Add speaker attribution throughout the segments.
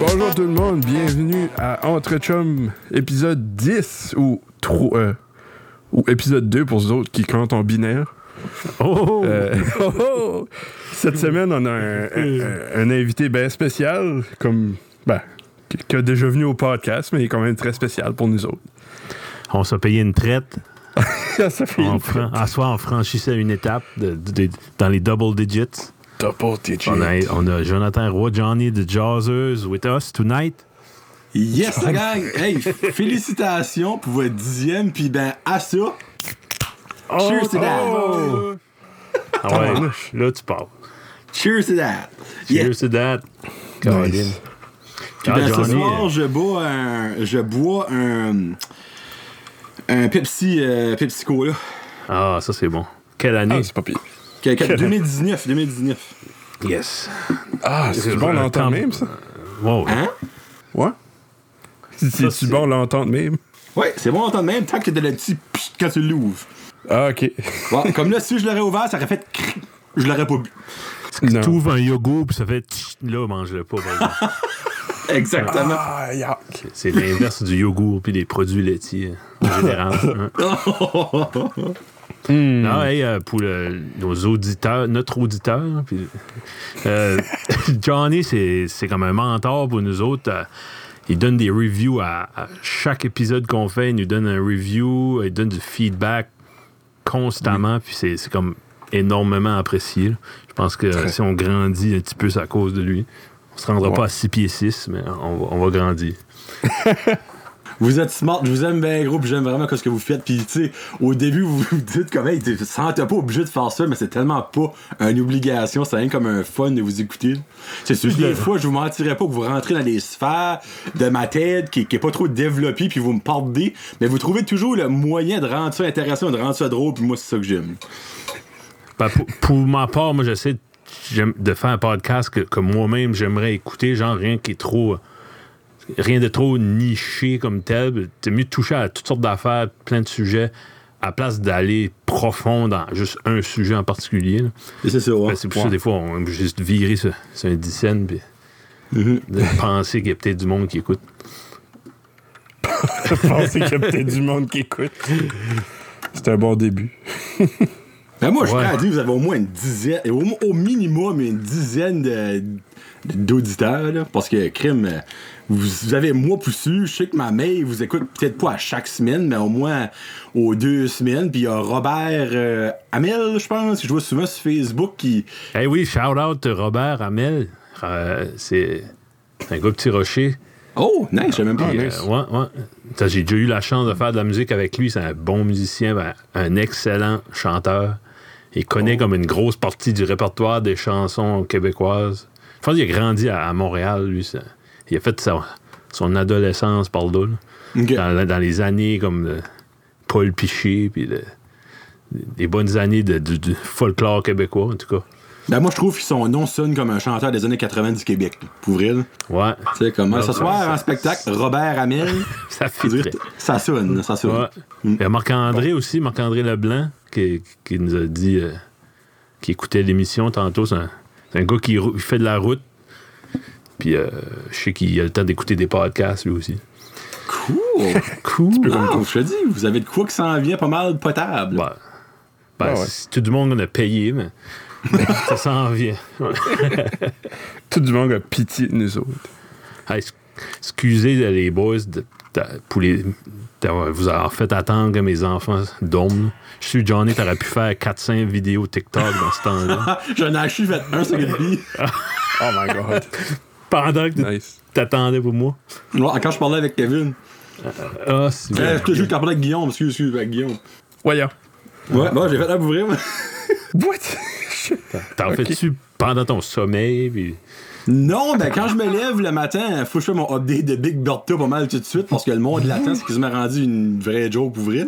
Speaker 1: Bonjour tout le monde, bienvenue à Entre Chum, épisode 10 ou, tro- euh, ou épisode 2 pour ceux autres qui comptent en binaire.
Speaker 2: Oh!
Speaker 1: Euh, oh, oh! Cette semaine, on a un, un- un invité bien spécial, comme, ben, qui- qui a déjà venu au podcast, mais il est quand même très spécial pour nous autres.
Speaker 2: On s'est payé une traite.
Speaker 1: Ça fait
Speaker 2: On
Speaker 1: une
Speaker 2: fran- à soir, on franchissait une étape de- de- de- dans les double digits.
Speaker 1: double digit.
Speaker 2: On a, on a Jonathan Roy, Johnny the Jazzers with us tonight.
Speaker 3: Yes, la gang! Hey, félicitations pour votre dixième, puis ben, à ça, cheers to that!
Speaker 1: Oh!
Speaker 2: Ah ouais, là, tu parles.
Speaker 3: Cheers to that! Yeah.
Speaker 2: Cheers to that. Caroline.
Speaker 1: Nice.
Speaker 3: Puis
Speaker 2: Ah,
Speaker 3: ben, ce
Speaker 2: Johnny,
Speaker 3: soir,
Speaker 2: euh,
Speaker 3: je bois un. Je bois un. Un Pepsi, euh, Pepsi Cola.
Speaker 2: Ah, ça, c'est bon. Quelle année?
Speaker 1: Ah, c'est pas pire.
Speaker 3: Que- que- 2019, 2019.
Speaker 2: yes.
Speaker 1: Ah, c'est bon l'entendre même, ça?
Speaker 3: Hein?
Speaker 2: Wow.
Speaker 1: Ouais. C'est-tu
Speaker 2: c'est-
Speaker 1: bon l'entendre même?
Speaker 3: Ouais, c'est bon entendre même tant que t'as le petit pchit quand tu l'ouvres.
Speaker 1: Ah, ok.
Speaker 3: Bon, comme là, si je l'aurais ouvert, ça aurait fait cric. Je l'aurais pas bu.
Speaker 1: Non.
Speaker 2: Tu ouvres un yogourt puis ça fait tch, là, mange-le pas. par exemple.
Speaker 3: Exactement.
Speaker 1: Ah,
Speaker 2: c'est l'inverse du yogourt puis des produits laitiers en général. hein. Non, hey, euh, pour le- nos auditeurs, notre auditeur, puis, euh, Johnny, c'est c'est comme un mentor pour nous autres. euh, il donne des reviews à, à chaque épisode qu'on fait. Il nous donne un review, il donne du feedback constamment, puis c'est c'est comme énormément apprécié. là. Je pense que
Speaker 1: Très.
Speaker 2: si on grandit un petit peu, c'est à cause de lui. On se rendra
Speaker 1: Ouais.
Speaker 2: pas à 6 pieds 6, mais on va, on va grandir.
Speaker 3: Vous êtes smart, je vous aime bien gros, puis j'aime vraiment ce que vous faites. Puis, tu sais, au début, vous vous dites comme, hey, tu sens pas obligé de faire ça, mais c'est tellement pas une obligation, c'est rien comme un fun de vous écouter. C'est sûr des fois, je vous mentirais pas que vous rentrez dans des sphères de ma tête qui, qui est pas trop développée, puis vous me parlez, mais vous trouvez toujours le moyen de rendre ça intéressant, de rendre ça drôle, puis moi, c'est ça que j'aime.
Speaker 2: Ben, pour, pour ma part, moi, j'essaie de- de faire un podcast que, que moi-même j'aimerais écouter, genre rien qui est trop. Rien de trop niché comme tel. C'est mieux de toucher à toutes sortes d'affaires, plein de sujets, à place d'aller profond dans juste un sujet en particulier. là.
Speaker 3: Et c'est ça, ouais.
Speaker 2: Ben, c'est pour ça, des fois, on est juste virer sur, sur un dizaine puis
Speaker 3: Mhm.
Speaker 2: de penser qu'il y a peut-être du monde qui écoute.
Speaker 1: Je pensais qu'il y a peut-être du monde qui écoute. C'est un bon début.
Speaker 3: Ben moi, je
Speaker 2: Ouais.
Speaker 3: prends à dire que vous avez au moins une dizaine, au, au minimum une dizaine de- d'auditeurs, là, parce que, crime, euh, vous, vous avez moi poussu, je sais que ma mère vous écoute peut-être pas à chaque semaine, mais au moins aux deux semaines, puis il y a Robert euh, Amel, je pense, que je vois souvent sur Facebook, qui...
Speaker 2: Eh oui, shout out Robert Amel. Euh, c'est un gars petit rocher.
Speaker 3: Oh, nice, je sais même pas.
Speaker 1: Nice.
Speaker 2: euh, ouais, ouais. J'ai déjà eu la chance de faire de la musique avec lui. C'est un bon musicien, ben, un excellent chanteur. Il connaît
Speaker 1: Oh.
Speaker 2: comme une grosse partie du répertoire des chansons québécoises. Je pense qu'il a grandi à, à Montréal, lui. ça. Il a fait sa- son adolescence par là. là. Dans, dans les années comme de Paul Piché, puis de- des bonnes années de, du- du folklore québécois, en tout cas.
Speaker 3: Ben moi, je trouve que son nom sonne comme un chanteur des années 80 du Québec, pour vrai. là.
Speaker 2: Ouais,
Speaker 3: Tu sais, comme,
Speaker 2: Ah,
Speaker 3: ce soir, en spectacle, Robert Amel,
Speaker 2: ça
Speaker 3: dire,
Speaker 2: fait
Speaker 3: ça sonne, ça sonne.
Speaker 2: Ouais. Il y a Marc-André aussi, Marc-André Leblanc, qui, qui nous a dit euh, qu'il écoutait l'émission tantôt. C'est un, c'est un gars qui fait de la route. Puis euh, je sais qu'il a le temps d'écouter des podcasts lui aussi.
Speaker 3: Cool!
Speaker 2: Cool.
Speaker 3: Ah, comme je te dis, vous avez de quoi qui s'en vient pas mal potable.
Speaker 2: Ben, ben,
Speaker 1: Ah ouais.
Speaker 2: c'est tout le monde qu'on a payé, mais ça s'en vient. Ouais.
Speaker 1: Tout du monde a pitié de nous autres.
Speaker 2: Hey, excusez euh, les boys de, de- pour les, d'avoir- vous avoir fait attendre que mes enfants dorment. Je suis Johnny, t'aurais pu faire 4-5 vidéos TikTok dans ce temps-là.
Speaker 3: J'en ai acheté fait un sur Gatsby.
Speaker 1: Oh my god.
Speaker 2: Pendant que tu
Speaker 1: nice.
Speaker 2: t'attendais pour moi.
Speaker 3: Ouais, quand je parlais avec Kevin.
Speaker 2: Ah, c'est
Speaker 3: Euh, je te jure que t'as parlé avec Guillaume, excuse, excuse, avec Guillaume.
Speaker 1: Voyons.
Speaker 3: Ouais, bon, j'ai fait la bourrée, moi.
Speaker 1: What?
Speaker 2: T'en fais-tu pendant ton sommeil? Puis...
Speaker 3: Non, ben quand je me lève le matin, faut que je fasse mon update de Big Bertha pas mal tout de suite parce que le monde l'attend, c'est quasiment rendu une vraie joke pour vrai.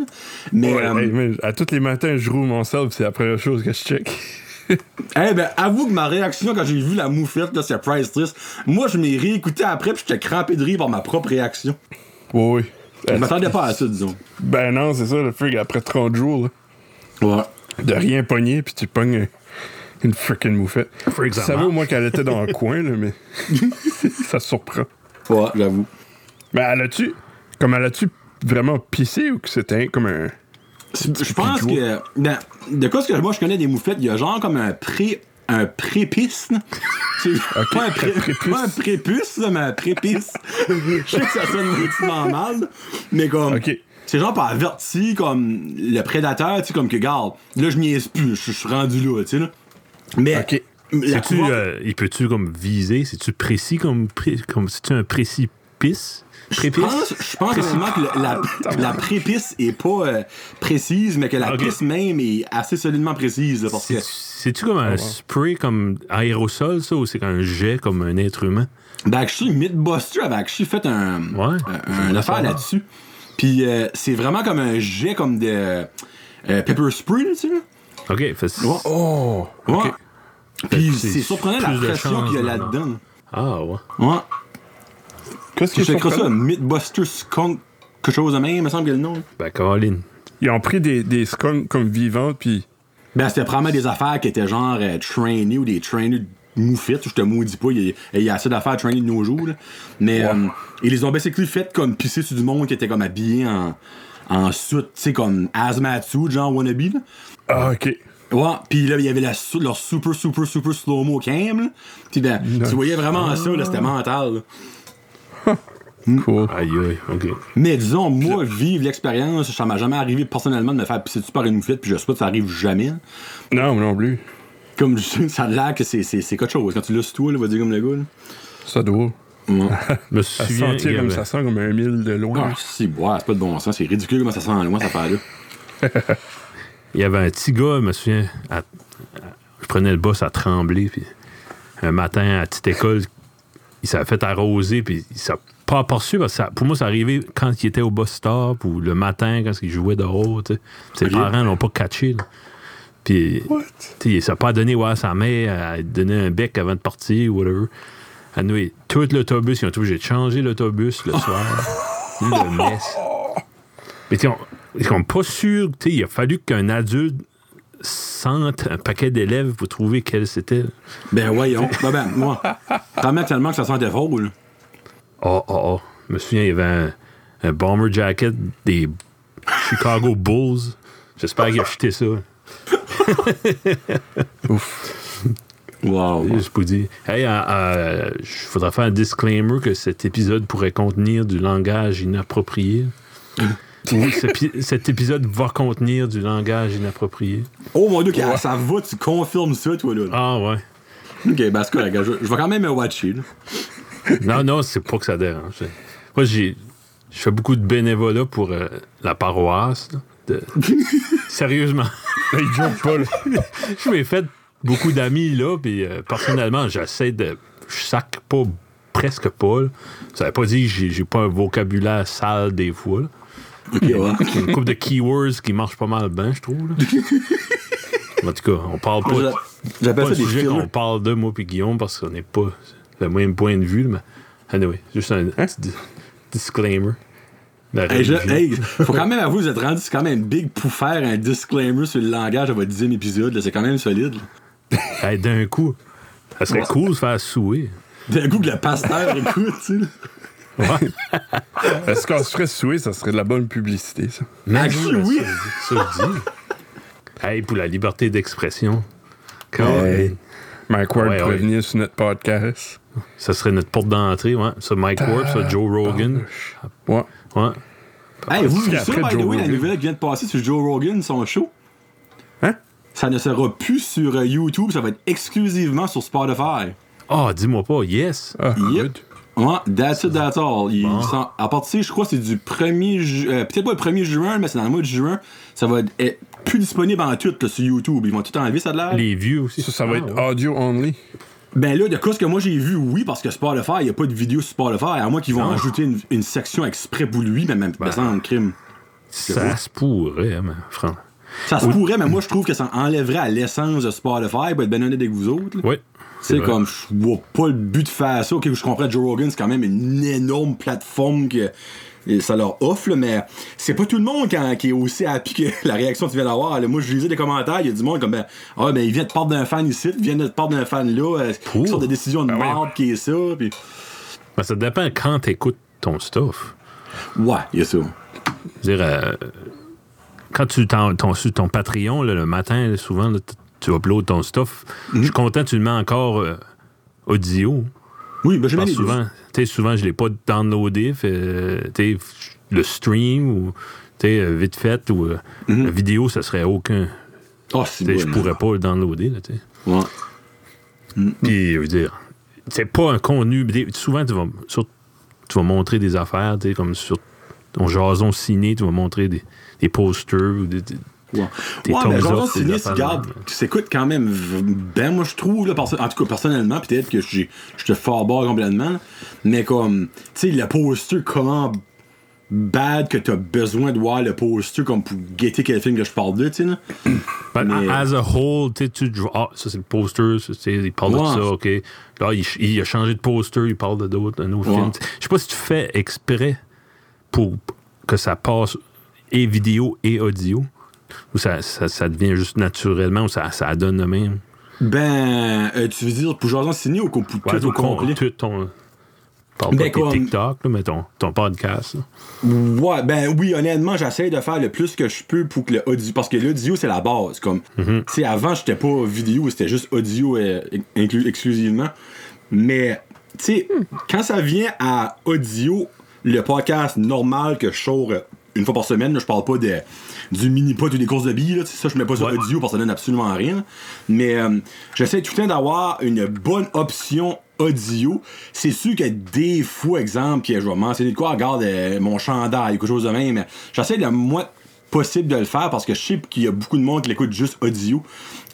Speaker 3: Mais,
Speaker 1: Ouais,
Speaker 3: euh,
Speaker 1: hey, à tous les matins, je roule mon self, c'est la première chose que je check.
Speaker 3: eh ben, avoue que ma réaction quand j'ai vu la moufette, là, c'est priceless. Moi, je m'ai réécouté après puis j'étais crampé de rire par ma propre réaction.
Speaker 1: Oui, oui.
Speaker 3: Je m'attendais pas à ça, disons.
Speaker 1: Ben non, c'est ça, le frig après 30 jours. là.
Speaker 3: Ouais.
Speaker 1: de rien pogner, puis tu pognes une freaking moufette.
Speaker 2: For
Speaker 1: Je savais au moins qu'elle était dans le coin, là, mais ça surprend.
Speaker 3: Ouais, j'avoue.
Speaker 1: Mais elle a-tu, comme elle a-tu vraiment pissé ou que c'était comme un.
Speaker 3: Je pense que. ben, de quoi ce que moi je connais des moufettes, il y a genre comme un pré. un prépice. pas, un pré,
Speaker 1: prépuce.
Speaker 3: pas un prépuce, là, mais un prépice. Je sais que ça sonne relativement mal, mais comme.
Speaker 1: Ok.
Speaker 3: C'est genre pas averti comme le prédateur, tu sais, comme que, garde, là je niaise plus, je je suis rendu là, tu sais, là. Mais.
Speaker 1: Ok.
Speaker 3: la
Speaker 2: C'est-tu,
Speaker 3: couverte-
Speaker 2: euh, il peut-tu comme viser? C'est-tu précis comme, comme c'est-tu un précipice?
Speaker 3: Je
Speaker 2: Prépice?
Speaker 3: pense, je pense vraiment que le- la, la prépice est pas euh, précise, mais que la
Speaker 2: Ok.
Speaker 3: piste même est assez solidement précise. là, parce que,
Speaker 2: C'est- C'est-tu comme un spray comme aérosol, ça, ou c'est un jet comme un être humain?
Speaker 3: ben, actually, Mythbuster avait actually fait un,
Speaker 2: Ouais.
Speaker 3: un, un affaire là-dessus. Puis euh, c'est vraiment comme un jet comme de euh, pepper spray, là, tu sais. là.
Speaker 2: OK, fait
Speaker 3: Ouais.
Speaker 1: Oh!
Speaker 3: Ouais. Puis
Speaker 2: c'est
Speaker 3: c'est surprenant la pression qu'il y a là-dedans.
Speaker 2: Ah, ouais.
Speaker 3: Ouais.
Speaker 1: Qu'est-ce
Speaker 3: Je
Speaker 1: qu'ils
Speaker 3: checkerai ça,
Speaker 1: font?
Speaker 3: Mythbuster Skunk, quelque chose de même, il me semble que le nom.
Speaker 2: Ben, Colin.
Speaker 1: Ils ont pris des, des skunks comme vivantes, puis.
Speaker 3: Ben, c'était probablement des affaires qui étaient genre euh, trainés ou des trainers moufettes. Je te maudis pas, il y a, il y a assez d'affaires trainés de nos jours. là. Mais euh, ils les ont basically fait comme pisser sur du monde qui était comme habillé en, en soute, tu sais, comme hazmat suit, genre wannabe. Là.
Speaker 1: Ah, ok.
Speaker 3: Ouais, pis là, il y avait la, leur super, super, super slow-mo cam, là. Pis ben, tu voyais vraiment ça, là, c'était mental, là.
Speaker 1: Cool.
Speaker 2: Aïe, aïe, OK.
Speaker 3: Mais disons, moi, vivre l'expérience, ça m'a jamais arrivé personnellement de me faire pisser dessus par une moufette, puis je sais pas que ça arrive jamais.
Speaker 1: Non, moi non plus.
Speaker 3: Comme je- ça a l'air que c'est, c'est, c'est quelque chose. Quand tu l'as sur toi, là, va dire comme le gars, là.
Speaker 1: Ça doit.
Speaker 3: Ouais.
Speaker 2: Je me
Speaker 1: Ça
Speaker 2: souviens.
Speaker 1: sentir comme
Speaker 2: avait-
Speaker 1: ça sent comme un mille de loin.
Speaker 3: Ah, si, ouais, c'est pas de bon sens. C'est ridicule comment ça sent loin, cette affaire-là.
Speaker 2: Il y avait un petit gars, je me souviens, à- à- je prenais le bus à trembler, puis un matin à la petite école, il s'est fait arroser, puis il s'est pas aperçu, parce que ça- pour moi, ça arrivait quand il était au bus stop ou le matin, quand il jouait dehors. tu sais. Ses parents l'ont pas catché. là. Puis, tu sais, il s'est pas donné ouais, à sa mère, à lui donner un bec avant de partir, ou whatever. Anyway, tout l'autobus, ils ont été obligés de changer l'autobus le soir. le mess. Mais tu ils sont pas sûrs, il a fallu qu'un adulte sente un paquet d'élèves pour trouver quel c'était.
Speaker 3: Ben, voyons. ben, ben, moi. Vraiment tellement que ça sentait faux, là.
Speaker 2: Oh, oh, oh. Je me souviens, il y avait un, un bomber jacket des Chicago Bulls. J'espère qu'il a acheté ça.
Speaker 3: Wow.
Speaker 2: Juste pour dire. Hey, euh, euh, je faudrait faire un disclaimer que cet épisode pourrait contenir du langage inapproprié. Ou cet épi- cet épisode va contenir du langage inapproprié?
Speaker 3: Oh mon dieu, ça va, tu confirmes ça, toi, là.
Speaker 2: Ah ouais.
Speaker 3: Ok, ben, c'est correct. Je, je vais quand même me watcher, là.
Speaker 2: Non, non, c'est pas que ça dérange. Moi, j'ai, je fais beaucoup de bénévolat pour euh, la paroisse. là, de- Sérieusement.
Speaker 1: Là, il joke pas, là.
Speaker 2: Je m'ai fait beaucoup d'amis là, puis euh, personnellement, j'essaie de. Je sac pas presque pas. là. Ça veut pas dire que j'ai, j'ai pas un vocabulaire sale des fois. là.
Speaker 3: Ok, ouais.
Speaker 2: J'ai une couple de keywords qui marchent pas mal bien, je trouve. là. en tout cas, on parle pas.
Speaker 3: Moi, J'appelle ça des
Speaker 2: sujet qu'on parle de, moi puis Guillaume, parce qu'on n'est pas le même point de vue. Mais anyway, juste un petit di- disclaimer. La
Speaker 3: Hey, je-
Speaker 2: religion.
Speaker 3: hey, faut quand même avouer, vous êtes rendu, c'est quand même big pour faire un disclaimer sur le langage à votre dixième épisode. C'est quand même solide.
Speaker 2: Hey, d'un coup, ça serait cool de faire souer.
Speaker 3: D'un coup, que le pasteur écoute, tu sais.
Speaker 1: Est-ce qu'on se ferait souer, ça serait de la bonne publicité, ça?
Speaker 3: Actually,
Speaker 2: ça,
Speaker 3: oui.
Speaker 2: Ça, je dis. Hey, pour la liberté d'expression. Quand-
Speaker 1: Hey. Mike Ward
Speaker 2: Ouais,
Speaker 1: pourrait
Speaker 2: ouais.
Speaker 1: venir sur notre podcast.
Speaker 2: Ça serait notre porte d'entrée, ouais. Ça, Mike Ward, ça, Joe Rogan.
Speaker 1: Ouais.
Speaker 2: Ouais.
Speaker 3: Hey, vous, vu ça,
Speaker 1: qu'après
Speaker 3: by the
Speaker 1: Joe
Speaker 3: way, la nouvelle qui vient de passer sur Joe Rogan, son show?
Speaker 1: Hein?
Speaker 3: Ça ne sera plus sur euh, YouTube, ça va être exclusivement sur Spotify.
Speaker 2: Ah, dis-moi pas, yes.
Speaker 1: Ah,
Speaker 3: Yep.
Speaker 1: good.
Speaker 3: Ouais, that's it, that's all. Ils
Speaker 2: Bon.
Speaker 3: sont- à partir, je crois, c'est du 1er ju- euh, peut-être pas le 1er juin, mais c'est dans le mois de juin. Ça va être, être plus disponible en tout là, sur YouTube. Ils vont tout enlever, ça de l'air.
Speaker 2: Les vieux aussi.
Speaker 1: Ça, ça va
Speaker 2: Ah,
Speaker 1: être
Speaker 2: ouais.
Speaker 1: audio only.
Speaker 3: Ben là, de quoi ce que moi j'ai vu, oui, parce que Spotify, il n'y a pas de vidéo sur Spotify, à moins qu'ils vont ajouter une, une section exprès pour lui, mais même
Speaker 2: Ben.
Speaker 3: ça en crime.
Speaker 2: Ça se pourrait, mais franchement.
Speaker 3: Ça se pourrait, mais moi je trouve que ça enlèverait à l'essence de Spotify, pour être ben honnête avec vous autres. là.
Speaker 2: Oui.
Speaker 3: C'est comme, je vois pas le but de faire ça. Ok, je comprends, Joe Rogan, c'est quand même une énorme plateforme que et ça leur offre, là, mais c'est pas tout le monde quand- qui est aussi happy que la réaction que tu viens d'avoir. Moi, je lisais des commentaires, il y a du monde comme, ben, ah, ben, il vient de parler d'un fan ici, il vient de parler d'un fan là, euh, une sorte de décision de
Speaker 1: Ben ouais.
Speaker 3: merde qui est ça, puis
Speaker 2: Ben, ça dépend quand t'écoutes ton stuff.
Speaker 3: ouais, il y a ça.
Speaker 2: Je veux dire, euh, quand tu t'en- ton, sur ton Patreon, là, le matin, souvent, tu uploads ton stuff. Je suis content que tu le mets encore euh, audio.
Speaker 3: Oui, ben,
Speaker 2: que
Speaker 3: deux.
Speaker 2: souvent, souvent, je l'ai pas downloadé. Fait, euh, le stream ou euh, vite fait ou euh, la vidéo, ça serait aucun.
Speaker 3: Bon,
Speaker 2: Je pourrais pas le downloader. Là.
Speaker 3: Ouais.
Speaker 2: Puis, je veux dire, c'est pas un contenu. Souvent, tu vas, sur- tu vas montrer des affaires, comme sur ton jason ciné, tu vas montrer des, des posters ou des. des-
Speaker 3: Ouais, ouais
Speaker 2: thumbs
Speaker 3: mais genre,
Speaker 2: up, tes
Speaker 3: signé,
Speaker 2: affaires
Speaker 3: tu gardes,
Speaker 2: de même.
Speaker 3: tu s'écoutes quand même ben, moi je trouve, là, en tout cas personnellement, peut-être que je te fais bord complètement, mais comme, tu sais, le poster, comment bad que t'as besoin de voir le poster comme pour guetter quel film que je parle de, tu sais.
Speaker 2: Ben,
Speaker 3: Mais-
Speaker 2: As a whole, tu sais, ah, ça c'est le poster, ça, tu sais, il parle de ça, ok. Là, il, il a changé de poster, il parle de d'autres, un autre
Speaker 3: Ouais.
Speaker 2: film. Je sais pas si tu fais exprès pour que ça passe et vidéo et audio, ou ça, ça, ça devient juste naturellement, ou ça, ça donne de même?
Speaker 3: Ben, euh, tu veux dire pour Jason Signé ou pour tout
Speaker 2: Ouais,
Speaker 3: au
Speaker 2: tout, con-
Speaker 3: complet?
Speaker 2: tout ton. Parle
Speaker 3: Ben, comme-
Speaker 2: TikTok, là, mais ton, ton podcast. là.
Speaker 3: Ouais, ben oui, honnêtement, j'essaie de faire le plus que je peux pour que le audio. Parce que l'audio, c'est la base. Comme, tu sais, avant, j'étais pas vidéo, c'était juste audio euh, inclus exclusivement. Mais, tu sais, quand ça vient à audio, le podcast normal que je sors euh, une fois par semaine, là, je parle pas de, du mini-pot ou des courses de billes, là, ça, je mets pas sur
Speaker 2: Ouais.
Speaker 3: audio parce que ça donne absolument rien. Mais euh, j'essaie tout le temps d'avoir une bonne option audio. C'est sûr que des fois, exemple, que je vais mentionner de quoi, regarde euh, mon chandail quelque chose de même, mais j'essaie le moins possible de le faire parce que je sais qu'il y a beaucoup de monde qui l'écoute juste audio.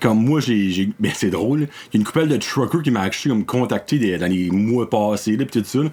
Speaker 3: Comme moi, j'ai. Ben, c'est drôle. Il y a une couple de truckers qui m'a actually comme contacté des- dans les mois passés, là, pis tout ça. là,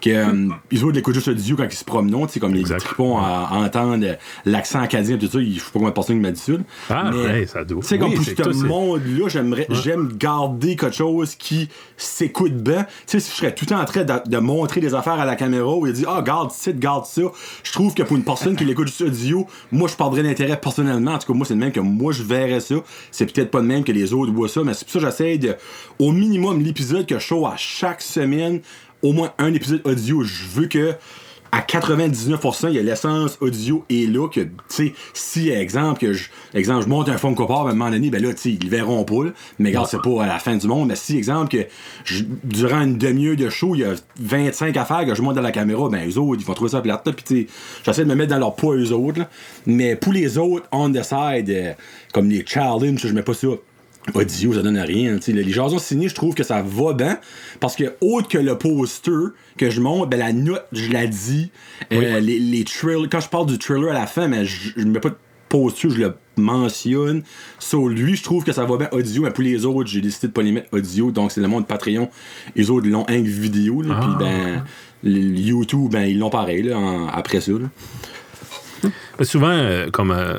Speaker 3: que, euh, ils autres l'écoutent juste audio quand ils se promènent, tu sais, comme les tripons à, à entendre l'accent acadien, tout ça. Je sais pas combien de personnes qui m'a dit ça. là.
Speaker 2: Ah,
Speaker 3: Mais-
Speaker 2: ben, ça doit.
Speaker 3: tu sais, comme
Speaker 2: Oui,
Speaker 3: pour ce monde-là, j'aimerais, j'aime garder quelque chose qui s'écoute bien. Tu sais, si je serais tout le temps en train de, de montrer des affaires à la caméra où il dit, ah, garde ça, garde ça. Je trouve que pour une personne qui l'écoute juste audio, moi, je perdrais l'intérêt personnellement. En tout cas, moi, c'est le même que moi, je verrais ça. C'est peut-être pas le même que les autres voient ça, mais c'est pour ça que j'essaie de, au minimum, l'épisode que je show à chaque semaine, au moins un épisode audio. Je veux que, à 99%, il y a l'essence audio et là que, tu sais, si, exemple, que je, exemple, je monte un Funko Pop à un moment donné, ben là, tu sais, ils le verront pas, là. mais regarde, c'est pas à la fin du monde, mais si, exemple, que je- durant une demi-heure de show, il y a 25 affaires que je monte dans la caméra, ben, eux autres, ils vont trouver ça plate, pis tu sais, j'essaie de me mettre dans leur poids, eux autres, là. mais pour les autres, on the side, euh, comme les challenges, je mets pas ça audio, ça donne rien. tu sais. Les jasons signés, je trouve que ça va bien. Parce que, autre que le poster que je monte, ben, la note, je la dis. Euh, les, les trailers, quand je parle du trailer à la fin, mais je, je mets pas de poster, je le mentionne. Sur lui, je trouve que ça va bien audio, mais pour les autres, j'ai décidé de pas les mettre audio. Donc, c'est le monde Patreon. Les autres, l'ont un vidéo. là. Puis,
Speaker 2: Ah.
Speaker 3: ben, YouTube, ben, ils l'ont pareil, là, en- après ça. là.
Speaker 2: Souvent, euh, comme euh,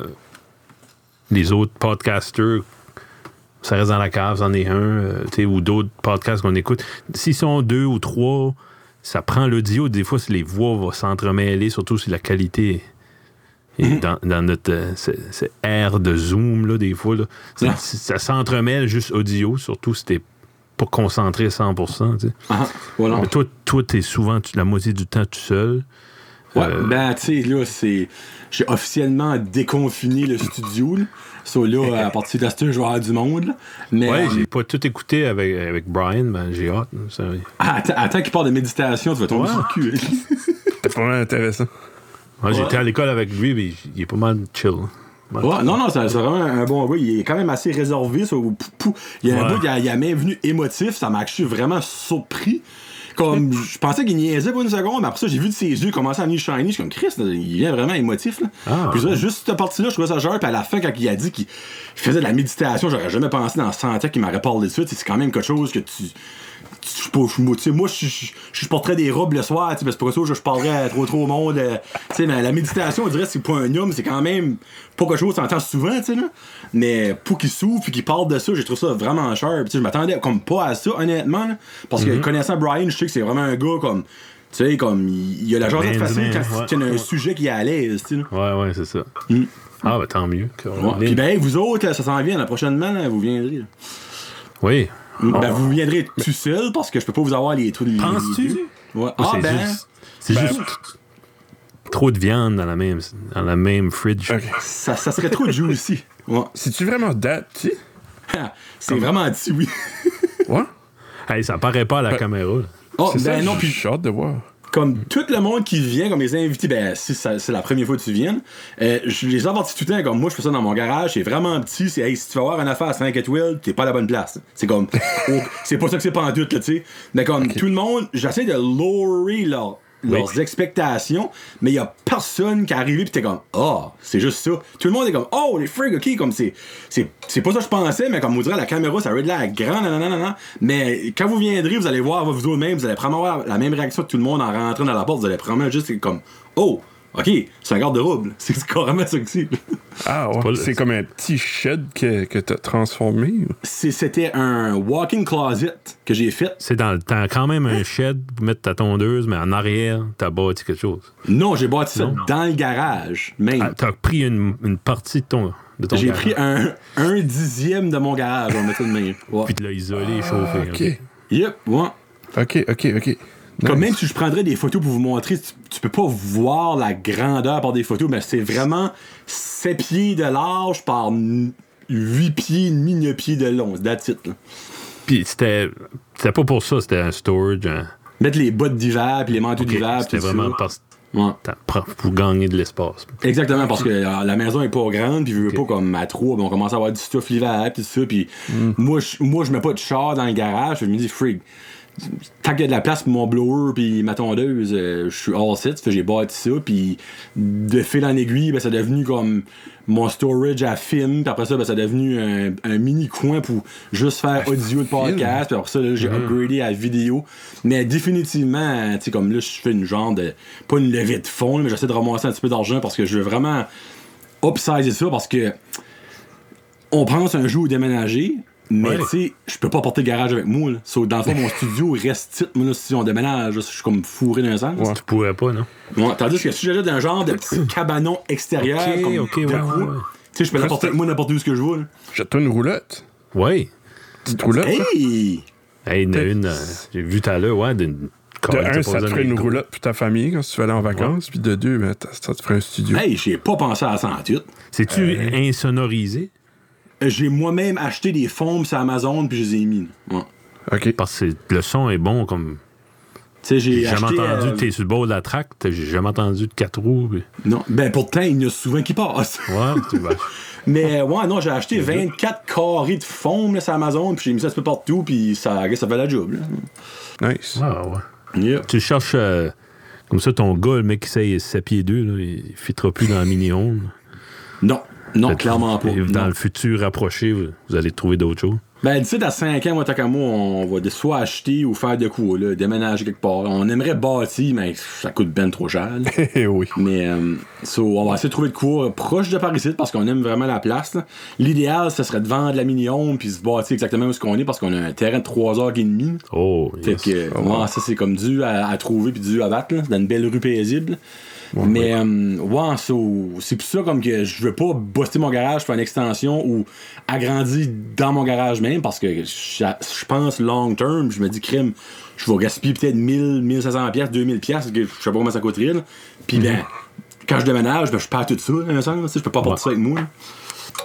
Speaker 2: les autres podcasters, ça reste dans la cave, c'en est un, euh, tu sais, ou d'autres podcasts qu'on écoute. S'ils sont deux ou trois, ça prend l'audio. Des fois, les voix vont s'entremêler, surtout si la qualité est dans, dans notre euh, air de Zoom, là, des fois, là, ça, s'entremêle juste audio, surtout si t'es pas concentré à 100%. tu sais.
Speaker 3: Ah, voilà.
Speaker 2: Mais toi, toi, t'es souvent tu- la moitié du temps tout seul.
Speaker 3: Ouais,
Speaker 2: Euh,
Speaker 3: ben, tu sais, là, c'est. J'ai officiellement déconfiné le studio, là. So, là, à partir de ce je vais avoir du monde, là. Mais.
Speaker 2: Ouais,
Speaker 3: euh,
Speaker 2: j'ai pas tout écouté avec, avec Brian, ben j'ai hâte. hein, ça-
Speaker 3: ah, attends, attends qu'il parle de méditation, tu vas tomber
Speaker 2: Ouais.
Speaker 3: sur le cul.
Speaker 1: C'est vraiment intéressant.
Speaker 2: Moi,
Speaker 3: Ouais.
Speaker 2: J'étais à l'école avec lui, mais il est pas mal chill. Ouais.
Speaker 3: Non, non, c'est vraiment un bon gars. Il est quand même assez réservé. so, pou- pou- il y a un bout, il a, il a même venu émotif. Ça m'a vraiment surpris. Comme, je pensais qu'il niaisait pour une seconde, mais après ça, j'ai vu de ses yeux commencer à venir shiny. Je suis comme, Chris, il vient vraiment émotif, là.
Speaker 2: Ah.
Speaker 3: Puis ça, juste cette partie-là, je trouvais ça genre. Puis à la fin, quand il a dit qu'il faisait de la méditation, j'aurais jamais pensé dans 100 ans qu'il m'aurait parlé de ça. C'est quand même quelque chose que tu. Tu- pas, moi, tu je, porterais des robes le soir, tu parce que c'est pas ça que je parlerais trop trop au monde. euh, tu mais la méditation, on dirait que c'est pour un homme, c'est quand même pas quelque chose que t'entends souvent, tu sais, là. Mais pour qu'il s'ouvre puis qu'il parle de ça, j'ai trouvé ça vraiment cher. Tu je m'attendais comme pas à ça, honnêtement, parce que connaissant Brian, je sais que c'est vraiment un gars comme Tu sais, comme, il a la jasette
Speaker 2: Ben,
Speaker 3: facile quand
Speaker 2: ouais,
Speaker 3: il y a un sujet qui est à l'aise, tu sais.
Speaker 2: Ouais, ouais, c'est ça.
Speaker 3: Mm.
Speaker 2: Ah, ben tant mieux.
Speaker 3: Puis ben, vous autres, ça s'en vient, là, prochainement, vous viendrez.
Speaker 2: Oui.
Speaker 3: Ben, vous viendrez tout seul parce que je peux pas vous avoir les trous de
Speaker 2: Penses-tu?
Speaker 3: Ouais. Ah,
Speaker 2: c'est
Speaker 3: ben,
Speaker 2: juste, c'est
Speaker 1: Ben-
Speaker 2: juste trop de viande dans la même, dans la même fridge.
Speaker 3: Ça, ça serait trop juicy. Ouais.
Speaker 1: C'est-tu vraiment that petit?
Speaker 3: C'est vraiment dit, oui.
Speaker 1: Ouais?
Speaker 2: Hey, ça paraît pas à la
Speaker 1: Ben-
Speaker 2: caméra. là.
Speaker 3: Oh,
Speaker 1: C'est
Speaker 3: ben
Speaker 1: ça,
Speaker 3: non,
Speaker 1: j'ai
Speaker 3: puis
Speaker 1: hâte de voir.
Speaker 3: Comme tout le monde qui vient, comme les invités, ben si c'est la première fois que tu viennes, euh, je les avertis tout le temps, comme moi je fais ça dans mon garage, c'est vraiment petit, c'est hey, si tu vas avoir une affaire à 5 étoiles, t'es pas à la bonne place. C'est comme, oh, c'est pas ça que c'est pas en doute, tu sais. Mais comme tout le monde, j'essaie de lower leur- leurs expectations, mais il y a personne qui est arrivé pis t'es comme, ah, c'est juste ça. Tout le monde est comme, oh, les frigs, ok, comme c'est, c'est, pas ça que je pensais, mais comme on dirait la caméra, ça aurait de l'air grand, nan, nan, nan, nan. Mais quand vous viendrez, vous allez voir vous autres même, vous allez probablement avoir la même réaction que tout le monde en rentrant dans la porte, vous allez probablement juste comme, oh, ok, c'est un garde-robe, c'est carrément ça que c'est.
Speaker 1: Ah ouais. C'est comme un petit shed que, que t'as transformé.
Speaker 3: C'était un walk-in closet que j'ai fait.
Speaker 2: C'est dans le temps. Quand même un shed pour mettre ta tondeuse, mais en arrière, t'as bâti quelque chose.
Speaker 3: Non, j'ai bâti ça
Speaker 2: Non.
Speaker 3: dans le garage, même.
Speaker 2: Ah, t'as pris une, une partie de ton, de ton
Speaker 3: J'ai pris un, un dixième de mon garage, on va mettre ça de même. Ouais.
Speaker 2: Puis tu l'as isolé et chauffé.
Speaker 1: Ok.
Speaker 2: ok.
Speaker 3: Yep, ouais.
Speaker 1: Ok, ok, ok.
Speaker 3: Comme même si je prendrais des photos pour vous montrer, tu, tu peux pas voir la grandeur par des photos, mais c'est vraiment 7 pieds de large par 8 pieds demi, 9 pieds de long. It, là.
Speaker 2: Puis c'était c'était pas pour ça, c'était un storage. un-
Speaker 3: Mettre les bottes d'hiver puis les manteaux d'hiver
Speaker 2: C'était vraiment parce-
Speaker 3: Ouais.
Speaker 2: pour gagner de l'espace.
Speaker 3: Exactement, parce que euh, la maison est pas grande, puis je veux pas comme à trois, ben, on commence à avoir du stuff l'hiver, puis tout ça, puis moi, je, moi, je mets pas de char dans le garage, je me dis, frig, tant qu'il y a de la place pour mon blower puis ma tondeuse, euh, je suis all set, fait que j'ai bâti ça, puis de fil en aiguille, ben, ça est devenu comme mon storage à film, puis après ça, ben, ça est devenu un, un mini coin pour juste faire audio de podcast, puis après ça, j'ai upgradé à vidéo, mais définitivement, tu sais, comme là, je fais une genre de, pas une levée de fond, mais j'essaie de ramasser un petit peu d'argent parce que je veux vraiment upsizer ça parce que on pense un jour déménager, mais
Speaker 2: Ouais.
Speaker 3: tu sais, je peux pas porter le garage avec moi. Là. So, dans le fond, mon studio reste titre, moi, là, si on déménage, je suis comme fourré dans un sens.
Speaker 1: Ouais.
Speaker 2: Tu pourrais pas, non?
Speaker 3: Ouais, tandis que si j'ajoute un genre de petit cabanon extérieur,
Speaker 2: Ok,
Speaker 3: comme
Speaker 2: ok,
Speaker 3: de
Speaker 2: ouais,
Speaker 3: tu sais, je peux l'apporter avec moi n'importe où ce que je veux.
Speaker 1: Jette-toi une roulotte.
Speaker 2: Oui.
Speaker 1: Petite roulotte. là.
Speaker 3: Hey!
Speaker 2: Hey, il y en a une, euh, j'ai vu tout à l'heure, ouais, d'une.
Speaker 1: De un, ça te ferait
Speaker 2: d'un
Speaker 1: une roulotte pour ta famille quand tu vas aller en vacances. Puis de deux, ben, ça te ferait un studio.
Speaker 3: Hey, j'ai pas pensé à ça en tout.
Speaker 2: C'est-tu insonorisé?
Speaker 3: J'ai moi-même acheté des foams sur Amazon puis je les ai mis. Ouais.
Speaker 1: Ok.
Speaker 2: Parce que le son est bon comme.
Speaker 3: Tu sais, j'ai
Speaker 2: J'ai jamais
Speaker 3: acheté,
Speaker 2: entendu,
Speaker 3: euh,
Speaker 2: t'es sur le bord de la track, t'as- j'ai jamais entendu de quatre roues. puis-
Speaker 3: Non, ben pourtant, il y en a souvent qui passent.
Speaker 2: Ouais, tu vas.
Speaker 3: Mais euh, ouais, non, j'ai acheté 24 carrés de foam là, sur Amazon, puis j'ai mis ça un peu partout, puis ça, ça fait la job. Là.
Speaker 1: Nice.
Speaker 2: Ah, ouais.
Speaker 3: Yeah.
Speaker 2: Tu cherches. euh, comme ça, ton gars, le mec qui sait 7 pieds 2, là, il fitera plus dans la mini-onde.
Speaker 3: Non, non,
Speaker 2: Fait
Speaker 3: clairement pas.
Speaker 2: Dans
Speaker 3: Non.
Speaker 2: le futur rapproché, vous, vous allez trouver d'autres choses.
Speaker 3: Ben, d'ici à 5 ans, moi, tant qu'à moi, on va de- soit acheter ou faire de quoi, là, déménager quelque part. On aimerait bâtir, mais ça coûte ben trop cher.
Speaker 1: Eh oui.
Speaker 3: Mais euh, so, on va essayer de trouver de quoi proche de Paris parce qu'on aime vraiment la place. L'idéal, ce serait de vendre la mini-home puis se bâtir exactement où ce qu'on est parce qu'on a un terrain de 3 heures et demie.
Speaker 2: Oh,
Speaker 3: Fait
Speaker 2: yes.
Speaker 3: que, euh, ouais, ça, c'est comme dû à, à trouver puis dû à battre, là, dans une belle rue paisible. Mais, euh, ouais, so, c'est pour ça, comme que je veux pas bosser mon garage pour une extension ou agrandir dans mon garage même parce que je pense long term, je me dis, crime, je vais gaspiller peut-être 1000, 1500 pièces, 2000 pièces, que je sais pas comment ça coûterait, là. Puis, ben, quand je déménage, ben, je perds tout ça, dans sens, je peux pas porter ça avec moi. là.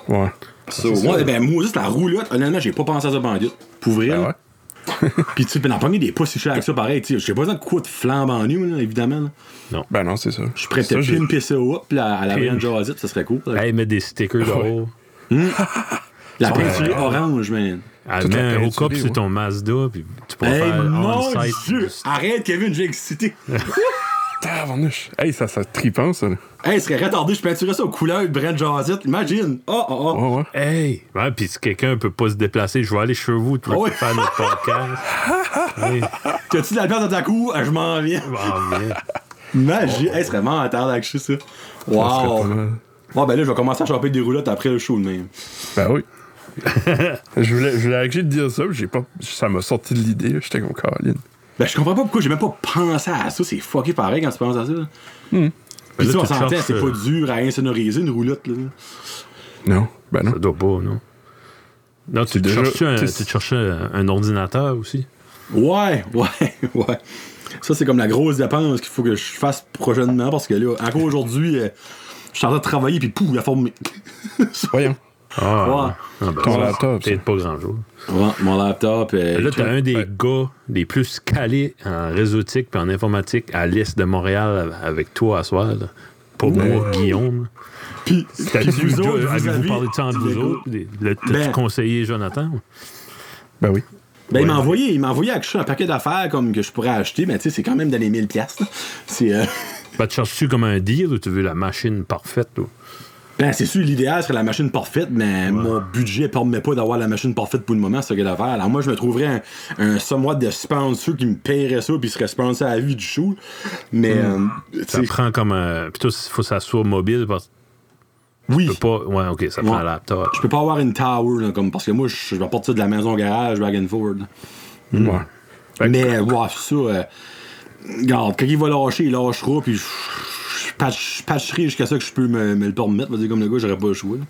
Speaker 1: Ouais.
Speaker 3: So, moi, ben, moi, juste la roulotte, honnêtement, j'ai pas pensé à ça bandit. Pour vrai,
Speaker 1: Ben ouais.
Speaker 3: Pis tu sais, ben, dans le premier, des pas si cher que ça, pareil, tu sais, j'ai pas besoin de quoi de flambant nu, là, évidemment. là.
Speaker 1: Ben non, c'est ça.
Speaker 3: Je suis prêt
Speaker 1: Ça,
Speaker 3: à
Speaker 1: j'ai-
Speaker 3: pimper ça up, là, à la. Brian Jazit, ça serait cool. là.
Speaker 2: Hey, mets des stickers dehors.
Speaker 3: La peinture orange, man.
Speaker 2: Elle
Speaker 1: Toute la
Speaker 2: met un haut
Speaker 1: peinture,
Speaker 2: cop sur
Speaker 1: ouais.
Speaker 2: ton Mazda, puis tu pourras
Speaker 3: Hey,
Speaker 2: faire
Speaker 3: mon. Dieu! Arrête, Kevin, j'ai excité.
Speaker 1: Tabarnouche. Hey, ça, ça tripant, ça. là.
Speaker 3: hey, ce serait retardé, je peinturais ça aux couleurs de Brent Jazit. Imagine. Oh, oh, oh.
Speaker 1: Ouais, ouais.
Speaker 2: Hey! Ouais, puis si quelqu'un peut pas se déplacer, je vais aller chez vous pour
Speaker 3: Ah ouais.
Speaker 2: faire notre podcast. hey,
Speaker 3: T'as-tu de la place dans ta cour? Ah, Je m'en viens.
Speaker 2: bien.
Speaker 3: Imagine. Hey, ce serait mental avec ça.
Speaker 1: Ça
Speaker 3: Wow. Bon, ben là, je vais commencer à choper des roulottes après le show, même.
Speaker 1: Ben oui. je voulais, je voulais arrêter de dire ça, puis j'ai pas, ça m'a sorti de l'idée. J'étais comme Caroline.
Speaker 3: Ben, je comprends pas pourquoi j'ai même pas pensé à ça. C'est fucké pareil quand tu penses à ça.
Speaker 2: Ben
Speaker 3: Puis
Speaker 2: là,
Speaker 3: tu sais, on
Speaker 2: tu
Speaker 3: s'entend, c'est pas dur à insonoriser une roulotte. Là.
Speaker 1: Non, ben non.
Speaker 2: Ça doit pas, non? Non, tu, te
Speaker 1: déjà-
Speaker 2: cherches un, tu te cherches un, un ordinateur aussi?
Speaker 3: Ouais, ouais, ouais. Ça, c'est comme la grosse dépense qu'il faut que je fasse prochainement parce que là, encore aujourd'hui, euh, je suis en train de travailler puis pouf, la forme.
Speaker 1: Voyons.
Speaker 2: Ah,
Speaker 3: Ouais.
Speaker 2: Ah, ben,
Speaker 1: Ton laptop.
Speaker 2: Peut-être pas grand-chose.
Speaker 3: Ouais, mon laptop. euh,
Speaker 2: Là, t'as un des
Speaker 1: Ouais.
Speaker 2: gars les plus calés en réseautique et en informatique à l'Est de Montréal avec toi à soir. là. Pas moi, Guillaume.
Speaker 3: Puis, vous autres,
Speaker 2: avez-vous
Speaker 3: avez-
Speaker 2: parlé de ça entre vous autres? Le- T'as-tu
Speaker 3: Ben-
Speaker 2: conseillé Jonathan?
Speaker 1: Ben oui.
Speaker 3: Ben, il m'a envoyé, il m'a envoyé à un paquet d'affaires comme que je pourrais acheter, mais tu sais, c'est quand même dans les 1000 pièces. C'est euh,
Speaker 2: Ben, te cherches-tu comme un deal ou tu veux la machine parfaite?
Speaker 3: Ben, c'est sûr l'idéal serait la machine parfaite, mais mon budget permet pas d'avoir la machine parfaite pour le moment, c'est ce que d'affaires. Alors moi je me trouverais un, un somewhat de sponsor qui me paierait ça puis serait sponsor à la vie du show. Mais euh, tu
Speaker 2: Ça prend comme un. Puis il faut que ça soit mobile parce que
Speaker 3: oui.
Speaker 2: tu peux pas. Ouais, ok, ça prend un laptop.
Speaker 3: Je peux pas avoir une tower là, comme parce que moi je je vais partir de la maison garage and forward. là.
Speaker 1: Ouais.
Speaker 3: Mais ouais, ça euh, regarde, quand il va lâcher, il lâchera puis je, je patch- jusqu'à ça que je peux me, me le permettre, va dire comme le gars, j'aurais pas le choix. là.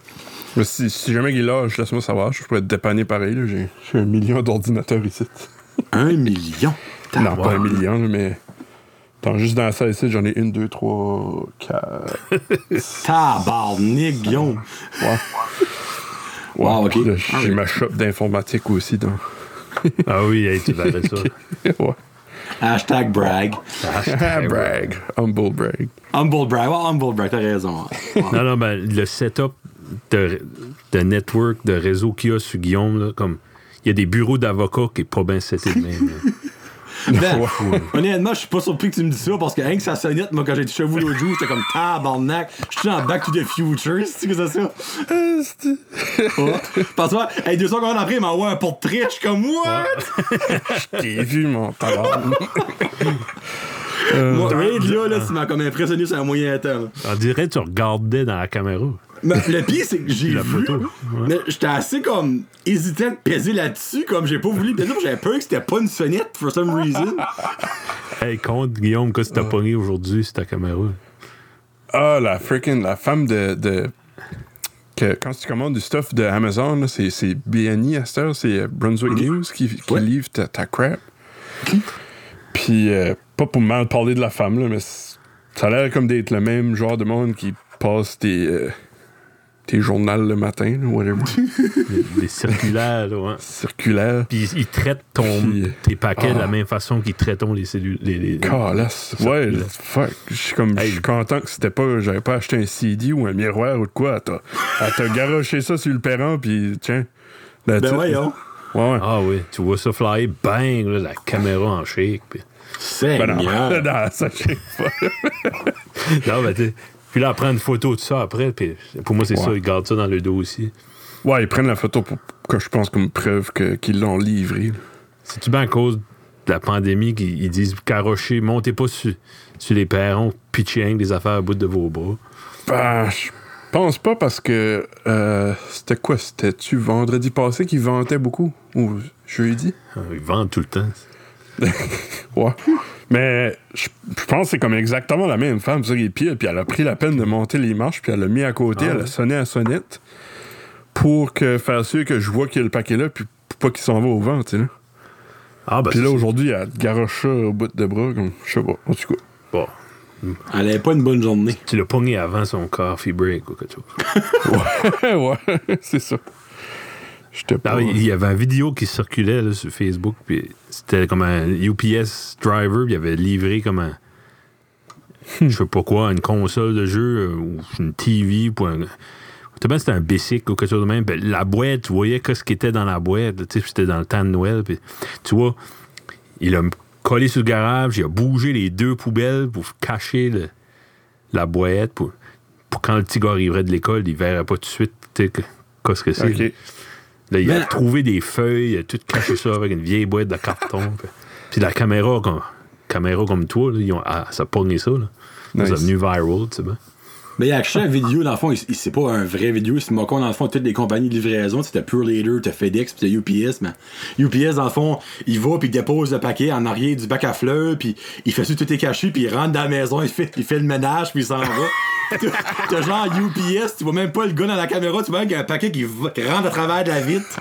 Speaker 1: Mais si, si jamais il lâche, laisse-moi savoir. Je pourrais te dépanner pareil. là. J'ai un million d'ordinateurs ici.
Speaker 3: Un million?
Speaker 1: Non, pas un million, là, mais. Attends, juste dans ça ici, j'en ai une, deux, trois, quatre.
Speaker 3: Tabarnak, Guillaume.
Speaker 1: Ouais.
Speaker 3: Wow, ok. Ah,
Speaker 1: J'ai ma shop d'informatique aussi. Donc.
Speaker 2: Ah oui, hey, tu verrais ça.
Speaker 1: ouais.
Speaker 3: Hashtag brag.
Speaker 1: brag. Humble brag.
Speaker 3: Humble brag. Ouais, humble brag, t'as raison. Ouais.
Speaker 2: Non, non, ben, le setup de, de network, de réseau qu'il y a sur Guillaume, là, comme. Il y a des bureaux d'avocats qui est pas bien seté de même.
Speaker 3: Ben, honnêtement, je suis pas surpris que tu me dis ça parce que rien que ça sonnette, moi, quand j'ai touché vous l'autre jour, j'étais comme tabarnak. Je suis en Back to the Future, c'est que c'est ça? Ouais. Parce que, hey, deux secondes après, il m'envoie un portrait, je suis comme, what?
Speaker 1: T'es vu, mon talent.
Speaker 3: Moi, rien de là, là, tu m'as comme impressionné sur un moyen temps. là.
Speaker 2: On dirait que tu regardais dans la caméra.
Speaker 3: Mais le pire, c'est que j'ai
Speaker 2: La
Speaker 3: vu,
Speaker 2: photo, ouais.
Speaker 3: mais j'étais assez comme hésitant de peser là-dessus, comme j'ai pas voulu que j'avais peur que c'était pas une sonnette, for some reason.
Speaker 2: Hey, compte, Guillaume, qu'est-ce que t'as pogné aujourd'hui sur ta caméra?
Speaker 1: Ah, la freaking, la femme de. de- que quand tu commandes du stuff de Amazon, là, c'est, c'est BNI à cette heure, c'est euh, Brunswick News qui, qui
Speaker 3: Ouais.
Speaker 1: livre ta, ta crap. Puis, euh, pas pour mal parler de la femme, là, mais ça a l'air comme d'être le même genre de monde qui passe tes, euh, tes journaux le matin, là, whatever.
Speaker 2: Des, des circulaires, là, ouais.
Speaker 1: Circulaire.
Speaker 2: Puis ils traitent ton,
Speaker 1: Puis,
Speaker 2: tes paquets de la
Speaker 1: ah.
Speaker 2: même façon qu'ils traitent les cellules. Les, les-
Speaker 1: Calasse. Ouais, fuck. Je suis comme, je suis content que c'était pas, j'avais pas acheté un CD ou un miroir ou de quoi. Elle t'a, garoché ça sur le perron, puis tiens.
Speaker 3: Ben voyons.
Speaker 1: Ouais, ouais.
Speaker 2: Ah oui, tu vois ça flyer, bang, là, la caméra en shake. Puis,
Speaker 1: Ben non,
Speaker 3: Seigneur.
Speaker 1: non, ça, je sais pas.
Speaker 2: non, ben, t'sais, puis là, elle prend une photo de ça après. Puis pour moi, c'est
Speaker 1: Ouais.
Speaker 2: ça, ils gardent ça dans le dos aussi.
Speaker 1: Ouais, ils prennent la photo pour que je pense comme preuve qu'ils l'ont livré.
Speaker 2: C'est-tu bien à cause de la pandémie qu'ils ils disent carrochez, montez pas sur, sur les perrons, que des affaires à bout de vos bras.
Speaker 1: Ben, je pense pas parce que euh, c'était quoi? C'était-tu vendredi passé qu'ils vantaient beaucoup? Ou jeudi?
Speaker 2: Ah, Ils vendent tout le temps.
Speaker 1: Ouais. Mais je je pense que c'est comme exactement la même femme sur les pieds, puis elle a pris la peine de monter les marches, puis elle l'a mis à côté, elle a sonné à sonnette pour que, faire sûr que je vois qu'il y a le paquet là, puis pour pas qu'il s'en va au vent, tu sais. là.
Speaker 2: Ah, ben,
Speaker 1: Puis là, aujourd'hui, elle garoche ça au bout de bras, comme, je sais pas, en tout cas.
Speaker 2: bon,
Speaker 3: Elle avait pas une bonne journée.
Speaker 2: tu l'as pogné avant son coffee break ou quelque chose.
Speaker 1: ouais, c'est ça.
Speaker 2: Ah, il y avait une vidéo qui circulait là, sur Facebook, puis c'était comme un UPS driver, puis il avait livré comme un. Je sais pas quoi, une console de jeu euh, ou une TV pour un. C'était un bicycle ou quelque chose de même. Puis la boîte, tu voyais ce qui était dans la boîte. C'était dans le temps de Noël. Puis, tu vois, il a collé sur le garage, il a bougé les deux poubelles pour cacher le- la boîte pour, pour quand le petit gars arriverait de l'école, il verrait pas tout de suite qu'est-ce que c'est.
Speaker 1: Ok.
Speaker 2: Là, il a trouvé des feuilles, il a tout caché ça avec une vieille boîte de carton. puis, la caméra, comme, caméra comme toi, là, ils ont, ah, ça a pogné ça. Là.
Speaker 1: Nice.
Speaker 2: C'est devenu viral, tu sais bien.
Speaker 3: Mais il a acheté la vidéo, dans le fond, c'est pas un vrai vidéo, c'est moquant dans le fond, toutes les compagnies de livraison, c'était Pure Leader, t'as FedEx, puis t'as UPS, mais UPS, dans le fond, il va puis il dépose le paquet en arrière du bac à fleurs, puis il fait ça, tout est caché, puis il rentre dans la maison, il fait, il fait le ménage, puis il s'en va. T'as- T'as genre UPS, tu vois même pas le gars dans la caméra, tu vois qu'il y a un paquet qui, va- qui rentre à travers de la vitre.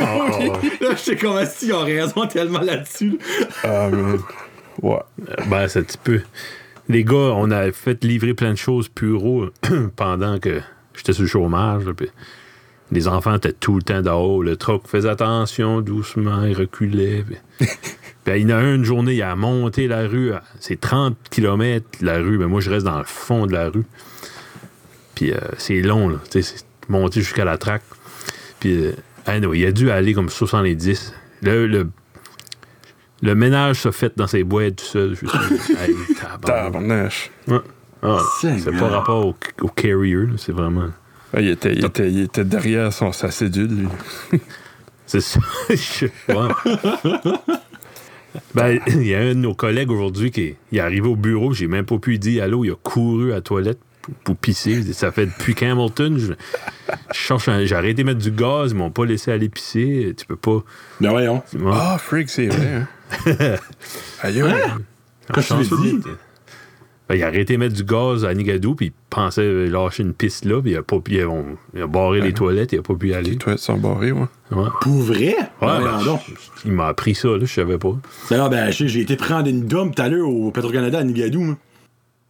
Speaker 3: là, j'étais comme si ils ont raison tellement là-dessus.
Speaker 1: Ah, man. Ouais.
Speaker 2: Ben, c'est un petit peu. Les gars, on a fait livrer plein de choses puro pendant que j'étais sur le chômage. là, puis les enfants étaient tout le temps dehors. Le truck faisait attention doucement, il reculait. puis- Puis il y en a un, une journée, il a monté la rue. C'est 30 km la rue, mais moi je reste dans le fond de la rue. Puis euh, c'est long, là. tu sais, C'est monté jusqu'à la traque. Puis euh, anyway, il a dû aller comme 70. Le, le, le ménage s'est fait dans ses boîtes tout seul. Je suis. Hey. Ouais. Ah, c'est pas rapport au, au carrier, c'est vraiment.
Speaker 1: Ah, il, était, il, était, il était derrière son, sa cédule, lui.
Speaker 2: C'est ça. Ben, il y a un de nos collègues aujourd'hui qui est, arrivé au bureau, j'ai même pas pu lui dire allô, il a couru à la toilette pour, pour pisser. Ça fait depuis qu'Hamilton, je, je cherche un- j'ai arrêté de mettre du gaz, ils m'ont pas laissé aller pisser. Tu peux pas.
Speaker 3: Ben voyons.
Speaker 2: Ouais.
Speaker 1: Ah, freak, c'est vrai, hein. Aïe,
Speaker 3: que tu veux dire?
Speaker 2: Ben, il a arrêté de mettre du gaz à Nigadou, puis il pensait lâcher une piste là, puis il a, pas, pu- il a, on- il a barré les toilettes, il a pas pu y aller.
Speaker 1: Les toilettes sont barrées, ouais.
Speaker 2: Ouais.
Speaker 3: Pour vrai?
Speaker 2: Ouais,
Speaker 3: Ben
Speaker 2: ben, il m'a appris ça, là, je savais pas.
Speaker 3: D'ailleurs, ben, j'ai j'ai été prendre une dump tout à l'heure au Petro-Canada à Nigadou.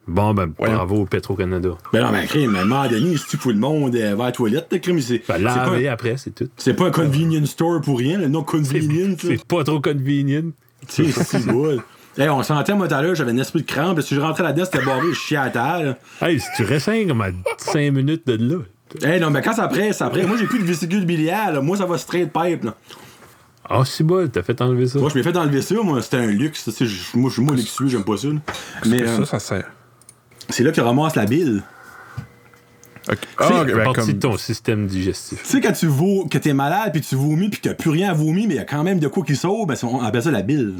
Speaker 2: Bon, ben, bravo au Petro-Canada.
Speaker 3: Ben non, ben, crime, à un moment donné, si tu fous le monde euh, vers la toilette, crime, c'est
Speaker 2: Ben, laver après, c'est tout.
Speaker 3: c'est pas un convenience store pour rien, le nom convenience.
Speaker 2: C'est pas trop convenient.
Speaker 3: Tu sais, c'est bon. Hey, on sentait, moi, tout à l'heure, j'avais un esprit de crampe. Si je rentrais là-dedans, c'était barré, je chiais à terre.
Speaker 2: Hey, si tu restes comme à 5 minutes de là.
Speaker 3: Hey, non, mais quand ça presse, ça presse. Moi, j'ai plus de vésicule biliaire, là. Moi, ça va straight pipe, là.
Speaker 2: Ah, c'est bon, t'as fait enlever ça.
Speaker 3: Moi, je m'ai fait enlever ça, moi, c'était un luxe. Moi, je suis moi, luxueux, j'aime pas ça. là. Mais
Speaker 1: Mais
Speaker 3: euh,
Speaker 1: ça, ça sert.
Speaker 3: c'est là que tu ramasses la bile.
Speaker 1: Ah,
Speaker 2: C'est
Speaker 1: ben,
Speaker 2: partie
Speaker 1: comme...
Speaker 2: de ton système digestif.
Speaker 3: Tu sais, quand tu vo- que t'es malade, puis tu vomis, puis que t'as plus rien à vomir, mais il y a quand même de quoi qui sort, ben, on appelle ça la bile.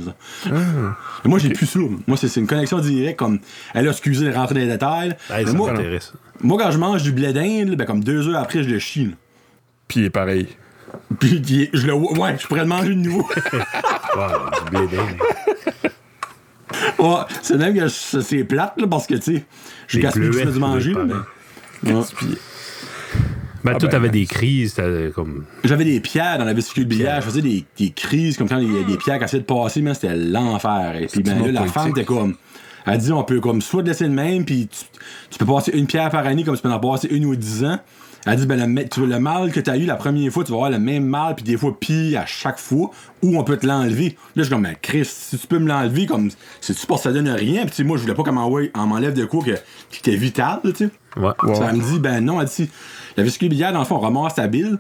Speaker 3: Et Moi, j'ai plus ça. Moi, c'est c'est une connexion directe, comme, elle a excusé de rentrer dans les détails.
Speaker 2: Ça
Speaker 3: moi,
Speaker 2: m'intéresse.
Speaker 3: moi, quand je mange du blé d'Inde, ben, comme deux heures après, je le chie.
Speaker 1: Puis il est pareil.
Speaker 3: Puis je le ouais, je pourrais le manger de nouveau.
Speaker 2: Ouais, du blé d'Inde.
Speaker 3: ouais, c'est même que je- c'est plate, là, parce que, tu sais, je
Speaker 2: Des
Speaker 3: gaspille
Speaker 2: bleuets,
Speaker 3: plus du manger. mais- Ouais.
Speaker 1: Puis,
Speaker 2: Ben,
Speaker 1: Ah
Speaker 2: toi,
Speaker 1: ben,
Speaker 2: t'avais
Speaker 1: ben,
Speaker 2: des crises, t'avais comme.
Speaker 3: J'avais des pierres dans la vésicule biliaire. Je faisais des, des crises comme quand il y a des pierres qui essayaient de passer, mais c'était l'enfer. Et puis ben là, la femme était comme. Elle dit on peut comme soit te laisser le même, puis tu, tu peux passer une pierre par année comme tu peux en passer une ou dix ans. Elle dit ben le, me- tu veux le mal que tu as eu la première fois, tu vas avoir le même mal, puis des fois pire à chaque fois, ou on peut te l'enlever. Là, je suis comme, ben, Chris, si tu peux me l'enlever, comme, c'est-tu parce que ça donne rien, puis tu sais, moi, je voulais pas qu'on m'enlève de quoi que, qui était vital, tu sais.
Speaker 2: Ouais.
Speaker 1: Ouais.
Speaker 3: Ça me dit, ben non, elle dit, la vésicule biliaire, dans le fond, ta bile.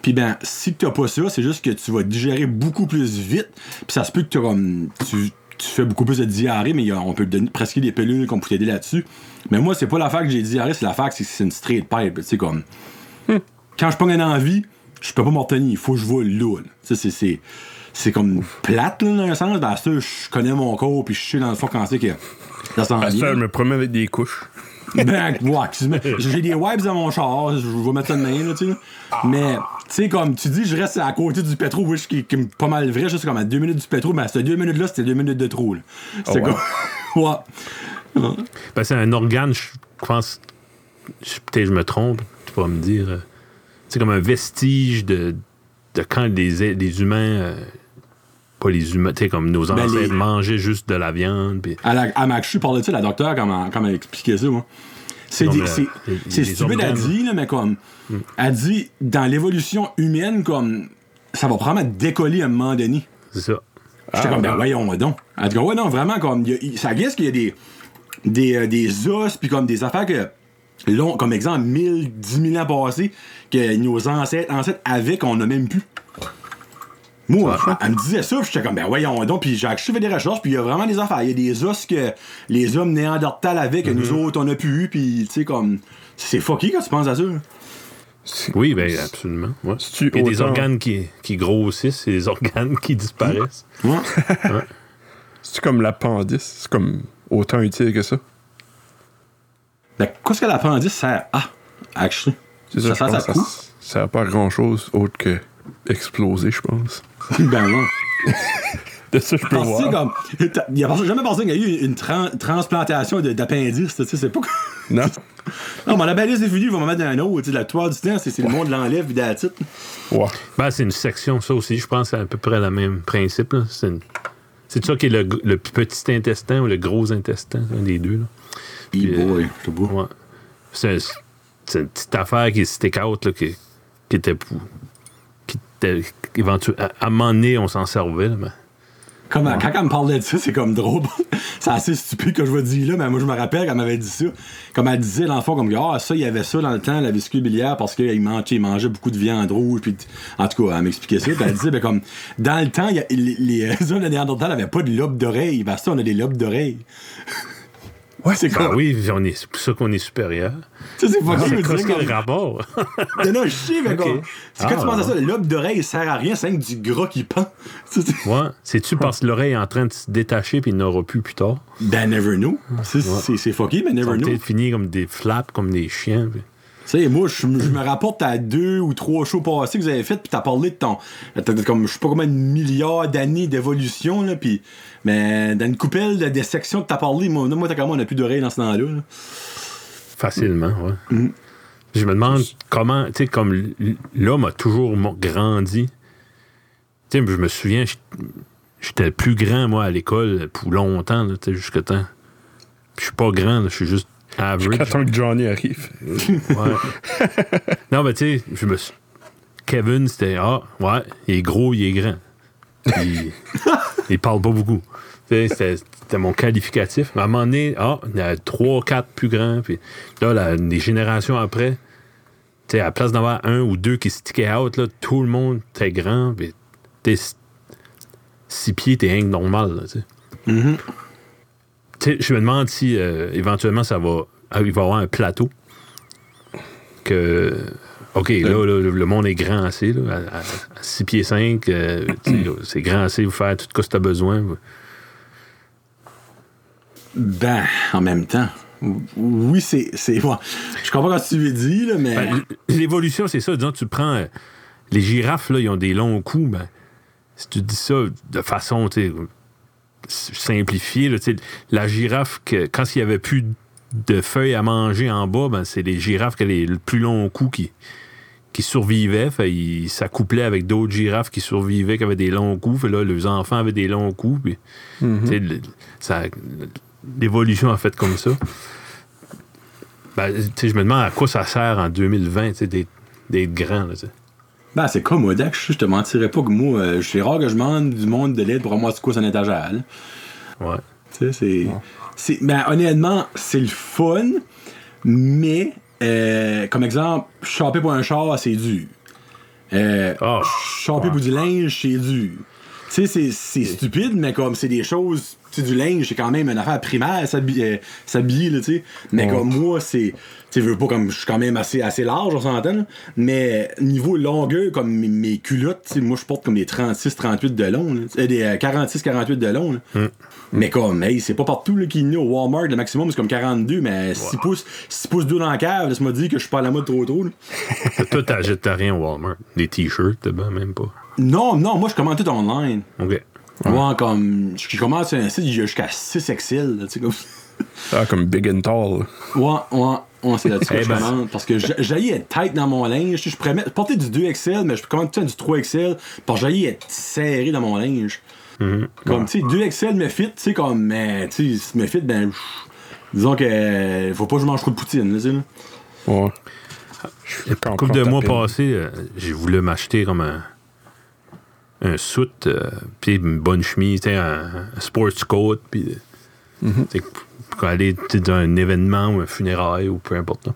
Speaker 3: Puis ben, si t'as pas ça, c'est juste que tu vas digérer beaucoup plus vite. Puis ça se peut que comme, tu, tu fais beaucoup plus de diarrhée, mais il y a- on peut te donner presque des pilules qu'on peut t'aider là-dessus. Mais moi, c'est pas l'affaire que j'ai diarrhée, c'est l'affaire que c'est- c'est une straight pipe. Tu sais, comme, quand je pogne une envie, je peux pas m'en retenir. Il faut que je vois là. Tu sais, c'est- c'est. C'est comme plate, là, dans un sens. Ben, ça, je connais mon corps, puis je sais dans le fond quand c'est que ça s'en
Speaker 1: à
Speaker 3: vient.
Speaker 1: ça, je me promets avec des couches.
Speaker 3: Ouais, excuse-moi. J'ai des wipes dans mon char, je vais mettre ça de main, là, tu sais. Mais, tu sais, comme tu dis, je reste à côté du pétro, oui, qui, qui est pas mal vrai, juste comme à deux minutes du pétro, ben, ces deux minutes-là, c'était deux minutes de là. C'était
Speaker 1: Oh, ouais.
Speaker 3: comme. ouais.
Speaker 2: Ben, c'est un organe, je pense. Peut-être je me trompe, tu pourras me dire. euh, C'est comme un vestige de, de quand les, les humains. euh, pas les humains, tu sais, comme nos
Speaker 3: Ben,
Speaker 2: ancêtres
Speaker 3: les-
Speaker 2: mangeaient juste de la viande. puis-
Speaker 3: À, la, à Machu, parlait de ça, la docteur, comme, comme elle expliquait ça, moi. C'est stupide à
Speaker 2: organes,
Speaker 3: dire, là, mais comme. Elle dit, dans l'évolution humaine, comme. Ça va probablement décoller à un moment donné.
Speaker 2: C'est ça.
Speaker 3: J'étais
Speaker 1: Ah,
Speaker 3: comme, ben
Speaker 1: ouais.
Speaker 3: voyons donc. Elle dit, ouais, non, vraiment, comme, y a- ça guesse qu'il y a des, des, euh, des os, puis comme des affaires que, long, comme exemple, 1000, 10 000 ans passés, que nos ancêtres, ancêtres avaient, qu'on n'a même plus. Moi, elle, elle me disait ça, puis j'étais comme, ben voyons donc, puis j'ai fait des recherches, puis il y a vraiment des affaires. Il y a des os que les hommes néandertals avaient, que nous autres, on a pu eu, puis tu sais, comme, c'est fucky quand tu penses à ça.
Speaker 2: Oui, ben absolument. Ouais. Il y a des organes qui, qui grossissent et des organes qui disparaissent.
Speaker 3: Ouais.
Speaker 1: C'est comme l'appendice? C'est comme autant utile que ça?
Speaker 3: Ben, qu'est-ce que l'appendice sert à, actually?
Speaker 1: C'est ça,
Speaker 3: Ça sert à
Speaker 1: ça
Speaker 3: quoi?
Speaker 1: sert pas à grand chose autre que exploser, je pense.
Speaker 3: ben non.
Speaker 1: De ça, je peux voir.
Speaker 3: comme, il y a jamais personne qui a eu une tran- transplantation de- d'appendice, tu sais, c'est pas...
Speaker 1: Non?
Speaker 3: non, mon appendice est fini, il va m'en mettre un autre, tu sais, la plupart du temps, c'est c'est le monde l'enlève, puis that's it.
Speaker 1: Ouais.
Speaker 2: Ben, c'est une section, ça aussi. Je pense que c'est à peu près le même principe. C'est une- c'est ça qui est le, le petit intestin ou le gros intestin, un des deux. Là.
Speaker 3: Puis,
Speaker 2: euh,
Speaker 3: boy, c'est beau.
Speaker 2: Ouais. C'est une petite affaire qui stick out, là, qui, qui était pour. Qui était éventuellement. À, à un moment donné, on s'en servait. Là, mais...
Speaker 3: Comme, Quand elle me parlait de ça, c'est comme drôle. c'est assez stupide que je vais dire là, mais moi je me rappelle qu'elle m'avait dit ça. Comme elle disait l'enfant, comme Ah, ça, il y avait ça dans le temps, la vésicule biliaire, parce qu'il mangeait, il mangeait beaucoup de viande rouge. Puis, en tout cas, elle m'expliquait ça. Puis elle disait, ben, comme, dans le temps, il y a- les, les hommes de Néandertal n'avaient pas de lobe d'oreille. Parce que on a des lobes d'oreille. Ouais, c'est
Speaker 2: Ben
Speaker 3: quoi?
Speaker 2: oui, on est- c'est pour ça qu'on est supérieur.
Speaker 3: Ça, c'est pas
Speaker 2: C'est
Speaker 3: mais
Speaker 2: quoi
Speaker 3: comme-
Speaker 2: le rapport?
Speaker 3: Non, non, je sais, mais
Speaker 2: Ok.
Speaker 3: comme. C'est quand
Speaker 2: Ah.
Speaker 3: tu penses à ça, lobe d'oreille, il sert à rien, c'est que du gras qui pend. C'est-
Speaker 2: ouais. C'est-tu parce que l'oreille est en train de se détacher puis il n'aura plus plus tard?
Speaker 3: Ben, never know. C'est c'est- c'est fucké, mais
Speaker 2: Ça
Speaker 3: never know.
Speaker 2: peut-être finir comme des flaps, comme des chiens. puis-
Speaker 3: Tu sais, moi, je, me rapporte à deux ou trois shows passés que vous avez fait, puis t'as parlé de ton. T'as comme, je sais pas combien de milliards d'années d'évolution, là, puis. Mais dans une coupelle de, des sections que t'as parlé, moi, moi t'as on a plus d'oreilles dans ce temps-là. là.
Speaker 2: Facilement, ouais.
Speaker 3: Mm.
Speaker 2: Je me demande comment, tu sais, comme l'homme a toujours grandi. Tu sais, je me souviens, j'étais le plus grand, moi, à l'école, pour longtemps, tu sais, jusque temps. Puis Je suis pas grand, je suis juste average.
Speaker 1: Attends que Johnny arrive.
Speaker 2: Ouais. non, mais tu sais, je me suis- Kevin, c'était Ah, ouais, il est gros, il est grand. Puis, il parle pas beaucoup. C'était mon qualificatif. À un moment donné, ah, il y a trois, quatre plus grands. Puis là, la- les générations après, tu sais, à la place d'avoir un ou deux qui stickaient out, là, tout le monde était grand. Puis t'es six pieds, t'es rien que normal. Là, tu sais.
Speaker 3: Mm-hmm.
Speaker 2: Je me demande si euh, éventuellement ça va. ah, Il va y avoir un plateau. Que. OK, là, là, le, monde est grand assez, là, à, 6 pieds 5. c'est grand assez pour faire tout ce que tu as besoin.
Speaker 3: Ben, en même temps. Oui, c'est. c'est ouais. Je comprends ce que tu veux dire, là, mais.
Speaker 2: Ben, L'évolution, c'est ça. Disons, tu prends. euh, les girafes, là, ils ont des longs coups. Ben, si tu dis ça de façon tu sais, simplifiée, là, tu sais, la girafe, que, quand il n'y avait plus de feuilles à manger en bas, ben, c'est les girafes qui avaient les plus longs coups qui, qui survivaient. Fait, ils s'accouplaient avec d'autres girafes qui survivaient, qui avaient des longs coups. Fait, là, leurs enfants avaient des longs coups. Puis, tu sais, le- ça- L'évolution a fait comme ça. Ben, tu sais, je me demande à quoi ça sert en 2020 tu sais, d'être grand. Là, tu sais.
Speaker 3: Ben, c'est comme moi, Dax, je te mentirais pas que moi, euh, c'est rare que je demande du monde de l'aide pour moi, c'est quoi son étagère, là.
Speaker 2: Ouais.
Speaker 3: Tu sais, c'est. c'est- Ben, honnêtement, c'est le fun, mais, euh, comme exemple, choper pour un char, c'est dur. Euh,
Speaker 2: Ah,
Speaker 3: choper
Speaker 2: ouais.
Speaker 3: pour du linge, c'est dur. Tu sais, c'est- c'est stupide, mais comme c'est des choses. Tu sais, du linge, c'est quand même une affaire primaire, euh, s'habiller, là, tu sais. Mais
Speaker 1: Ouais.
Speaker 3: comme moi, c'est. Tu sais, je veux pas comme. Je suis quand même assez, assez large, on s'entend. Mais niveau longueur, comme mes, mes culottes, tu sais, moi, je porte comme des 36-38 de long, là. Euh, des 46-48 de long, là.
Speaker 2: Hmm.
Speaker 3: Mais comme, hey, c'est pas partout là, qu'il a au Walmart, le maximum c'est comme 42, mais 6 pouces, 6 pouces d'eau dans la cave, laisse-moi dire que je suis pas à la mode trop trop. là.
Speaker 2: Toi, t'achètes rien au Walmart. Des t-shirts, ben, même pas.
Speaker 3: Non, non, moi je commande tout online.
Speaker 2: OK.
Speaker 3: Moi, comme, je commence sur un site, il y a jusqu'à 6 XL, là, tu sais, comme.
Speaker 1: Ah, comme Big and Tall.
Speaker 3: Ouais, ouais, ouais, c'est là-dessus que
Speaker 2: Eh
Speaker 3: je
Speaker 2: ben.
Speaker 3: commande. Parce que j'allais être tight dans mon linge. Je pourrais mettre- porter du 2XL, mais je commande tout le temps du 3XL. Parce que j'allais être serré dans mon linge. Comme, tu sais, 2XL me fit, tu sais, comme, mais, tu sais, si me fit, ben, disons que, euh, faut pas que je mange trop de poutine, là, tu sais, là.
Speaker 1: Ouais.
Speaker 2: Une couple de mois passés, euh, j'ai voulu m'acheter comme un, un suit, euh, puis une bonne chemise, tu sais, un, un sports coat, puis sais, pour aller dans un événement ou un funérail ou peu importe. là.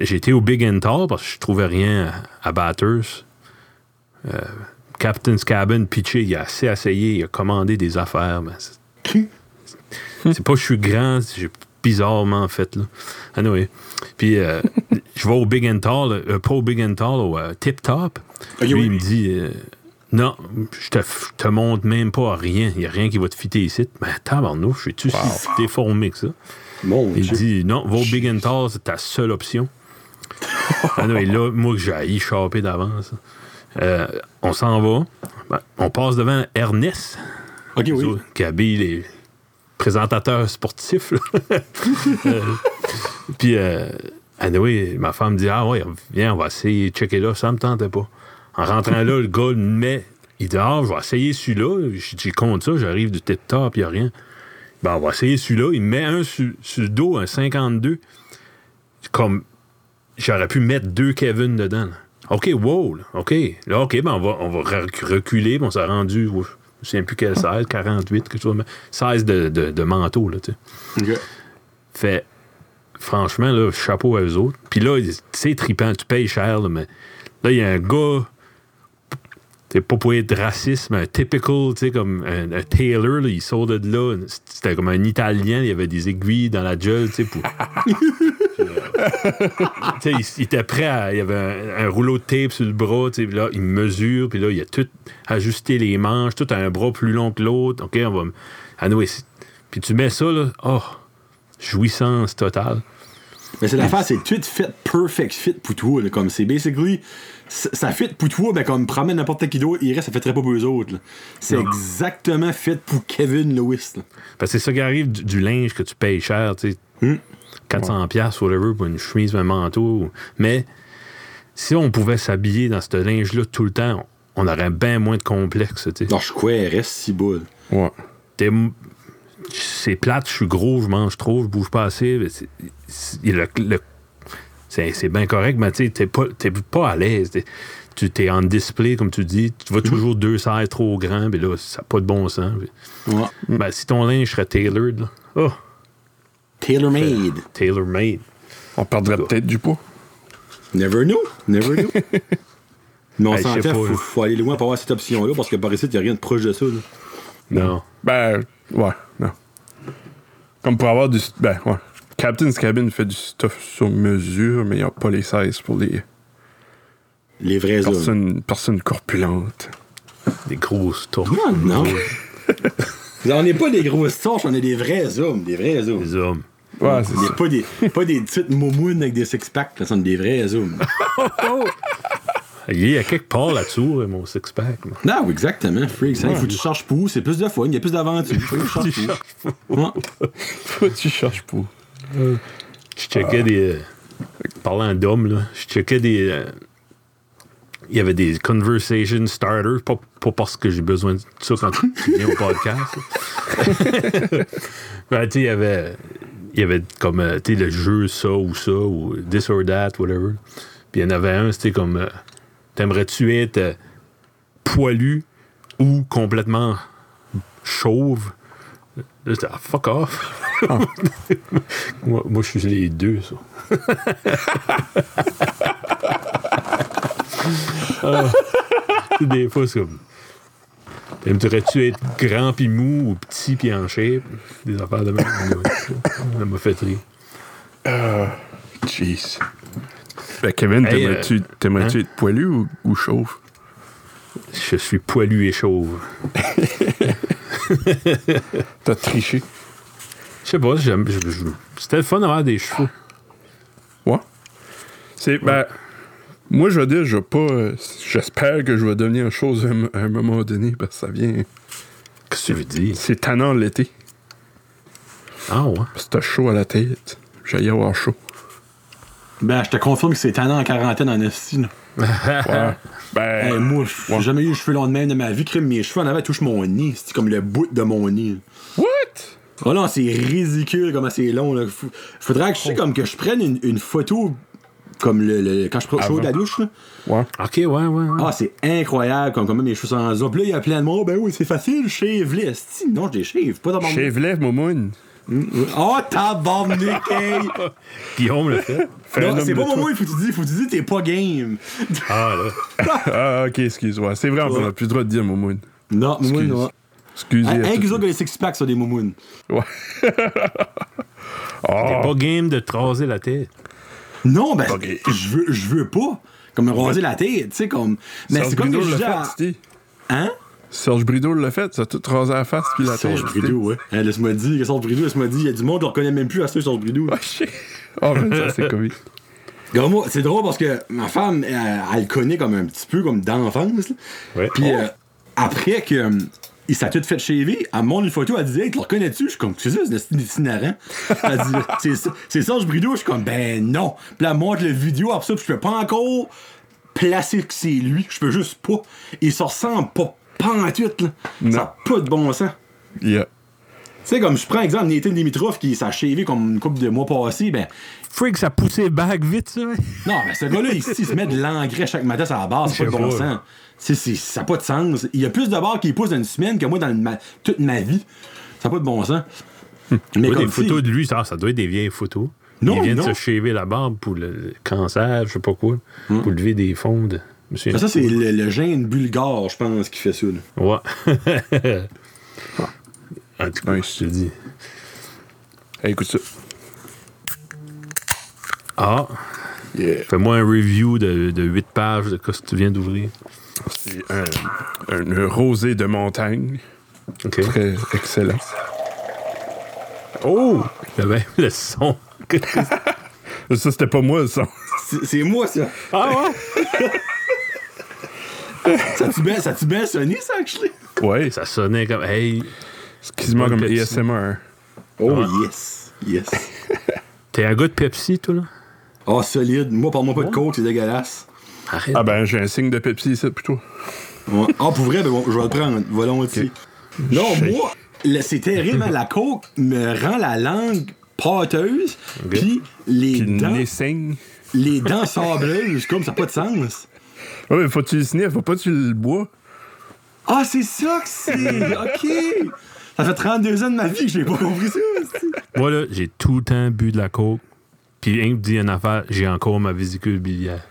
Speaker 2: J'ai été au Big and Tall parce que je trouvais rien à, à Batters. Euh, Captain's Cabin, pitché, il a assez essayé, il a commandé des affaires, mais c'est- c'est pas que je suis grand, j'ai bizarrement fait, là. Anyway. Puis, euh, je vais au Big and Tall, euh, pas au Big and Tall, au euh, Tip Top.
Speaker 3: Ok,
Speaker 2: Lui,
Speaker 3: oui.
Speaker 2: il me dit, euh, Non, je te, je te montre même pas rien. Il n'y a rien qui va te fitter ici. Mais tabarnouche, je suis-tu si déformé que ça?
Speaker 3: Mon
Speaker 2: Il
Speaker 3: Dieu.
Speaker 2: dit non, au Big and Tall, c'est ta seule option. ah non, et là, moi que j'ai choper d'avance. Euh, on s'en va. Ben, on passe devant Ernest,
Speaker 3: oui.
Speaker 2: qui habille les présentateurs sportifs. Euh, Puis, euh, anyway, ma femme dit Ah ouais, viens, on va essayer de checker là. Ça me tentait pas. En rentrant là, le gars le met. Il dit Ah, je vais essayer celui-là. J'ai compte ça, j'arrive du tip top, il n'y a rien. Ben, on va essayer celui-là. Il met un sur, sur le dos, un 52. Comme j'aurais pu mettre deux Kevin dedans. là. OK, wow, là, OK. Là, OK, ben on va, on va rec- reculer, on s'est rendu, je ne sais plus quel 16, 48, quelque chose. de même. 16 de, de, de manteau, là, tu sais.
Speaker 3: Ok.
Speaker 2: Fait, franchement, là, chapeau à eux autres. Puis là, c'est trippant, tu payes cher, là, mais là, il y a un gars, c'est pas pour être raciste, mais un typical, tu sais, comme un, un tailor, là, il sort de là, c'était comme un Italien, il y avait des aiguilles dans la gueule, tu sais, pour... Puis, tu sais, il, il était prêt à, il y avait un, un rouleau de tape sur le bras, tu sais, là, il mesure, puis là, il a tout ajusté les manches, tout a un bras plus long que l'autre, OK, on va... Ah, anyway, puis tu mets ça, là, oh, jouissance totale.
Speaker 3: Mais c'est l'affaire, c'est tout fait perfect fit pour toi. là, comme c'est basically. Ça fit pour toi, mais comme promène n'importe qui d'autre, il reste, ça fait très pas pour eux autres. C'est exactement fait pour Kevin Lewis. là.
Speaker 2: Parce que c'est ça qui arrive du, du linge que tu payes cher, tu sais.
Speaker 3: Hmm.
Speaker 2: 400 pièces whatever pour une chemise, un manteau. Mais si on pouvait s'habiller dans ce linge-là tout le temps, on aurait bien moins de complexe, tu sais.
Speaker 3: Non, je il reste si là.
Speaker 1: Ouais.
Speaker 2: T'es- C'est plate, je suis gros, je mange trop, je bouge pas assez. le- c'est c'est bien correct, mais tu sais, t'es pas, t'es pas à l'aise. T'es- Tu t'es en display, comme tu dis. Tu vas toujours deux sizes trop grands, puis là, ça n'a pas de bon sens.
Speaker 3: Ouais.
Speaker 2: Ben, si ton linge serait tailored, là, oh,
Speaker 3: Tailor-made.
Speaker 2: tailor-made.
Speaker 1: On perdrait peut-être du poids.
Speaker 3: Never know. Never know. Mais on
Speaker 2: Hey,
Speaker 3: s'entend,
Speaker 2: pas,
Speaker 3: faut, faut aller loin pour avoir cette option-là, parce que par ici, il n'y a rien de proche de ça. là.
Speaker 2: Non.
Speaker 1: Ben, ouais, non. Comme pour avoir du. Ben, ouais. Captain's Cabin fait du stuff sur mesure, mais il n'y a pas les sizes pour les
Speaker 3: Les vrais hommes.
Speaker 1: personnes, personnes corpulentes.
Speaker 2: Des grosses tours.
Speaker 3: Ah, non? on n'est pas des grosses torches, on est des vrais hommes. Des vrais hommes.
Speaker 2: Des hommes.
Speaker 1: Ouais, c'est ça.
Speaker 3: pas des, pas des petites moumounes avec des six-packs, là, ce sont des vrais hommes.
Speaker 2: Il y a quelque part là-dessous, euh, mon six-pack. moi.
Speaker 3: Non, oui, exactement. Freak, ça, il faut que tu cherches pour, c'est plus de fun, il y a plus d'aventure. Faut que tu cherches pour. Ouais.
Speaker 1: Toi, tu cherches pour.
Speaker 2: Je checkais des. euh, parlant d'hommes, là, je checkais des. euh, il y avait des conversation starters, pas, pas parce que j'ai besoin de ça quand tu viens au podcast. Ben, tu sais, il y avait. Il y avait comme, euh, tu sais, le jeu ça ou ça, ou this or that, whatever. Puis il y en avait un, c'était comme. euh, T'aimerais-tu être euh, poilu ou complètement chauve? Là, j'étais, ah, fuck off. moi, moi, je suis les deux, ça. Ah. Des fois, c'est comme. Aimerais-tu être grand pis mou ou petit pis en shape? Des affaires de même. Ça m'a fait rire.
Speaker 1: Jeez. Ben, Kevin,
Speaker 2: Hey,
Speaker 1: t'aimerais-tu
Speaker 2: euh,
Speaker 1: t'aimerais-tu
Speaker 2: hein?
Speaker 1: être poilu ou, ou chauve?
Speaker 2: Je suis poilu et chauve.
Speaker 1: T'as triché.
Speaker 2: Je sais pas, j'aime. C'était le fun d'avoir des cheveux.
Speaker 1: Ouais. C'est. Ben. Moi, je veux dire, je vais pas. euh, J'espère que je vais devenir chose à un, à un moment donné, parce que ça vient.
Speaker 2: Qu'est-ce que tu veux dire?
Speaker 1: C'est tannant l'été.
Speaker 2: Ah ouais.
Speaker 1: Parce que t'as chaud à la tête. J'ai avoir chaud.
Speaker 3: Ben, je te confirme que c'est tannant en quarantaine en esti. là.
Speaker 1: Ouais. Ben.
Speaker 3: Hey, moi, j'ai jamais eu les cheveux longs de même de ma vie. Crime, mes cheveux en avant touchent mon nez. C'est comme le bout de mon nez.
Speaker 1: What?
Speaker 3: Oh non, c'est ridicule comment c'est long. Là. Faudrait que je sais comme que je prenne une, une photo comme le, le- quand je prends chaud de la douche. Là.
Speaker 1: Ouais.
Speaker 2: Ok, ouais, ouais, ouais.
Speaker 3: Ah, c'est incroyable comme comment mes cheveux sont en Puis là, il y a plein de monde. Ben oui, c'est facile, shave-les. Non, je les shave, pas dans mon
Speaker 1: Momoun.
Speaker 3: Oh, tabarnak!
Speaker 2: Guillaume le fait.
Speaker 1: Un
Speaker 3: c'est pas moi, il faut que tu dis, faut que tu dis, t'es pas game.
Speaker 2: Ah là.
Speaker 1: Ah, ok, excuse-moi. C'est vrai, on n'a plus le droit de dire Momoun.
Speaker 3: Non,
Speaker 1: Excuse.
Speaker 3: non.
Speaker 1: Excusez.
Speaker 3: Ont que les six-packs sur des moumounes.
Speaker 1: Ouais.
Speaker 2: T'es
Speaker 1: oh,
Speaker 2: pas game de te raser la tête.
Speaker 3: Non, ben, je veux, je veux pas. Comme me raser la tête, tu sais, comme. Mais c'est comme que je. Hein?
Speaker 1: Serge Brideau l'a fait, ça a tout rasé la face puis la tête.
Speaker 3: Serge Brideau, ouais. Hein, laisse-moi dire, Serge Brideau, laisse-moi dire, il y a du monde qui le reconnaît même plus à ce Serge Brideau.
Speaker 1: Ah, shit. Oh, man, ça, c'est comique.
Speaker 3: C'est drôle parce que ma femme, elle, elle le connaît comme un petit peu comme d'enfance.
Speaker 2: Ouais.
Speaker 3: Puis euh, après que euh, il s'est tout fait shaver, elle me montre une photo, elle dit Hey, tu le reconnais-tu? Je suis comme, c'est ça, c'est un itinérant. Elle dit C'est Serge Brideau, je suis comme Ben non. Puis là, elle montre la vidéo, après ça, puis je peux pas encore placer que c'est lui. Je peux juste pas. Il se ressemble pas, tout, là.
Speaker 1: Non.
Speaker 3: Ça a pas de bon sens.
Speaker 1: Yeah.
Speaker 3: Tu sais, comme je prends exemple Nathan Dimitrov qui s'est comme une couple de mois passés, ben
Speaker 2: Freak, ça poussait back vite, ça.
Speaker 3: Non, mais ce gars-là, ici, il se met de l'engrais chaque matin sur la base, c'est pas de bon
Speaker 2: pas.
Speaker 3: sens. C'est, c'est- ça n'a pas de sens. Il y a plus de barres qu'il pousse dans une semaine que moi dans ma- toute ma vie. Ça n'a pas de bon sens. Mais
Speaker 2: Ouais,
Speaker 3: comme
Speaker 2: des
Speaker 3: si-
Speaker 2: photos de lui, ça, ça doit être des vieilles photos.
Speaker 3: Non,
Speaker 2: il vient
Speaker 3: non.
Speaker 2: de se shaver la barbe pour le cancer, je sais pas quoi, pour lever des fonds de.
Speaker 3: Ça, c'est le, le gène bulgare, je pense, qui fait ça. là.
Speaker 2: Ouais. en tout cas, je te dis.
Speaker 1: Hey, écoute ça.
Speaker 2: Ah,
Speaker 1: Yeah.
Speaker 2: fais-moi un review de, de 8 pages de ce que tu viens d'ouvrir.
Speaker 1: C'est un, un rosé de montagne.
Speaker 2: OK.
Speaker 1: Très excellent.
Speaker 2: Oh! Le, ben, le son.
Speaker 1: Ça, c'était pas moi, ça.
Speaker 3: C'est, c'est moi, ça.
Speaker 2: ah ouais?
Speaker 3: Ça tu bien, ça tu bien sonné, ça, actually?
Speaker 1: Ouais,
Speaker 2: Ça sonnait comme. Hey,
Speaker 1: quasiment comme. ASMR.
Speaker 3: Oh,
Speaker 2: Ouais.
Speaker 3: yes. Yes.
Speaker 2: t'es un gars de Pepsi, toi, là?
Speaker 3: Oh, solide. Moi, parle-moi pas de coke, c'est dégueulasse.
Speaker 2: Arrête.
Speaker 1: Ah ben, j'ai un signe de Pepsi ici, plutôt.
Speaker 3: Ouais. Ah, pour vrai, ben bon, je vais le prendre volontiers. Non,
Speaker 1: Shake.
Speaker 3: moi, c'est terrible, hein, la coke me rend la langue pâteuse, puis les
Speaker 1: Puis le
Speaker 3: dents,
Speaker 1: saigne.
Speaker 3: les dents sableuses, comme ça n'a pas de sens.
Speaker 1: Ouais, faut que tu le sniffes, faut pas que tu le bois.
Speaker 3: Ah, c'est ça que c'est! OK! Ça fait 32 ans de ma vie que j'ai pas compris ça. c'est-
Speaker 2: Moi, là, j'ai tout le temps bu de la coke. Puis, un dit une affaire, j'ai encore ma vésicule biliaire.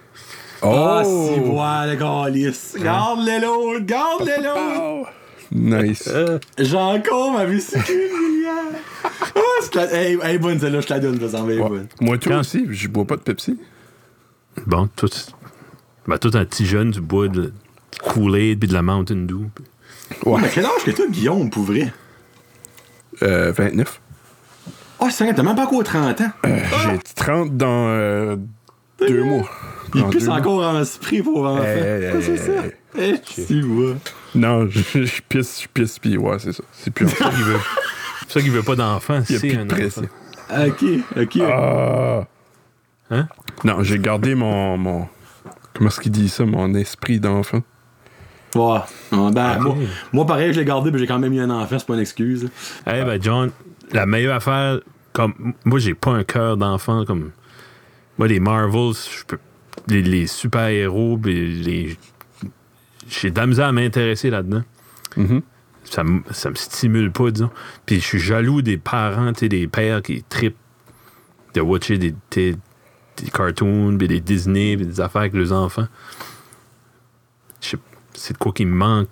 Speaker 3: Ah, si, voilà, le calice. Garde-le l'autre, garde-le l'autre.
Speaker 1: Oh. Nice.
Speaker 3: J'ai encore ma vésicule biliaire. Ah, c'est la... hey, hey, bonne celle-là, je te la donne, est
Speaker 1: Ouais.
Speaker 3: bonne.
Speaker 1: Moi,
Speaker 2: Quand-
Speaker 1: aussi, je bois pas de Pepsi.
Speaker 2: Bon, tout, ben, tout un petit jeune, tu bois de, du Kool-Aid puis de la Mountain Dew.
Speaker 3: Ouais. Mais quel âge que toi, Guillaume, pour vrai?
Speaker 1: Euh, 29.
Speaker 3: Ah, c'est vrai, t'as même pas encore 30 ans.
Speaker 1: J'ai 30 dans euh, deux mois.
Speaker 3: Il
Speaker 1: Dans
Speaker 3: pisse encore en spray pour enfants.
Speaker 1: Hey, hey,
Speaker 3: Ah, c'est
Speaker 1: hey,
Speaker 3: ça?
Speaker 1: hey.
Speaker 3: Eh, si, ouais.
Speaker 1: Non, je, je pisse, je pisse, puis ouais, c'est ça. C'est plus
Speaker 2: ça qu'il veut, c'est ça qu'il veut pas d'enfant,
Speaker 1: Il y a
Speaker 2: c'est
Speaker 1: plus
Speaker 2: un
Speaker 1: de pression.
Speaker 2: enfant.
Speaker 3: Ok, ok.
Speaker 1: Ah!
Speaker 2: Hein?
Speaker 1: Non, j'ai gardé mon, mon. Comment est-ce qu'il dit ça, mon esprit d'enfant?
Speaker 3: Ouais. Ah, ben,
Speaker 2: Ok.
Speaker 3: moi, moi, pareil, je l'ai gardé, mais j'ai quand même eu un enfant, c'est pas une excuse.
Speaker 2: Eh ben, John, la meilleure affaire, comme moi, j'ai pas un cœur d'enfant comme. Moi, les Marvels, je peux. Les, les super-héros, puis les. J'ai de la misère à m'intéresser là-dedans.
Speaker 1: Mhm.
Speaker 2: Ça, me- ça me stimule pas, disons. Puis je suis jaloux des parents, tu sais, des pères qui trippent de watcher des, des, des cartoons, puis des Disney, puis des affaires avec leurs enfants. Je sais- C'est de quoi qui me manque.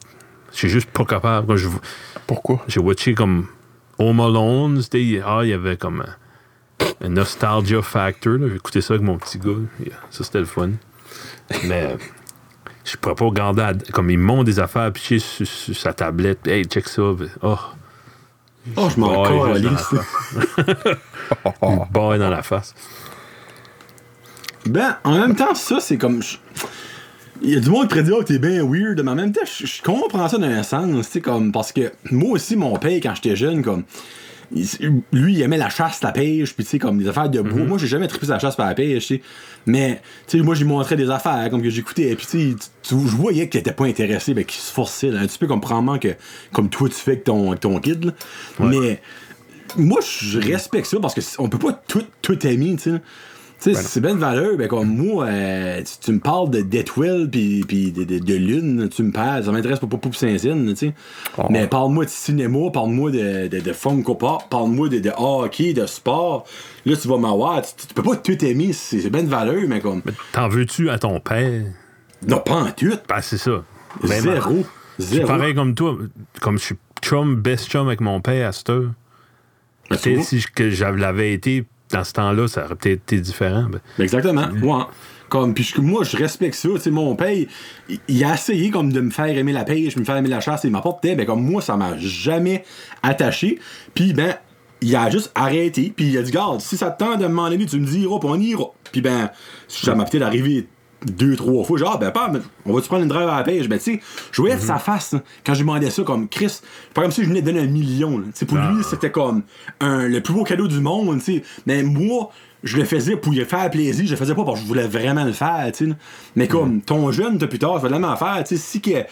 Speaker 2: Je suis juste pas capable. Quand je,
Speaker 1: Pourquoi?
Speaker 2: j'ai watché comme Home Alone, c'était, ah, il y avait comme un, un nostalgia factor. là. J'ai écouté ça avec mon petit gars. Yeah, Ça, c'était le fun. Mais euh, je pourrais pas regarder, à- comme ils montent des affaires pichées sur, sur sa tablette. Hey, check ça. Oh,
Speaker 3: Oh, je m'en
Speaker 2: juste dans la balle dans la face.
Speaker 3: Ben, en même temps, ça, c'est comme. Il y a du monde qui dire, oh, t'es bien weird, mais en même temps, je, comprends ça d'un sens, tu comme. Parce que moi aussi, mon père, quand j'étais jeune, comme. lui, il aimait la chasse, la pêche, puis tu sais, comme des affaires de bois. Moi, j'ai jamais trippé la chasse par la pêche, tu sais. Mais, tu sais, moi, j'ai montré des affaires, comme que j'écoutais, puis tu sais, je voyais qu'il était pas intéressé, ben, qu'il se forçait, là, un petit peu comme probablement que, comme toi, tu fais avec ton, avec ton kid, là. Mais, moi, je respecte ça parce que c- on peut pas tout, tout aimer, tu sais. Sais, c'est bien de valeur, ben comme moi, euh, tu, tu me parles de Deathwell puis puis de, de, de Lune, tu me parles, ça m'intéresse pas pour pour Saint-Zine, tu sais.
Speaker 1: Oh.
Speaker 3: Mais parle-moi de cinéma, parle-moi de, de, de Funko Pop, parle-moi de, de hockey, de sport. Là, tu vas m'avoir, tu, tu peux pas tout aimer, c'est c'est bien de valeur, mais comme.
Speaker 2: T'en veux-tu à ton père?
Speaker 3: Non, pas en tout.
Speaker 2: Ben, c'est ça. Ben,
Speaker 3: Zéro.
Speaker 2: Je suis
Speaker 3: Zéro.
Speaker 2: pareil comme toi. Comme je suis chum, best chum avec mon père à cette heure.
Speaker 3: Ben,
Speaker 2: si je- que j'avais été dans ce temps-là, ça aurait peut-être été différent. Ben,
Speaker 3: Exactement. Ouais. Comme, puis je- moi, je respecte ça. Tu sais, mon père, il, il a essayé comme de me faire aimer la pêche, me faire aimer la chasse, il m'apportait, ben comme moi, ça m'a jamais attaché. Puis ben, il a juste arrêté, puis il a dit, garde, si ça te tente de m'en aller, tu me diras, puis on ira. Puis ben, ça m'a peut-être arrivé deux, trois fois, genre, ben, pas, mais on va-tu prendre une drive à la pêche? Ben, tu sais, je voyais sa face, hein, quand je demandais ça, comme Chris, pas comme si je venais de donner un million, là. Pour lui, c'était comme un, le plus beau cadeau du monde, tu sais. Mais moi, je le faisais pour lui faire plaisir, je le faisais pas parce que je voulais vraiment le faire, tu sais. là. Mais comme ton jeune, t'as plus tard, je vais vraiment faire, tu sais, si que,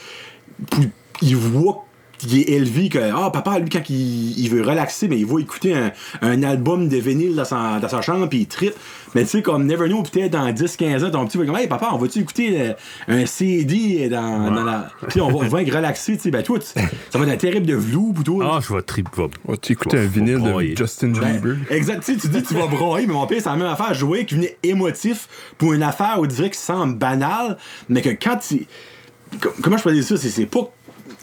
Speaker 3: pour- il voit qu'il est élevé, que, ah, papa, lui, quand il, il veut relaxer, mais il va écouter un, un album de vinyle dans sa, dans sa chambre, puis il tripe. Mais tu sais, comme Never Know, peut-être dans 10-15 ans, ton petit va dire, hey, papa, on va-tu écouter euh, un CD dans, dans la. Tu sais, on va, on va être relaxé, tu sais, ben, toi, tu- ça va être un terrible de vlou toi.
Speaker 2: Ah, je vais trip. va-
Speaker 1: Vas-tu écouter un vinyle de Justin
Speaker 3: Ben,
Speaker 1: Bieber?
Speaker 3: exact, tu sais, tu dis tu vas broyer, mais mon père, c'est la même affaire. Voyais qu'il venait émotif pour une affaire, on dirait que ça semble banal, mais que quand tu. com- Comment je peux dire ça? C'est- C'est pas.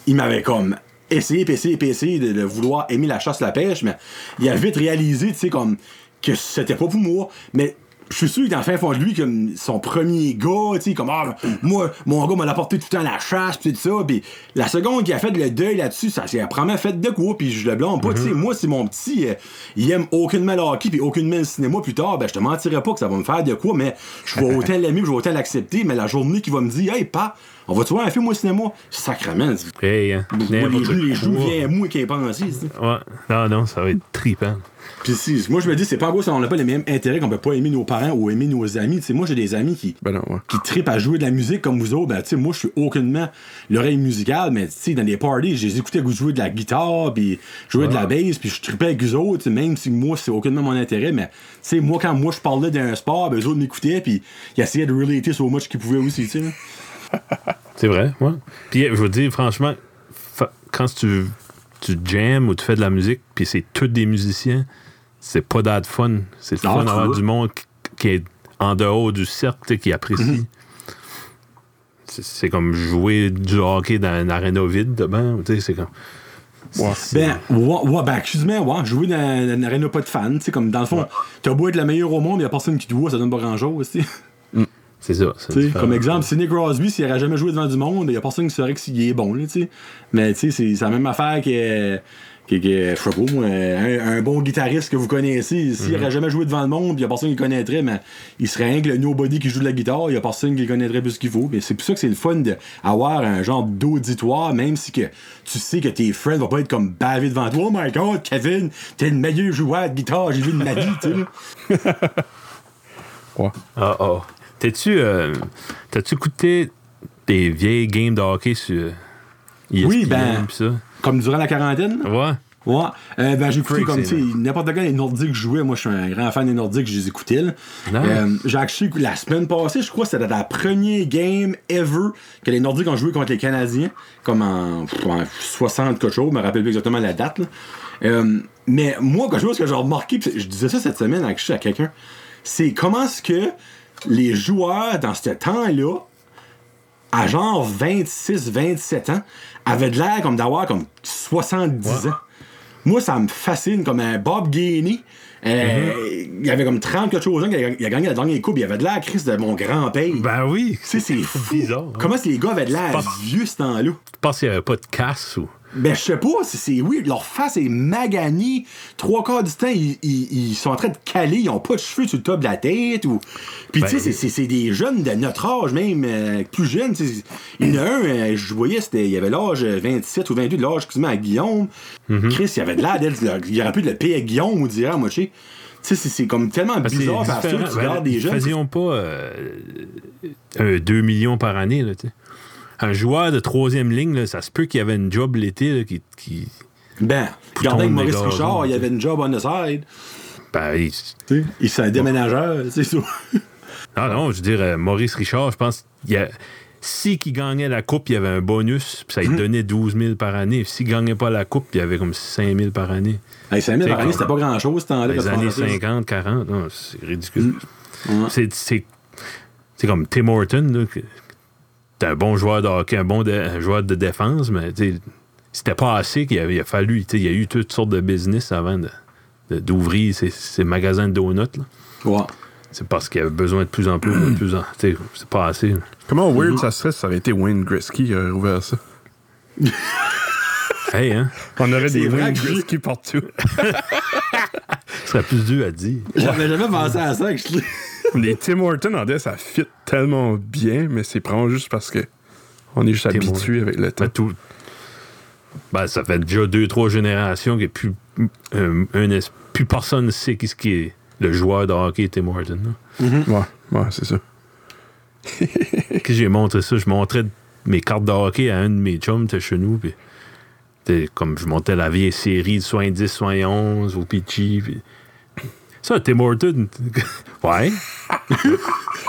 Speaker 3: Il m'avait comme essayé, puis essayé, puis essayé de, de vouloir aimer la chasse, la pêche, mais il a vite réalisé, tu sais, comme que c'était pas pour moi, mais. Je suis sûr que dans le fin fond de lui, comme son premier gars, tu sais, comme, ah, moi, mon gars m'a apporté tout le temps la chasse, pis tout ça, pis la seconde qu'il a fait le deuil là-dessus, ça s'est vraiment fait de quoi, pis je le blâme pas, tu sais, moi, si mon petit, euh, il aime aucunement le hockey, pis aucunement le cinéma plus tard, ben, je te mentirais pas que ça va me faire de quoi, mais je vais autant l'aimer, je vais autant l'accepter, mais la journée qu'il va me dire, hey, pas, on va-tu voir un film au cinéma? Sacrement,
Speaker 2: Hey, hein,
Speaker 3: moi, les les joues viennent mou qui est pensé, tu sais.
Speaker 2: Ouais. Non, non, ça va être trippant.
Speaker 3: Pis si, moi, je me dis, c'est pas gros si on n'a pas les mêmes intérêts qu'on peut pas aimer nos parents ou aimer nos amis, tu sais, moi, j'ai des amis qui,
Speaker 1: Ben non, ouais.
Speaker 3: qui trippent à jouer de la musique comme vous autres, ben, tu sais, moi, je suis aucunement l'oreille musicale, mais, tu sais, dans les parties, je les écoutais jouer de la guitare, puis jouer de la bass, puis je trippais avec eux autres, tu sais, même si moi, c'est aucunement mon intérêt, mais, tu sais, moi, quand moi, je parlais d'un sport, ben, eux autres m'écoutaient, puis ils essayaient de relater so much qu'ils pouvaient aussi, tu sais, là.
Speaker 2: C'est vrai, ouais. Puis, je veux dire, franchement, fa- quand tu, tu jammes ou tu fais de la musique, puis c'est tous des musiciens, c'est pas d'ad fun. C'est le fun d'avoir du monde qui- qui est en dehors du cercle, qui apprécie.
Speaker 3: Mhm.
Speaker 2: C'est- C'est comme jouer du hockey dans une aréna vide, tu sais, c'est comme.
Speaker 1: Ouais.
Speaker 3: Ben, ouais, ouais, ben, excuse-moi, ouais, jouer dans, dans une arena pas de fans, tu sais, comme, dans le fond, t'as beau être le meilleur au monde, y a personne qui te voit, ça donne pas grand-chose, tu sais.
Speaker 2: C'est ça.
Speaker 3: comme exemple, Sidney Crosby, s'il n'aurait jamais joué devant du monde, il n'y a personne qui saurait que s'il est bon. Là, tu sais. Mais tu sais, c'est la même affaire que, que, que je sais pas, moi, un, un bon guitariste que vous connaissez, s'il n'aurait jamais joué devant le monde, il n'y a personne qui le connaîtrait, mais il serait rien que le nobody qui joue de la guitare, il n'y a personne qui le connaîtrait plus qu'il faut. Mais c'est pour ça que c'est le fun d'avoir un genre d'auditoire, même si que tu sais que tes friends vont pas être comme bavés devant toi. Oh my god, Kevin, t'es le meilleur joueur de guitare, j'ai vu de ma vie, tu sais.
Speaker 1: Ouais.
Speaker 2: Ah, ah. T'as-tu euh, t'as-tu écouté des vieilles games de hockey sur ESPN
Speaker 3: Oui, ben-
Speaker 2: pis ça?
Speaker 3: Comme durant la quarantaine?
Speaker 2: Ouais.
Speaker 3: Ouais. Euh, ben, j'ai écouté comme, tu sais, n'importe quand les Nordiques jouaient. Moi, je suis un grand fan des Nordiques, je les écoutais. Euh, j'ai acheté la semaine passée, je crois que c'était la première game ever que les Nordiques ont joué contre les Canadiens, comme en, pff, en 60 quelque chose, je me rappelle plus exactement la date, là. Euh, mais moi, quelque chose que j'ai remarqué, pis je disais ça cette semaine à, à quelqu'un, c'est comment est-ce que les joueurs, dans ce temps-là, à genre 26, 27 ans, avaient de l'air comme d'avoir comme 70 ans. Moi, ça me fascine comme un Bob Gainey. euh, Il avait comme 30 quelque chose ans, il a, gagné la dernière coupe, il avait de l'air Chris de mon grand-père.
Speaker 2: Ben oui.
Speaker 3: tu sais, c'est fou.
Speaker 2: bizarre. hein.
Speaker 3: Comment les gars avaient de l'air vieux ce temps-là?
Speaker 2: Je pense qu'il n'y avait pas de casse ou.
Speaker 3: Ben, je sais pas, c'est- oui, leur face est maganée. Trois quarts du temps, ils, ils- ils sont en train de caler, ils ont pas de cheveux sur le top de la tête. Ou... Puis, tu sais,
Speaker 2: Ben-
Speaker 3: c'est- des jeunes de notre âge, même, euh, plus jeunes. Il y en a un, euh, je voyais, c'était, il avait l'âge euh, 27 ou 28 de l'âge, quasiment à Guillaume.
Speaker 2: Mhm.
Speaker 3: Chris, il avait de l'air d'être, il aurait pu le payer à Guillaume ou dire à moi, tu sais. Tu sais, c'est- c'est comme tellement
Speaker 2: Ben,
Speaker 3: bizarre parce que tu regardes des jeunes.
Speaker 2: faisions pas euh, un 2 millions par année. Là, tu sais. Un joueur de troisième ligne, là, ça se peut qu'il y avait une job l'été là, qui, qui-
Speaker 3: Ben, regardez avec Maurice Richard, il
Speaker 2: sais.
Speaker 3: avait une job on the side.
Speaker 2: Ben, il-
Speaker 3: Tu sais, il s'est un déménageur, c'est ça.
Speaker 2: Non, non, je veux dire, euh, Maurice Richard, je pense qu'il y a. Si il gagnait la coupe, il y avait un bonus, puis ça lui donnait 12 000 par année. S'il ne gagnait pas la coupe, il y avait comme 5 000 par année.
Speaker 3: Hey, 5000 par année, c'était pas grand chose, ce temps-là.
Speaker 2: Les années
Speaker 3: pensais ça.
Speaker 2: 50, 40, non, c'est ridicule.
Speaker 3: Ouais.
Speaker 2: C'est- C'est c'est comme Tim Horton, là, t'es un bon joueur de hockey, un bon un joueur de défense, mais c'était pas assez qu'il a, fallu. tu sais, Il y a eu toutes sortes de business avant de- de- d'ouvrir ces, ces magasins de donuts. Là.
Speaker 3: Ouais.
Speaker 2: c'est parce qu'il y avait besoin de plus en plus, de plus en. tu sais, C'est pas assez.
Speaker 1: Comment weird ça serait si ça avait été Wayne Gretzky qui aurait ouvert ça?
Speaker 2: Hey, hein?
Speaker 1: On aurait
Speaker 3: C'est
Speaker 1: des Wayne Gretzky partout.
Speaker 2: Ce serait plus dur à dire.
Speaker 3: J'avais jamais pensé à ça. actually.
Speaker 1: Les Tim Hortons en dé, ça fit tellement bien, mais c'est vraiment juste parce que on est juste
Speaker 2: Tim
Speaker 1: habitué avec le temps.
Speaker 2: Ben, tout- ben, ça fait déjà deux, trois générations que plus, euh, un es- plus personne ne sait qui, ce qui est le joueur de hockey Tim Horton. là.
Speaker 1: Ouais, ouais, c'est ça.
Speaker 2: Que j'ai montré ça, je montrais mes cartes de hockey à un de mes chums, t'es chez nous, puis comme je montais la vieille série de 70, 71 au Pitchy, puis ça, Tim Horton, ouais.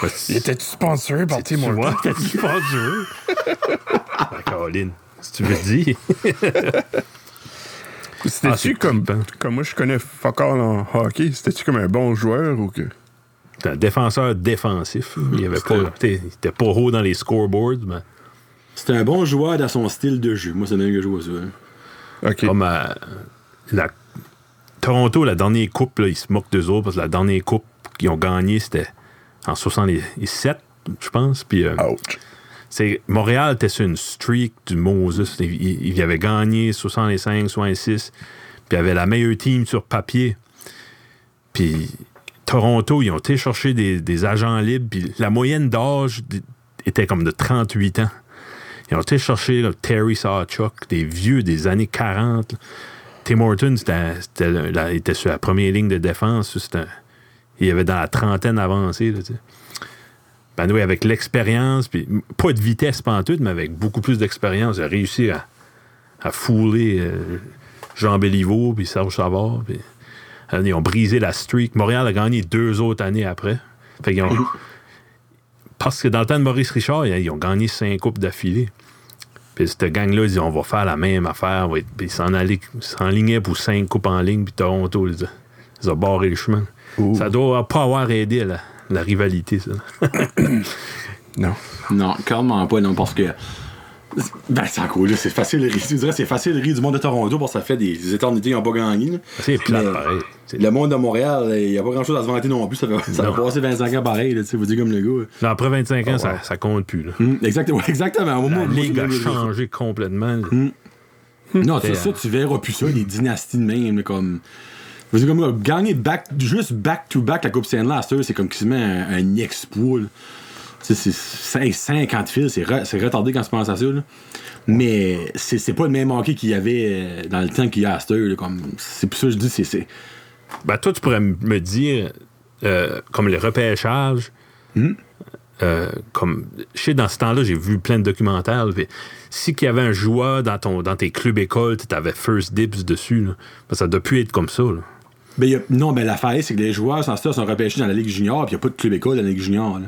Speaker 2: Ben,
Speaker 1: Il était sponsoré par Tim
Speaker 2: tu
Speaker 1: Hortons?
Speaker 2: vois, t'as-tu pas dur? ben, Caroline, si tu veux dire.
Speaker 1: C'était-tu
Speaker 2: Ah,
Speaker 1: comme, comme moi je connais fuck all en hockey, c'était-tu comme un bon joueur ou que?
Speaker 2: C'est un défenseur défensif. Il avait pas, il était pas haut dans les scoreboards, mais
Speaker 3: C'était un bon joueur dans son style de jeu. Moi, c'est même que je vois ça. hein.
Speaker 1: Ok.
Speaker 2: comme à la Toronto, la dernière coupe, là, ils se moquent d'eux autres parce que la dernière coupe qu'ils ont gagnée, c'était en 67, je pense. Puis euh, c'est Montréal était sur une streak du Moses. Il, il- il avait gagné 65, 66. Puis il avait la meilleure team sur papier. Puis Toronto, ils ont été chercher des, des agents libres. Puis la moyenne d'âge était comme de 38 ans. Ils ont été chercher là, Terry Sawchuk, des vieux des années 40. là. Tim Horton, c'était, était sur la première ligne de défense. Il avait dans la trentaine avancée. Là. Ben oui, avec l'expérience, puis pas de vitesse pantoute, mais avec beaucoup plus d'expérience, il a réussi à, à fouler euh, Jean Béliveau puis Serge Savard. Puis, euh, ils ont brisé la streak. Montréal a gagné deux autres années après. Fait qu'ils ont- parce que dans le temps de Maurice Richard, ils ont gagné cinq coupes d'affilée. Puis cette gang-là, ils disent on va faire la même affaire. Puis ils s'en allaient- ils s'enlignaient pour cinq coupes en ligne, puis Toronto, ils, a- ils ont barré le chemin.
Speaker 1: Ouh.
Speaker 2: Ça doit pas avoir aidé à la, la rivalité, ça.
Speaker 1: Non.
Speaker 3: Non, clairement pas, non, parce que. Ben, c'est là, c'est facile de rire. Je dirais, c'est facile de rire du monde de Toronto parce que ça fait des éternités qu'ils n'ont pas gagné.
Speaker 2: C'est plate, pareil.
Speaker 3: Le monde de Montréal, il n'y a pas grand chose à se vanter non plus. Ça va, ça va
Speaker 2: Non.
Speaker 3: passer 25 ans pareil, tu sais, vous dites comme le gars.
Speaker 2: Là, après 25 ans,
Speaker 1: Oh,
Speaker 2: ça, compte plus. Là.
Speaker 3: Hum, exactement, exactement. Au moment
Speaker 2: La
Speaker 3: où-
Speaker 2: ligue a changé complètement. là.
Speaker 3: Non, c'est ça,
Speaker 2: euh,
Speaker 3: tu verras plus ça, les dynasties de même, comme. Dire, comme gagner back, juste back-to-back la Coupe Stanley, c'est comme quasiment un, un exploit. C'est cin- 50 fils, c'est re- c'est retardé quand tu penses à ça. là. Mais c'est pas le même hockey qu'il y avait euh, dans le temps qu'il y a à cette heure. C'est pour ça que je dis, c'est- c'est.
Speaker 2: Ben, toi, tu pourrais me dire, euh, comme le repêchage, euh, comme, je sais, dans ce temps-là, j'ai vu plein de documentaires. là, si qu'il y avait un joueur dans, ton, dans tes clubs écoles, tu avais first dibs dessus. Là, Ben, ça doit plus être comme ça. Là.
Speaker 3: Ben, a- non, ben l'affaire, c'est que les joueurs, sans ça, sont repêchés dans la Ligue junior, puis il n'y a pas de club école dans la Ligue junior. là.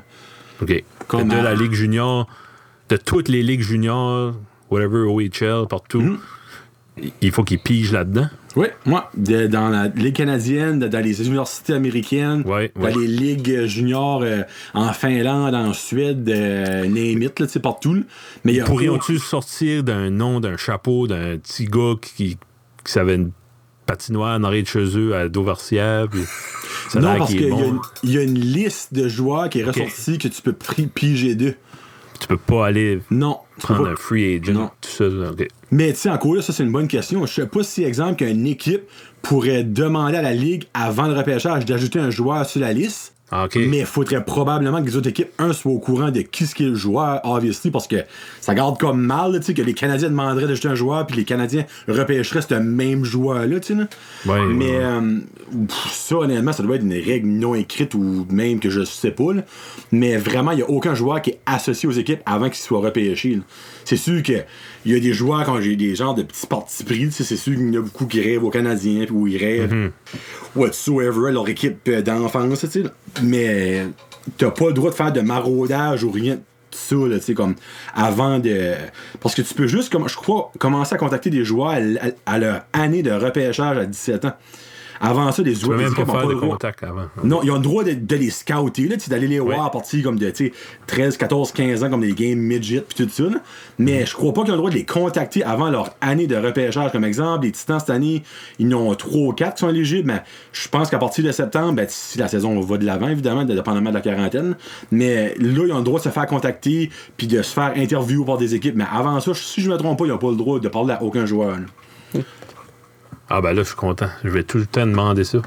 Speaker 2: OK.
Speaker 3: Comme
Speaker 2: de
Speaker 3: à-
Speaker 2: la Ligue junior, de toutes les ligues juniors, whatever, OHL, partout,
Speaker 3: Mm-hmm.
Speaker 2: il- il faut qu'ils pigent là-dedans.
Speaker 3: Oui, moi, de- dans la Ligue canadienne, de- dans les universités américaines,
Speaker 2: Ouais,
Speaker 3: dans les ligues juniors euh, en Finlande, en Suède, euh, name it, là, partout. là. Mais
Speaker 2: Pourrions-tu sortir d'un nom, d'un chapeau, d'un petit gars qui, qui savait une patinoire en arrière de chez eux à Dauversière? Puis ça
Speaker 3: Non, parce
Speaker 2: qu'il
Speaker 3: y, a une- il y a une liste de joueurs qui est ressortie que tu peux piger d'eux.
Speaker 2: Tu peux pas aller
Speaker 3: Non.
Speaker 2: prendre
Speaker 3: pas.
Speaker 2: un free agent
Speaker 3: Non.
Speaker 2: tout. OK.
Speaker 3: Mais tu sais, encore là, ça c'est une bonne question. Je sais pas si, exemple, qu'une équipe pourrait demander à la Ligue avant le repêchage d'ajouter un joueur sur la liste.
Speaker 2: Ah.
Speaker 3: Mais il faudrait probablement que les autres équipes, un, soient au courant de qui ce qui est le joueur, obviously, parce que ça garde comme mal, tu sais, que les Canadiens demanderaient d'ajouter un joueur, puis les Canadiens repêcheraient ce même joueur-là, tu sais.
Speaker 2: Ouais,
Speaker 3: Mais
Speaker 2: ouais.
Speaker 3: euh, pff, ça, honnêtement, ça doit être une règle non écrite ou même que je sais pas. là. Mais vraiment, il n'y a aucun joueur qui est associé aux équipes avant qu'il soit repêché. C'est sûr que il y a des joueurs, quand j'ai des genres de petits partis pris, c'est sûr qu'il y en a beaucoup qui rêvent aux Canadiens, puis où ils rêvent
Speaker 2: Mhm.
Speaker 3: whatsoever leur équipe d'enfance, tu. Mais t'as pas le droit de faire de maraudage ou rien de ça, là, tu sais, comme avant de. Parce que tu peux juste, comme, je crois, commencer à contacter des joueurs à- à leur année de repêchage à 17 ans. Avant ça, les
Speaker 2: Tu peux
Speaker 3: joueurs
Speaker 2: même pas faire de
Speaker 3: le droit.
Speaker 2: contact avant.
Speaker 3: Non, ils ont le droit de, de les scouter, là, d'aller les voir à partir comme de tu sais, 13, 14, 15 ans, comme des games midget puis tout ça. là. Mais je crois pas qu'ils ont le droit de les contacter avant leur année de repêchage. Comme exemple, les Titans cette année, ils en ont 3 ou 4 qui sont éligibles, mais je pense qu'à partir de septembre, ben, si la saison va de l'avant, évidemment, dépendamment de la quarantaine, mais là, ils ont le droit de se faire contacter puis de se faire interviewer par des équipes. Mais avant ça, si je me trompe pas, ils n'ont pas le droit de parler à aucun joueur. là.
Speaker 2: Ah, ben là, je suis content. Je vais tout le temps demander ça.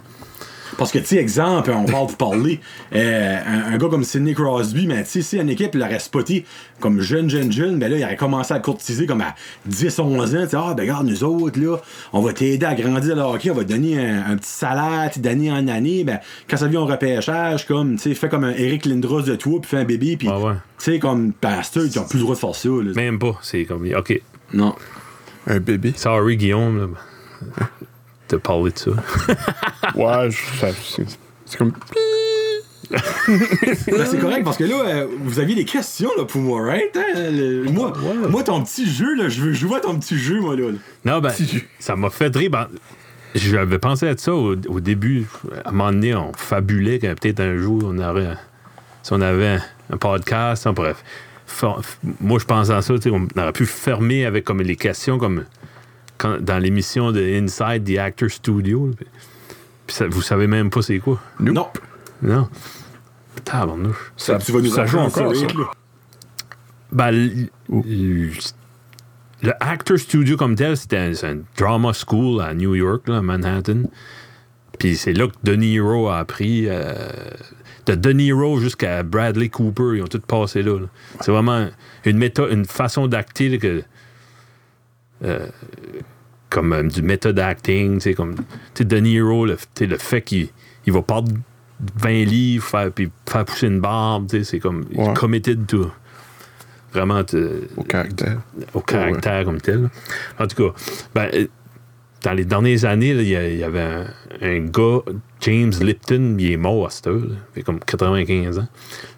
Speaker 3: Parce que, tu sais, exemple, on parle pour parler, euh, un, un gars comme Sidney Crosby, mais tu sais, si une équipe l'aurait spoté comme jeune, jeune, jeune, ben là, il aurait commencé à courtiser comme à 10, 11 ans, tu sais, ah, ben regarde, nous autres, là, on va t'aider à grandir le hockey, on va te donner un, un petit salaire, tu sais, d'année en année, ben, quand ça vient au repêchage, comme, tu sais, fais comme un Eric Lindros de toi, puis fais un bébé, puis,
Speaker 2: Ah ouais.
Speaker 3: tu sais, comme, pasteur, ils ont plus le droit de faire ça, là.
Speaker 2: Même pas. C'est comme. OK.
Speaker 3: Non.
Speaker 1: Un bébé.
Speaker 2: Sorry, Guillaume. là. De parler de ça.
Speaker 1: Ouais, c'est comme.
Speaker 3: Ben, c'est correct parce que là, euh, vous aviez des questions là, pour moi, right? hein? Le- moi,
Speaker 2: Ouais.
Speaker 3: moi, ton petit jeu, là, je veux jouer à ton petit jeu, moi, là.
Speaker 2: Non, ben, ça m'a fait rire. Ben, J'avais pensé à ça au, au début. À un moment donné, on fabulait que peut-être un jour, on aurait. Si on avait un podcast, hein, bref. Moi, je pensais à ça, on aurait pu fermer avec comme les questions comme quand- dans l'émission de Inside the Actor Studio. Puis, puis ça- vous savez même pas c'est quoi?
Speaker 3: Non.
Speaker 2: Non. Tabarnouche.
Speaker 3: Ça, tu vas nous
Speaker 1: ça joue encore,
Speaker 3: ça,
Speaker 1: ça.
Speaker 2: Ben, l- l- le Actor Studio comme tel, c'était un, drama school à New York, là, à Manhattan. Puis c'est là que De Niro a appris. euh, de De Niro jusqu'à Bradley Cooper, ils ont tous passé là. là. C'est vraiment une, méthode, une façon d'acter que. Euh, comme euh, du méthode acting, tu sais, comme. Tu sais, De Niro, le, le fait qu'il il va perdre 20 livres, faire, puis faire pousser une barbe, tu sais, c'est comme.
Speaker 1: Ouais.
Speaker 2: committed to. Vraiment.
Speaker 1: Au caractère.
Speaker 2: au caractère comme tel. En tout cas, ben, euh, dans les dernières années, là, il y, avait un, un gars, James Lipton, il est mort à cette heure, là, il fait comme 95 ans.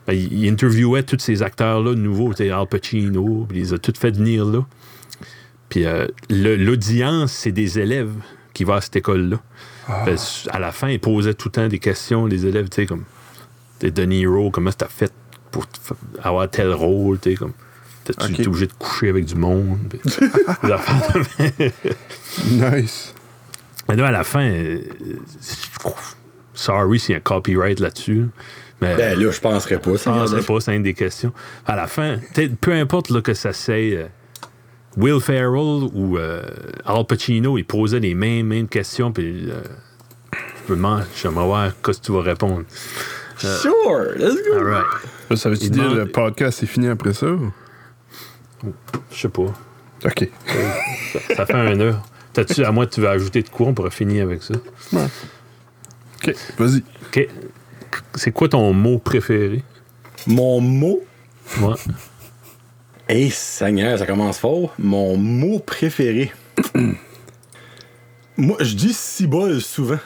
Speaker 2: Ben, il, il interviewait tous ces acteurs-là nouveaux, tu sais, Al Pacino, puis il les a tous fait venir là. Puis euh, le- l'audience, c'est des élèves qui vont à cette école-là. Ben, à la fin, ils posaient tout le temps des questions, les élèves, tu sais, comme t'es De Niro, comment t'as fait pour avoir tel rôle, tu sais, comme été obligé de coucher avec du monde? Même.
Speaker 1: Nice.
Speaker 2: Mais là, à la fin, euh, sorry s'il y a un copyright là-dessus. Mais
Speaker 3: Ben là, je penserais pas.
Speaker 2: je penserais pas, c'est une des questions. À la fin, peu importe là, que ça c'est euh, Will Ferrell ou euh, Al Pacino, ils posaient les mêmes, mêmes questions, puis euh, je me demande, j'aimerais voir qu'est-ce que tu vas répondre.
Speaker 3: Sure, let's go.
Speaker 2: All right.
Speaker 1: Ça veut-tu dire
Speaker 2: demande-
Speaker 1: le podcast est fini après ça? ou?
Speaker 2: Je sais pas.
Speaker 1: Ok.
Speaker 2: Ça fait un heure. T'as-tu, à que tu veux ajouter de quoi, on pourrait finir avec ça.
Speaker 1: Ok, vas-y.
Speaker 2: OK. C'est quoi ton mot préféré?
Speaker 3: Mon mot,
Speaker 2: Ouais.
Speaker 3: Hey Seigneur, ça commence fort. Mon mot préféré. Moi, je dis cibole souvent.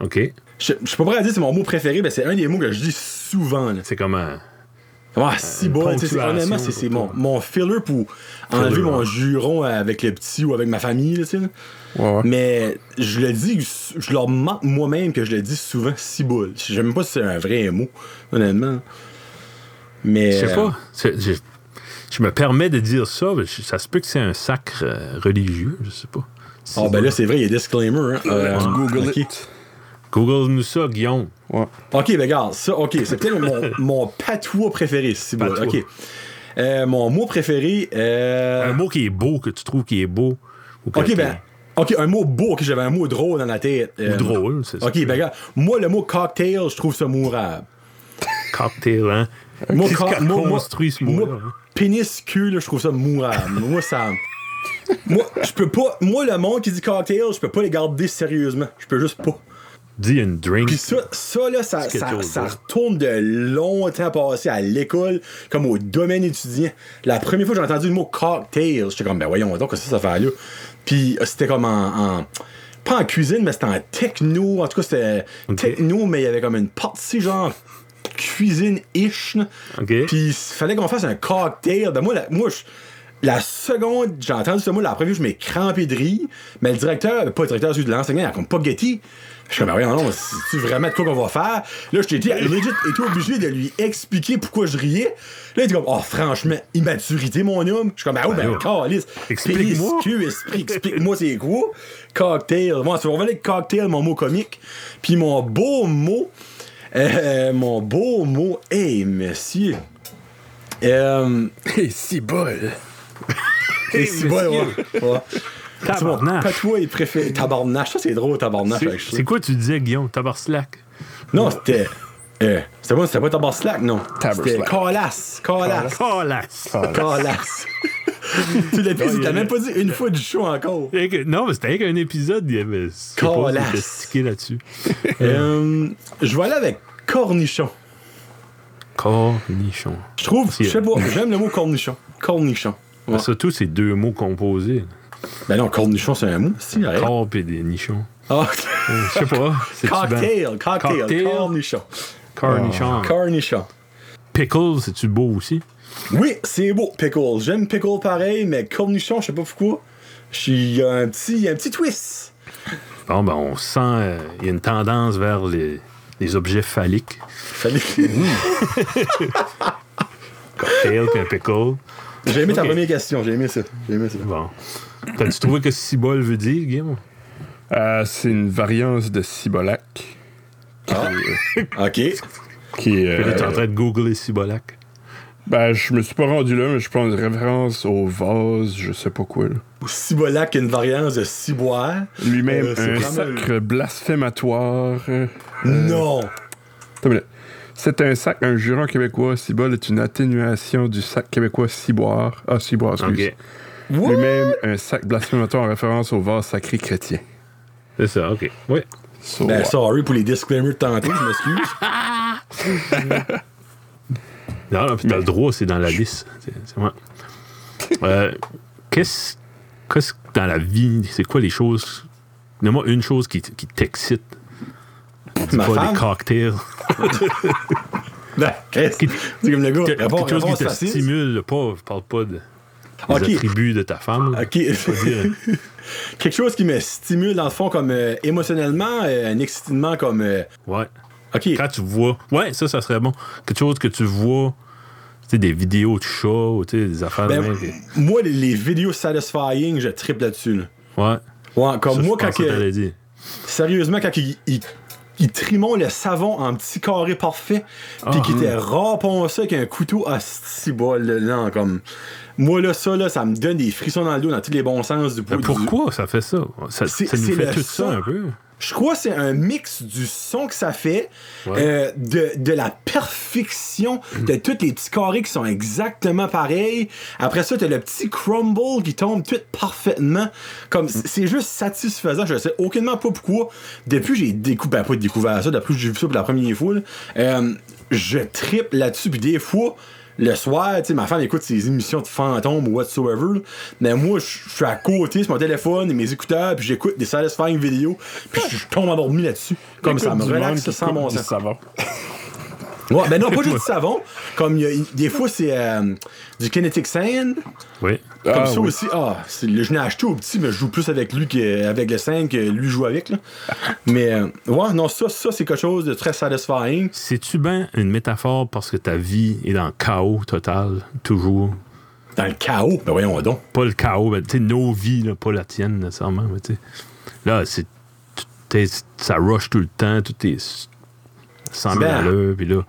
Speaker 2: OK.
Speaker 3: Je je suis pas prêt à dire c'est mon mot préféré, mais c'est un des mots que je dis souvent. Là.
Speaker 2: C'est comme un.
Speaker 3: Ah, cibole, tu sais, c'est-
Speaker 2: ponctuation,
Speaker 3: honnêtement, c'est c'est mon, mon filler pour enlever
Speaker 2: Filler,
Speaker 3: mon
Speaker 2: ouais.
Speaker 3: juron avec le petit ou avec ma famille. Là, tu sais, là.
Speaker 1: Ouais, ouais.
Speaker 3: Mais je le dis, je leur mente moi-même que je le dis souvent ciboule. Je sais même pas si c'est un vrai mot, honnêtement. Mais.
Speaker 2: Je sais
Speaker 3: euh,
Speaker 2: pas. C'est- Je, je me permets de dire ça, mais je- ça se peut que c'est un sacre euh, religieux, je sais pas.
Speaker 3: Ah, ben là, c'est vrai, il y a disclaimer. Hein. Euh,
Speaker 1: Google it.
Speaker 2: Google-nous ça, Guillaume.
Speaker 1: Ouais.
Speaker 3: Ok, ben regarde, ça, ok, c'est peut-être mon, mon patois préféré, ciboule.
Speaker 2: Patois.
Speaker 3: Ok. Euh, mon mot préféré. euh,
Speaker 2: Un mot qui est beau, que tu trouves qui est beau. Ou que
Speaker 3: Ok, ben. Ok, un mot beau, ok, j'avais un mot drôle dans la tête.
Speaker 2: Ou
Speaker 3: Euh,
Speaker 2: drôle, c'est ça.
Speaker 3: Ok, ben regarde, moi, le mot cocktail, je trouve ça mourable.
Speaker 2: Cocktail, hein?
Speaker 3: Moi, co-
Speaker 2: construit ce mot-là?
Speaker 3: moi,
Speaker 2: hein?
Speaker 3: Pénis cul, là, je trouve ça mourable. moi, ça. Moi, je peux pas. Moi, le monde qui dit cocktail, je peux pas les garder sérieusement. Je peux juste pas.
Speaker 2: Dis une drink.
Speaker 3: Puis ça, ça là, ça, ça, ça retourne de longtemps passé à l'école, comme au domaine étudiant. La première fois que j'ai entendu le mot cocktail, j'étais comme, ben voyons donc, qu'est-ce que ça fait là? Puis euh, c'était comme en, en- Pas en cuisine, mais c'était en techno. En tout cas, c'était techno, mais il y avait comme une partie genre cuisine-ish. Puis il fallait qu'on fasse un cocktail. Ben moi, la- moi je, la seconde, j'ai entendu ce mot, la première, je m'ai crampé de rire, mais le directeur, pas le directeur, celui de l'enseignant, il a comme pas guetti. Je suis comme, ben oui, non, c'est vraiment de quoi qu'on va faire? Là, je t'ai dit, legit, été obligé de lui expliquer pourquoi je riais. Là, il était comme, oh, franchement, immaturité, mon homme. Je suis comme, ben oui, ben, calice.
Speaker 2: Explique-moi.
Speaker 3: Explique-moi c'est quoi. Cocktail. Moi, on va avec cocktail, mon mot comique. Puis mon beau mot, euh, mon beau mot, hey, monsieur. Euh,
Speaker 1: Hey, si bol.
Speaker 3: hey, c'est bon, ouais. ouais.
Speaker 2: Tabarnache.
Speaker 3: Patois, il préfère. Tabarnache, ça c'est drôle, tabarnache.
Speaker 2: C'est
Speaker 3: avec ça.
Speaker 2: c'est quoi tu disais, Guillaume? Tabarslack?
Speaker 3: Non, c'était. Euh, c'était pas, c'était pas Tabarslack, non? C'était
Speaker 1: Tabarslack.
Speaker 3: Calas. Calas.
Speaker 2: Colasse!
Speaker 3: Calas. tu l'as dit, tu l'as même pas dit une fois du show encore.
Speaker 2: Non, mais c'était avec un épisode, il y avait. stické là-dessus.
Speaker 3: Euh, je vais aller avec cornichon.
Speaker 2: Cornichon.
Speaker 3: Je trouve,
Speaker 2: C'est-
Speaker 3: je sais pas, j'aime le mot cornichon. Cornichon. Ouais.
Speaker 2: Surtout, c'est deux mots composés.
Speaker 3: Ben non, cornichon, c'est un mot. Si.
Speaker 2: Corps et des nichons.
Speaker 3: Ah,
Speaker 2: Je sais pas. c'est
Speaker 3: cocktail, cocktail,
Speaker 2: Cocktail.
Speaker 3: cornichon.
Speaker 2: Cornichon.
Speaker 3: Cornichon.
Speaker 2: Pickle, c'est-tu beau aussi?
Speaker 3: Oui, c'est beau, pickle. J'aime pickle pareil, mais cornichon, je sais pas pourquoi. Il y a un petit, un petit twist.
Speaker 2: Bon, ben, on sent. euh, Il y a une tendance vers les, les objets phalliques.
Speaker 3: Fallait-
Speaker 2: Cocktail puis un pickle.
Speaker 3: J'ai aimé ta première question, j'ai aimé ça. J'ai aimé ça.
Speaker 2: Bon. T'as-tu trouvé que cibole veut dire, Guillaume?
Speaker 1: Euh, c'est une variance de Cibolac.
Speaker 3: Ok.
Speaker 1: Qui est.
Speaker 2: Là, t'es en
Speaker 1: euh,
Speaker 2: train de googler cibolac.
Speaker 1: ben, je me suis pas rendu là, mais je pense une référence au vase, je sais pas quoi. là.
Speaker 3: Cibolac, une variance de ciboire.
Speaker 1: Lui-même,
Speaker 3: Euh, c'est
Speaker 1: un sacre blasphématoire. euh,
Speaker 3: Non.
Speaker 1: attends une minute. C'est un sac, un juron québécois. Cibole est une atténuation du sac québécois ciboire. Ah, ciboire, excuse.
Speaker 2: Ok.
Speaker 3: What?
Speaker 1: Lui-même, un sac blasphématoire en référence au vase sacré chrétien.
Speaker 2: C'est ça, ok. Oui.
Speaker 1: So,
Speaker 3: Ben,
Speaker 1: ouais.
Speaker 3: sorry pour les disclaimers de tantôt, je m'excuse.
Speaker 2: Non, non, puis t'as le droit, c'est dans la liste. C'est, moi. Euh, qu'est-ce, qu'est-ce que dans la vie, c'est quoi les choses. Donne-moi une chose qui, qui t'excite? C'est
Speaker 3: Ma
Speaker 2: pas
Speaker 3: femme?
Speaker 2: des cocktails?
Speaker 3: Ben, c'est comme le gars.
Speaker 2: Quelque chose qui te stimule, pas, je parle pas de, des
Speaker 3: Ok.
Speaker 2: attributs de ta femme. là.
Speaker 3: Ok. Quelque chose qui me stimule, dans le fond, comme euh, émotionnellement, euh, un excitement comme. euh,
Speaker 2: Ouais.
Speaker 3: ok.
Speaker 2: Quand tu vois. Ouais, ça, ça serait bon. Quelque chose que tu vois. Tu sais, des vidéos de chats ou des affaires
Speaker 3: Ben,
Speaker 2: de
Speaker 3: moi, les, les vidéos satisfying, je triple là-dessus. là.
Speaker 2: Ouais.
Speaker 3: Ouais, comme
Speaker 2: Ça,
Speaker 3: moi, quand.
Speaker 2: que dire.
Speaker 3: Sérieusement, quand ils il, il trimont le savon en petits carrés parfaits, puis
Speaker 2: Ah.
Speaker 3: qu'ils te rapont ça avec un couteau à six bol, là, comme. Moi, là, ça, là, ça me donne des frissons dans le dos dans tous les bons sens du
Speaker 2: Mais
Speaker 3: du-
Speaker 2: pourquoi ça fait ça? Ça, nous fait tout
Speaker 3: son.
Speaker 2: ça un peu.
Speaker 3: Je crois que c'est un mix du son que ça fait,
Speaker 2: Ouais.
Speaker 3: euh, de, de la perfection de tous les petits carrés qui sont exactement pareils. Après ça, t'as le petit crumble qui tombe tout parfaitement. Comme c- c'est juste satisfaisant. Je sais aucunement pas pourquoi. Depuis j'ai découvert, ben, pas découvert ça, depuis que j'ai vu ça pour la première fois, là, euh, je tripe là-dessus. Puis des fois, le soir, tu sais, ma femme écoute ses émissions de fantômes ou whatsoever. là. Mais moi, je suis à côté sur mon téléphone et mes écouteurs, puis j'écoute des satisfying vidéos, puis je tombe endormi là-dessus. Comme ça me relaxe sans
Speaker 1: coupe
Speaker 3: bon
Speaker 1: du
Speaker 3: sens. Ouais, ben non, pas juste du savon. Comme y a- des fois, c'est euh, du kinetic sand.
Speaker 2: Oui.
Speaker 3: Comme
Speaker 1: Ah,
Speaker 3: ça
Speaker 1: oui.
Speaker 3: aussi. Ah, c'est- le- je l'ai acheté au petit, mais je joue plus avec lui qu'avec le 5 que lui joue avec. Là. Mais euh, ouais, non, ça, ça c'est quelque chose de très satisfying.
Speaker 2: C'est-tu bien une métaphore parce que ta vie est dans le chaos total, toujours?
Speaker 3: Dans le chaos, ben voyons donc.
Speaker 2: Pas le chaos, mais tu sais, nos vies, là, pas la tienne nécessairement. mais. Là, c'est. Ça rush tout le temps, tout est 100 000 à
Speaker 3: Ben.
Speaker 2: l'heure, puis là.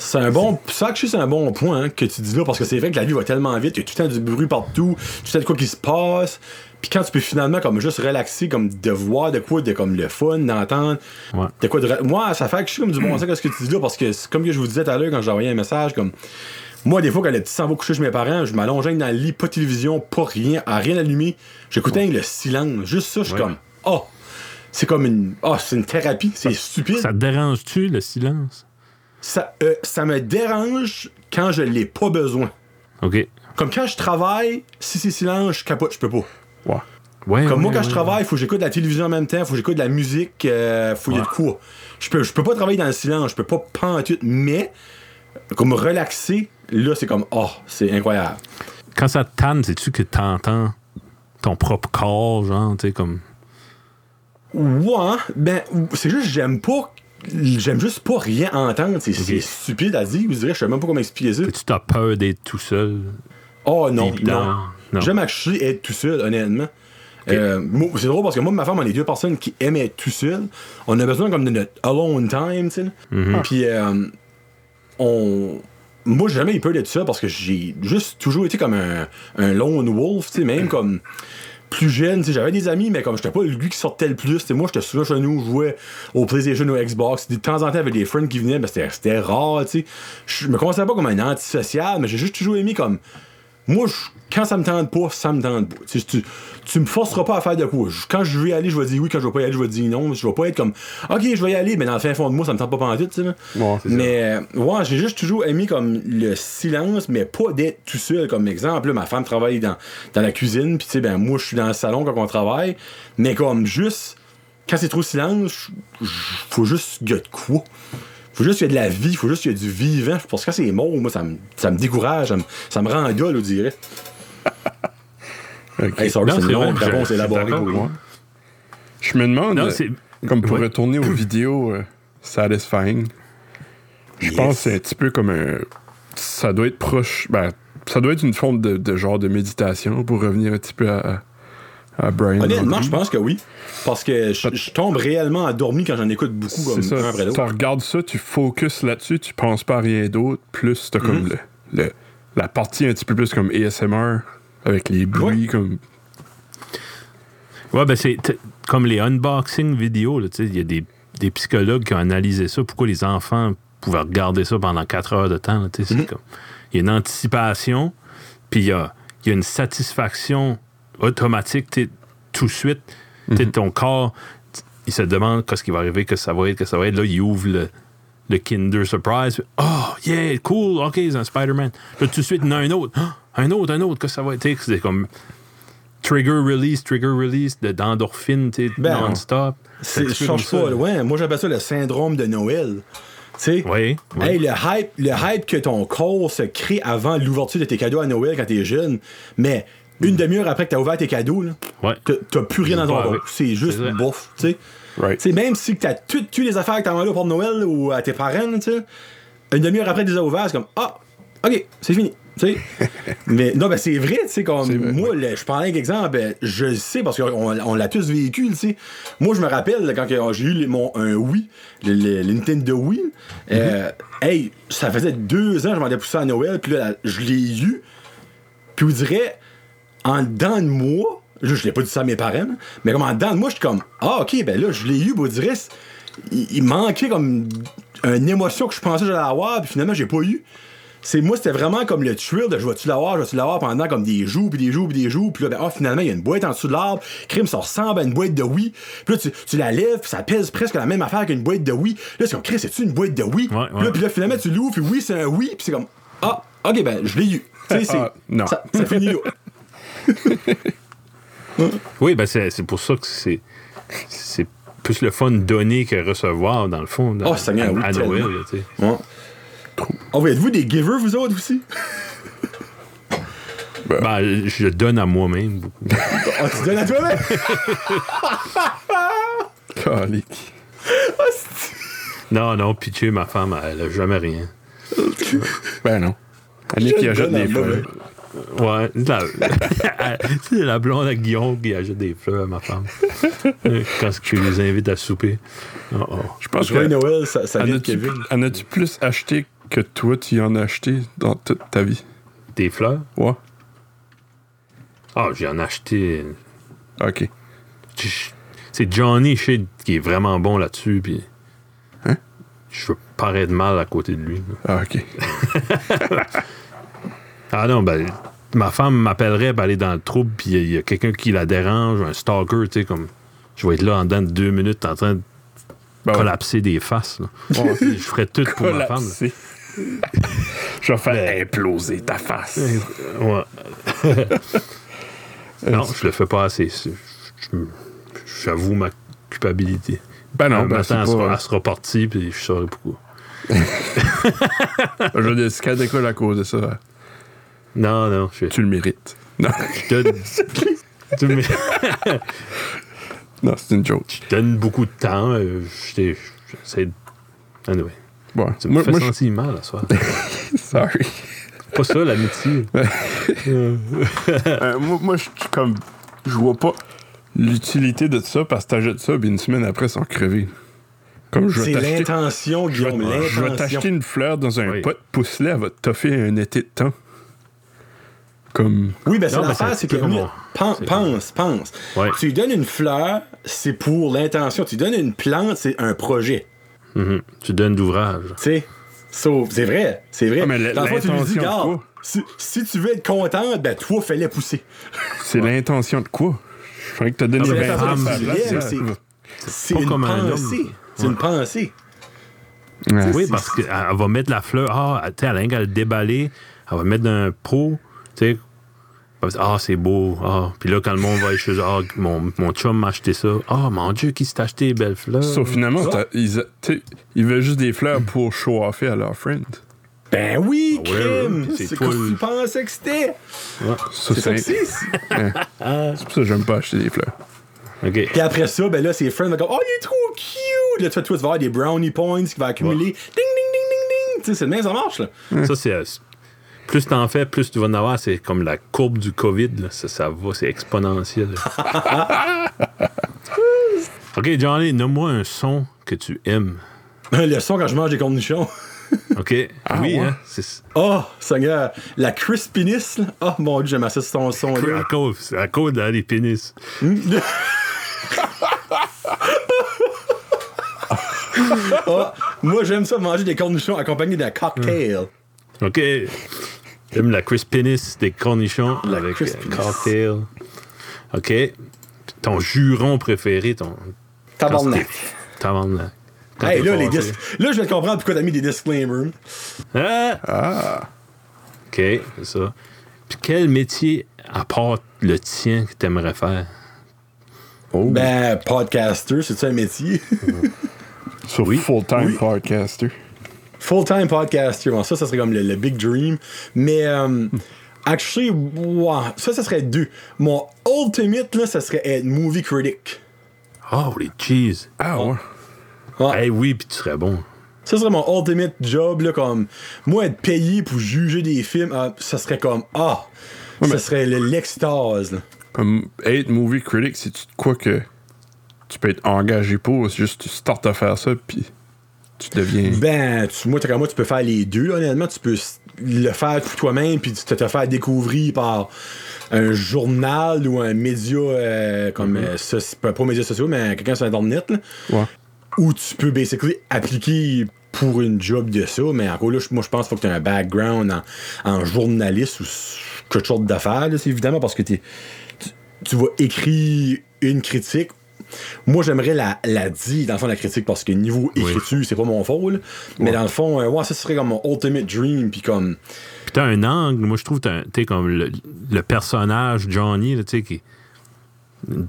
Speaker 3: C'est un bon. Ça, que c'est un bon point hein, que tu dis là, parce que c'est vrai que la vie va tellement vite, il y a tout le temps du bruit partout, tout le temps de quoi qui se passe. Puis quand tu peux finalement comme juste relaxer, comme de voir de quoi, de comme le fun, d'entendre.
Speaker 2: Ouais.
Speaker 3: De quoi de. Moi, ça fait que je suis comme du bon sens à ce que tu dis là, parce que c'est comme que je vous disais tout à l'heure quand j'ai envoyé un message, comme. Moi, des fois, quand le petit s'en va coucher chez mes parents, je m'allonge dans le lit, pas de télévision, pas rien, à rien allumé. J'écoutais le silence. Juste ça, je suis
Speaker 2: Ouais.
Speaker 3: comme. Oh! C'est comme une. Oh, c'est une thérapie. C'est stupide.
Speaker 2: Ça te dérange-tu, le silence?
Speaker 3: Ça, euh, ça me dérange quand je l'ai pas besoin.
Speaker 2: OK.
Speaker 3: Comme quand je travaille, si c'est silence, je capote, je peux pas.
Speaker 1: Ouais.
Speaker 2: Ouais,
Speaker 3: Comme
Speaker 2: ouais,
Speaker 3: moi, quand
Speaker 2: ouais,
Speaker 3: je travaille, faut que j'écoute de la télévision en même temps, faut que j'écoute de la musique, euh, faut y a de quoi. Je peux, je peux pas travailler dans le silence, je peux pas pantoute, mais comme relaxer, là, c'est comme, oh, c'est incroyable.
Speaker 2: quand ça te tanne, sais-tu que t'entends ton propre corps, genre, tu sais, comme.
Speaker 3: Ouais, ben, c'est juste, j'aime pas. J'aime juste pas rien entendre. C'est stupide à dire, vous direz, je sais même pas comment expliquer ça.
Speaker 2: Tu t'as peur d'être tout seul?
Speaker 3: Oh non, non. J'aime actually être tout seul, honnêtement. Euh, c'est drôle parce que moi et ma femme, on est deux personnes qui aiment être tout seul. On a besoin comme de notre alone time, tu sais.
Speaker 2: Mm-hmm.
Speaker 3: Puis, euh, on. Moi, j'ai jamais eu peur d'être seul parce que j'ai juste toujours été comme un, un lone wolf, tu sais, même comme plus jeune, j'avais des amis, mais comme j'étais pas lui qui sortait le plus, moi, j'étais souvent chez nous, je jouais au PlayStation, au Xbox, de temps en temps avec des friends qui venaient, mais c'était c'était rare, tu sais. Je me considère pas comme un antisocial, mais j'ai juste toujours aimé comme moi, je- quand ça me tente pas, ça me tente pas. Tu, sais, tu, tu me forceras pas à faire de quoi. Je- Quand je veux y aller, je vais dire oui. Quand je vais pas y aller, je vais dire non. Je vais pas être comme, OK, je vais y aller, mais dans le fin fond de moi, ça me tente pas pendant tout.
Speaker 1: Ouais, ça.
Speaker 3: mais, euh, ouais, j'ai juste toujours aimé comme le silence, mais pas d'être tout seul. Comme exemple, là, ma femme travaille dans, dans la cuisine, puis tu sais, ben, moi, je suis dans le salon quand on travaille. Mais comme juste, quand c'est trop silence, faut juste qu'il y de quoi. Faut juste qu'il y ait de la vie, faut juste qu'il y ait du vivant. Parce que quand c'est mort, moi, ça me, ça me décourage, ça me, ça me rend gueule, on dirait.
Speaker 1: Ok.
Speaker 3: Hey, sorry,
Speaker 2: Non,
Speaker 3: c'est réponse élaborée
Speaker 2: d'accord,
Speaker 3: pour
Speaker 2: moi.
Speaker 3: moi.
Speaker 1: Je me demande,
Speaker 2: Non, c'est.
Speaker 1: comme pour
Speaker 2: Ouais.
Speaker 1: retourner aux vidéos euh, satisfying, je
Speaker 3: Yes.
Speaker 1: pense que c'est un petit peu comme un. Ça doit être proche. Ben, ça doit être une forme de, de genre de méditation pour revenir un petit peu à, à Brian.
Speaker 3: Honnêtement, je pense que oui. Parce que je, je tombe réellement endormi quand j'en écoute beaucoup comme un
Speaker 1: ça.
Speaker 3: après
Speaker 1: Tu regardes ça, tu focuses là-dessus, tu penses pas à rien d'autre. Plus t'as comme
Speaker 3: Mhm.
Speaker 1: le, le- la partie un petit peu plus comme ASMR avec les bruits
Speaker 3: Ouais.
Speaker 1: comme.
Speaker 2: Ouais, ben c'est comme les unboxing vidéos, là, tu sais, il y a des, des psychologues qui ont analysé ça, pourquoi les enfants pouvaient regarder ça pendant 4 heures de temps. là, tu sais, c'est
Speaker 3: Mhm.
Speaker 2: comme- Il y a une anticipation, puis il y a, il y a une satisfaction automatique tout de suite. Sais, Ton corps, il se demande qu'est-ce qui va arriver, que ça va être, que ça va être. Là, il ouvre le, le Kinder Surprise. Oh, yeah, cool, OK, c'est un Spider-Man. Là, tout de suite, il y en a un autre. Un autre, un autre, que ça va être. C'est comme trigger release, trigger release de- d'endorphine, sais,
Speaker 3: Ben,
Speaker 2: non-stop.
Speaker 3: Je change pas. Ouais, moi j'appelle ça le syndrome de Noël. Tu sais?
Speaker 2: Oui, oui.
Speaker 3: Hey, le hype, le hype que ton corps se crée avant l'ouverture de tes cadeaux à Noël quand t'es jeune, mais une demi-heure après que t'as ouvert tes cadeaux, là,
Speaker 2: Ouais.
Speaker 3: t'as- t'as plus rien dans ton. C'est juste bouffe, tu sais.
Speaker 1: Right.
Speaker 3: Même si t'as toutes toutes les affaires que t'as envoyées pour Noël ou à tes parents, tu sais, une demi-heure après, tu les as ouvertes, c'est comme Ah, ok, c'est fini. Tu sais. Mais non, ben c'est vrai, tu sais, comme moi, le- je prends un exemple, ben, je le sais parce qu'on on l'a tous vécu, tu sais. Moi, je me rappelle quand que j'ai eu les- mon, un Wii, le, le- le Nintendo Wii, euh, hey, ça faisait deux ans que je m'en ai poussé à Noël, puis là, je l'ai eu, puis vous direz, en dedans de moi, là, je l'ai pas dit ça à mes parents, là, mais comme en dedans de moi, je suis comme, ah, ok, ben là, je l'ai eu, vous direz, il, il manquait comme une émotion que je pensais que j'allais avoir, puis finalement, j'ai pas eu. C'est moi, c'était vraiment comme le thrill de je vais-tu l'avoir, je vais-tu l'avoir pendant comme des jours, puis des jours, puis des jours, puis là, ben, ah, finalement, il y a une boîte en dessous de l'arbre, crime, ça ressemble à une boîte de Wii, puis là, tu, tu la lèves, puis ça pèse presque la même affaire qu'une boîte de Wii. Là, c'est comme, Chris, c'est-tu une boîte de Wii?
Speaker 2: Ouais, ouais.
Speaker 3: Puis là, puis là, finalement, tu l'ouvres, puis oui, c'est un Wii, puis c'est comme, ah, ok, ben, je l'ai eu. Tu sais, c'est.
Speaker 1: Ah, non.
Speaker 3: Ça, ça finit là.
Speaker 2: Oui, ben c'est c'est pour ça que c'est c'est plus le fun donner que recevoir, dans le fond, dans-
Speaker 3: Oh,
Speaker 2: à,
Speaker 3: oui,
Speaker 2: à
Speaker 3: tellement.
Speaker 2: Noël. là, tu sais.
Speaker 3: Ouais. Oh, oui, êtes-vous des givers, vous autres aussi?
Speaker 2: Ben, je donne à moi-même beaucoup.
Speaker 3: Oh, tu donnes à toi-même?
Speaker 1: Calique.
Speaker 2: Non, non, pitié, ma femme, elle a jamais rien.
Speaker 1: Ben non. Annick
Speaker 3: Je
Speaker 1: qui achète
Speaker 3: à
Speaker 1: des fleurs.
Speaker 2: Ouais, la, c'est la blonde à Guillaume qui achète des fleurs à ma femme. Quand je les invite à souper. Oh, oh.
Speaker 1: Je pense que.
Speaker 3: Noël, ça, ça
Speaker 1: En
Speaker 3: vient de
Speaker 1: as-tu
Speaker 3: Kevin.
Speaker 1: en as-tu plus acheté que toi, tu y en as acheté dans toute ta vie?
Speaker 2: Des fleurs?
Speaker 1: Ouais.
Speaker 2: Ah, j'en ai acheté.
Speaker 1: Ok.
Speaker 2: C'est Johnny Shea qui est vraiment bon là-dessus. Puis
Speaker 1: Hein?
Speaker 2: Je veux paraître mal à côté de lui.
Speaker 1: Ah, ok.
Speaker 2: Ah non, ben, ma femme m'appellerait pour aller dans le trouble, puis il y a quelqu'un qui la dérange, un stalker, tu sais, comme. Je vais être là en dedans de deux minutes en train de
Speaker 1: Ben ouais.
Speaker 2: collapser des faces. je ferais tout pour ma femme. là.
Speaker 1: Je vais faire imploser ta face.
Speaker 2: Ouais. non, je le fais pas assez. Je- J'avoue ma culpabilité.
Speaker 1: Ben non, ben
Speaker 2: matin, elle, sera,
Speaker 1: pas...
Speaker 2: elle sera partie, puis je saurais pourquoi.
Speaker 1: Des cicatrices à cause de ça.
Speaker 2: Non, non, je
Speaker 1: Tu le mérites. Non,
Speaker 2: je donne, tu me-
Speaker 1: non c'est une joke.
Speaker 2: je donne beaucoup de temps. euh, j'étais- J'essaie de. Anyway,
Speaker 1: Ouais.
Speaker 2: tu me
Speaker 1: Moi,
Speaker 2: fais
Speaker 1: moi, je-
Speaker 2: sentir mal à soir.
Speaker 1: Sorry.
Speaker 2: pas ça, l'amitié.
Speaker 1: Euh, moi, moi, je suis comme. Je vois pas l'utilité de ça parce que t'achètes ça, puis une semaine après, ils sont crevés. Comme je
Speaker 3: C'est l'intention, Guillaume,
Speaker 1: je vais t'acheter une fleur dans un
Speaker 2: Oui.
Speaker 1: pot, pousse-la, elle va te toffer un été de temps. Comme.
Speaker 3: Oui, ben c'est
Speaker 2: Non, ben,
Speaker 3: l'affaire,
Speaker 2: c'est
Speaker 3: que pense, pense.
Speaker 2: Ouais.
Speaker 3: Tu lui donnes une fleur, c'est pour l'intention. Tu lui donnes une plante, c'est un projet.
Speaker 2: Mhm. Tu donnes d'ouvrage.
Speaker 3: Tu sais? So, c'est vrai, c'est vrai.
Speaker 1: Ah, mais
Speaker 3: Dans tu lui dis, si, si tu veux être contente, ben toi, fais-les pousser.
Speaker 1: C'est l'intention de quoi? Je croyais que t'as donné
Speaker 2: Ah,
Speaker 1: 20
Speaker 2: l'intention
Speaker 1: ans
Speaker 2: de
Speaker 1: à
Speaker 3: tu
Speaker 1: la
Speaker 3: lèves,
Speaker 1: place.
Speaker 3: c'est- une
Speaker 2: comme
Speaker 3: pensée. C'est une pensée.
Speaker 1: Ouais.
Speaker 2: Oui, parce qu'elle va mettre la fleur. Ah, tu sais, elle a déballer. Elle va mettre dans un pot. Tu sais. Va dire, Ah, c'est beau. Ah. Puis là, quand le monde va aller chez eux, ah, mon, mon chum m'a acheté ça. Ah, mon Dieu, qui s'est acheté des belles fleurs.
Speaker 1: Sauf finalement, ils, veulent juste des fleurs pour show offer à leur friend.
Speaker 3: Ben oui,
Speaker 2: Ah ouais, ouais, c'est
Speaker 3: quoi
Speaker 2: le-
Speaker 3: tu pensais que c'était? C'est ça que
Speaker 1: c'est pour ça que j'aime pas acheter des fleurs.
Speaker 2: OK.
Speaker 3: Puis après ça, ben là, ses friends vont comme Oh, il est trop cute! Là, tu vas, toi, tu vas avoir des brownie points qui vont accumuler. Ding, ding, ding, ding, ding! Tu sais, c'est de même, ça marche, là.
Speaker 2: Ça, c'est. Plus t'en fais, plus tu vas en avoir. C'est comme la courbe du COVID. Là. Ça, ça va, c'est exponentiel. OK, Johnny, nomme-moi un son que tu aimes.
Speaker 3: Le son quand je mange des cornichons.
Speaker 2: OK? oui,
Speaker 1: ouais.
Speaker 2: hein?
Speaker 3: Oh, Seigneur, la crispiness, là. Oh, mon Dieu, j'aime assez ce son-
Speaker 2: à
Speaker 3: son-là.
Speaker 2: cause, c'est à cause de des pénis.
Speaker 3: Ah, moi, j'aime ça manger des cornichons accompagnés d'un cocktail.
Speaker 2: OK. J'aime la crispiness des cornichons
Speaker 3: La
Speaker 2: avec cocktail. OK. Ton juron préféré, ton.
Speaker 3: Tabarnak.
Speaker 2: Tabarnak. Quand
Speaker 3: Hey, là, les dis- là, je vais te comprendre pourquoi t'as mis des disclaimers.
Speaker 2: Ah!
Speaker 1: Ah!
Speaker 2: OK, c'est ça. Puis quel métier, à part le tien, que t'aimerais faire?
Speaker 1: Oh!
Speaker 3: Ben, podcaster, c'est ça un métier?
Speaker 1: so full-time podcaster.
Speaker 3: Full-time podcaster, bon, ça, ça serait comme le, le big dream. Mais, euh, actually, ouais, ça, ça serait deux. Mon ultimate, là, ça serait être movie critic.
Speaker 2: Oh, les cheese.
Speaker 1: Ah ouais.
Speaker 3: Ouais.
Speaker 2: Eh oui, puis tu serais bon.
Speaker 3: Ça serait mon ultimate job, là, comme, moi, être payé pour juger des films, ah, ça serait comme, ah, ça serait le- l'extase, là.
Speaker 1: Comme être movie critic, c'est quoi que tu peux être engagé pour, c'est juste tu startes à faire ça, puis tu deviens.
Speaker 3: Ben, tu, moi, moi, tu peux faire les deux, là, honnêtement. Tu peux le faire toi-même, puis te, te faire découvrir par un journal ou un média, euh, comme, euh, soci- pas pas médias sociaux, mais quelqu'un sur Internet, là,
Speaker 1: Ouais.
Speaker 3: où tu peux, basically, appliquer pour une job de ça, mais encore là, moi, je pense qu'il faut que tu aies un background en, en journaliste ou quelque chose d'affaires, c'est évidemment, parce que tu, tu vas écrire une critique. Moi, j'aimerais la, la dire, dans le fond, la critique, parce que niveau écriture, c'est pas mon faux, là. Mais dans le fond, euh, ouais, ça serait comme mon ultimate dream, puis comme.
Speaker 2: Puis t'as un angle, moi je trouve, t'es comme le, le personnage Johnny, tu sais, qui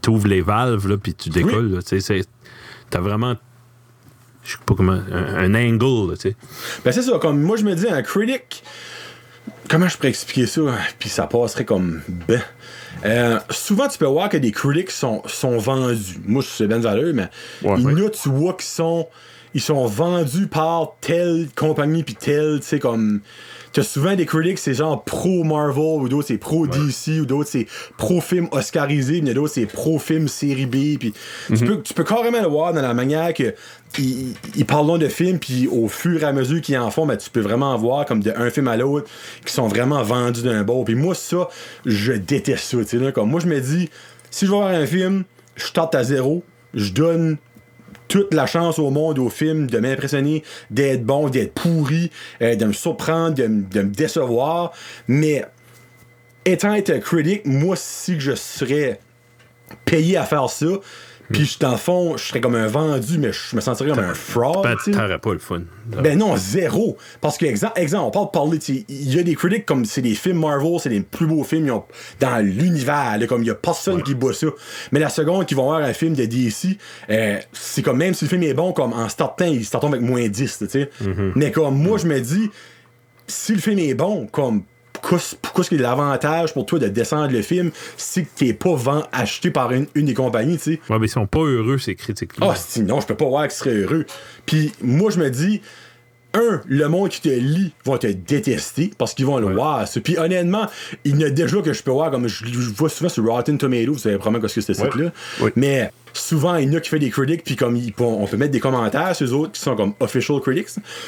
Speaker 2: t'ouvre les valves, là, puis tu décolles, tu t'as vraiment, je sais pas comment, un, un angle, tu sais.
Speaker 3: Ben, c'est ça, comme moi, je me dis, un critic. Comment je pourrais expliquer ça? Puis ça passerait comme ben. Euh, souvent, tu peux voir que des critics sont, sont vendus. Moi, je sais bien valeur, mais
Speaker 1: Ouais,
Speaker 3: il
Speaker 1: ouais.
Speaker 3: tu vois, qui sont, ils sont vendus par telle compagnie, puis telle, tu sais, comme. T'as souvent des critics, c'est genre pro Marvel, ou d'autres c'est pro DC, ou d'autres c'est pro film oscarisé, mais d'autres c'est pro film série B. Puis tu, peux, tu peux carrément le voir dans la manière que ils, ils parlent de films, puis au fur et à mesure qu'ils en font, ben, tu peux vraiment voir comme de un film à l'autre qui sont vraiment vendus d'un bord. Puis moi, ça, je déteste ça. là, Comme moi, je me dis, si je vais voir un film, je starte à zéro, je donne toute la chance au monde au film de m'impressionner, d'être bon, d'être pourri, euh, de me surprendre, de, me décevoir. Mais étant être un critique, moi, si je serais payé à faire ça, puis je- dans le fond, je serais comme un vendu, mais je me sentirais comme un fraud.
Speaker 2: Ben, t'aurais pas le fun.
Speaker 3: Ben non, zéro. Parce que, exemple, exemple on parle de parler, il y a des critiques comme c'est des films Marvel, c'est les plus beaux films ont- dans l'univers, comme il y a personne qui bat ça. Mais la seconde qu'ils vont voir un film de DC, euh, c'est comme même si le film est bon, comme en startant, ils startent avec moins 10, là, tu sais. Mais comme moi, je me dis, si le film est bon, comme pourquoi, pourquoi est-ce qu'il y a l'avantage pour toi de descendre le film si t'es pas vend, acheté par une, une des compagnies, tu sais?
Speaker 2: Ouais, mais ils sont pas heureux, ces critiques-là.
Speaker 3: Ah, sinon, je peux pas voir qu'ils seraient heureux. Puis moi, je me dis, un, le monde qui te lit vont te détester parce qu'ils vont le voir. Puis honnêtement, il y en a déjà que je peux voir, comme je, je vois souvent sur Rotten Tomatoes, vous savez probablement ce que c'est ce.
Speaker 1: Ouais.
Speaker 3: Mais souvent, il y en a qui fait des critiques, puis comme ils- on peut mettre des commentaires sur eux autres qui sont comme official critics.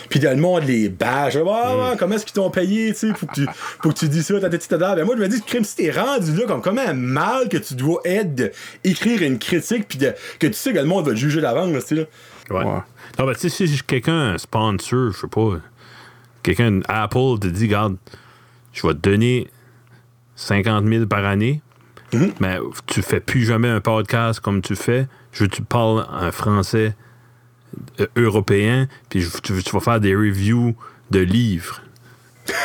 Speaker 3: Puis dans le monde, les bâche. Ah, comment est-ce qu'ils t'ont payé, tu sais, pour que tu, pour que tu dis ça, ta tête, Ben moi, je me dis, crime, si t'es rendu là, comme comment mal que tu dois être d'écrire une critique, puis de- que tu sais que le monde va te juger d'avance, tu sais, là.
Speaker 2: Ouais.
Speaker 1: Ouais.
Speaker 2: Non, ben, tu sais, si quelqu'un, un sponsor, je sais pas, quelqu'un, Apple, te dit, regarde, je vais te donner 50 000 par année,
Speaker 3: Mhm.
Speaker 2: mais tu fais plus jamais un podcast comme tu fais. Je veux que tu parles en français euh, européen, puis tu, tu vas faire des reviews de livres.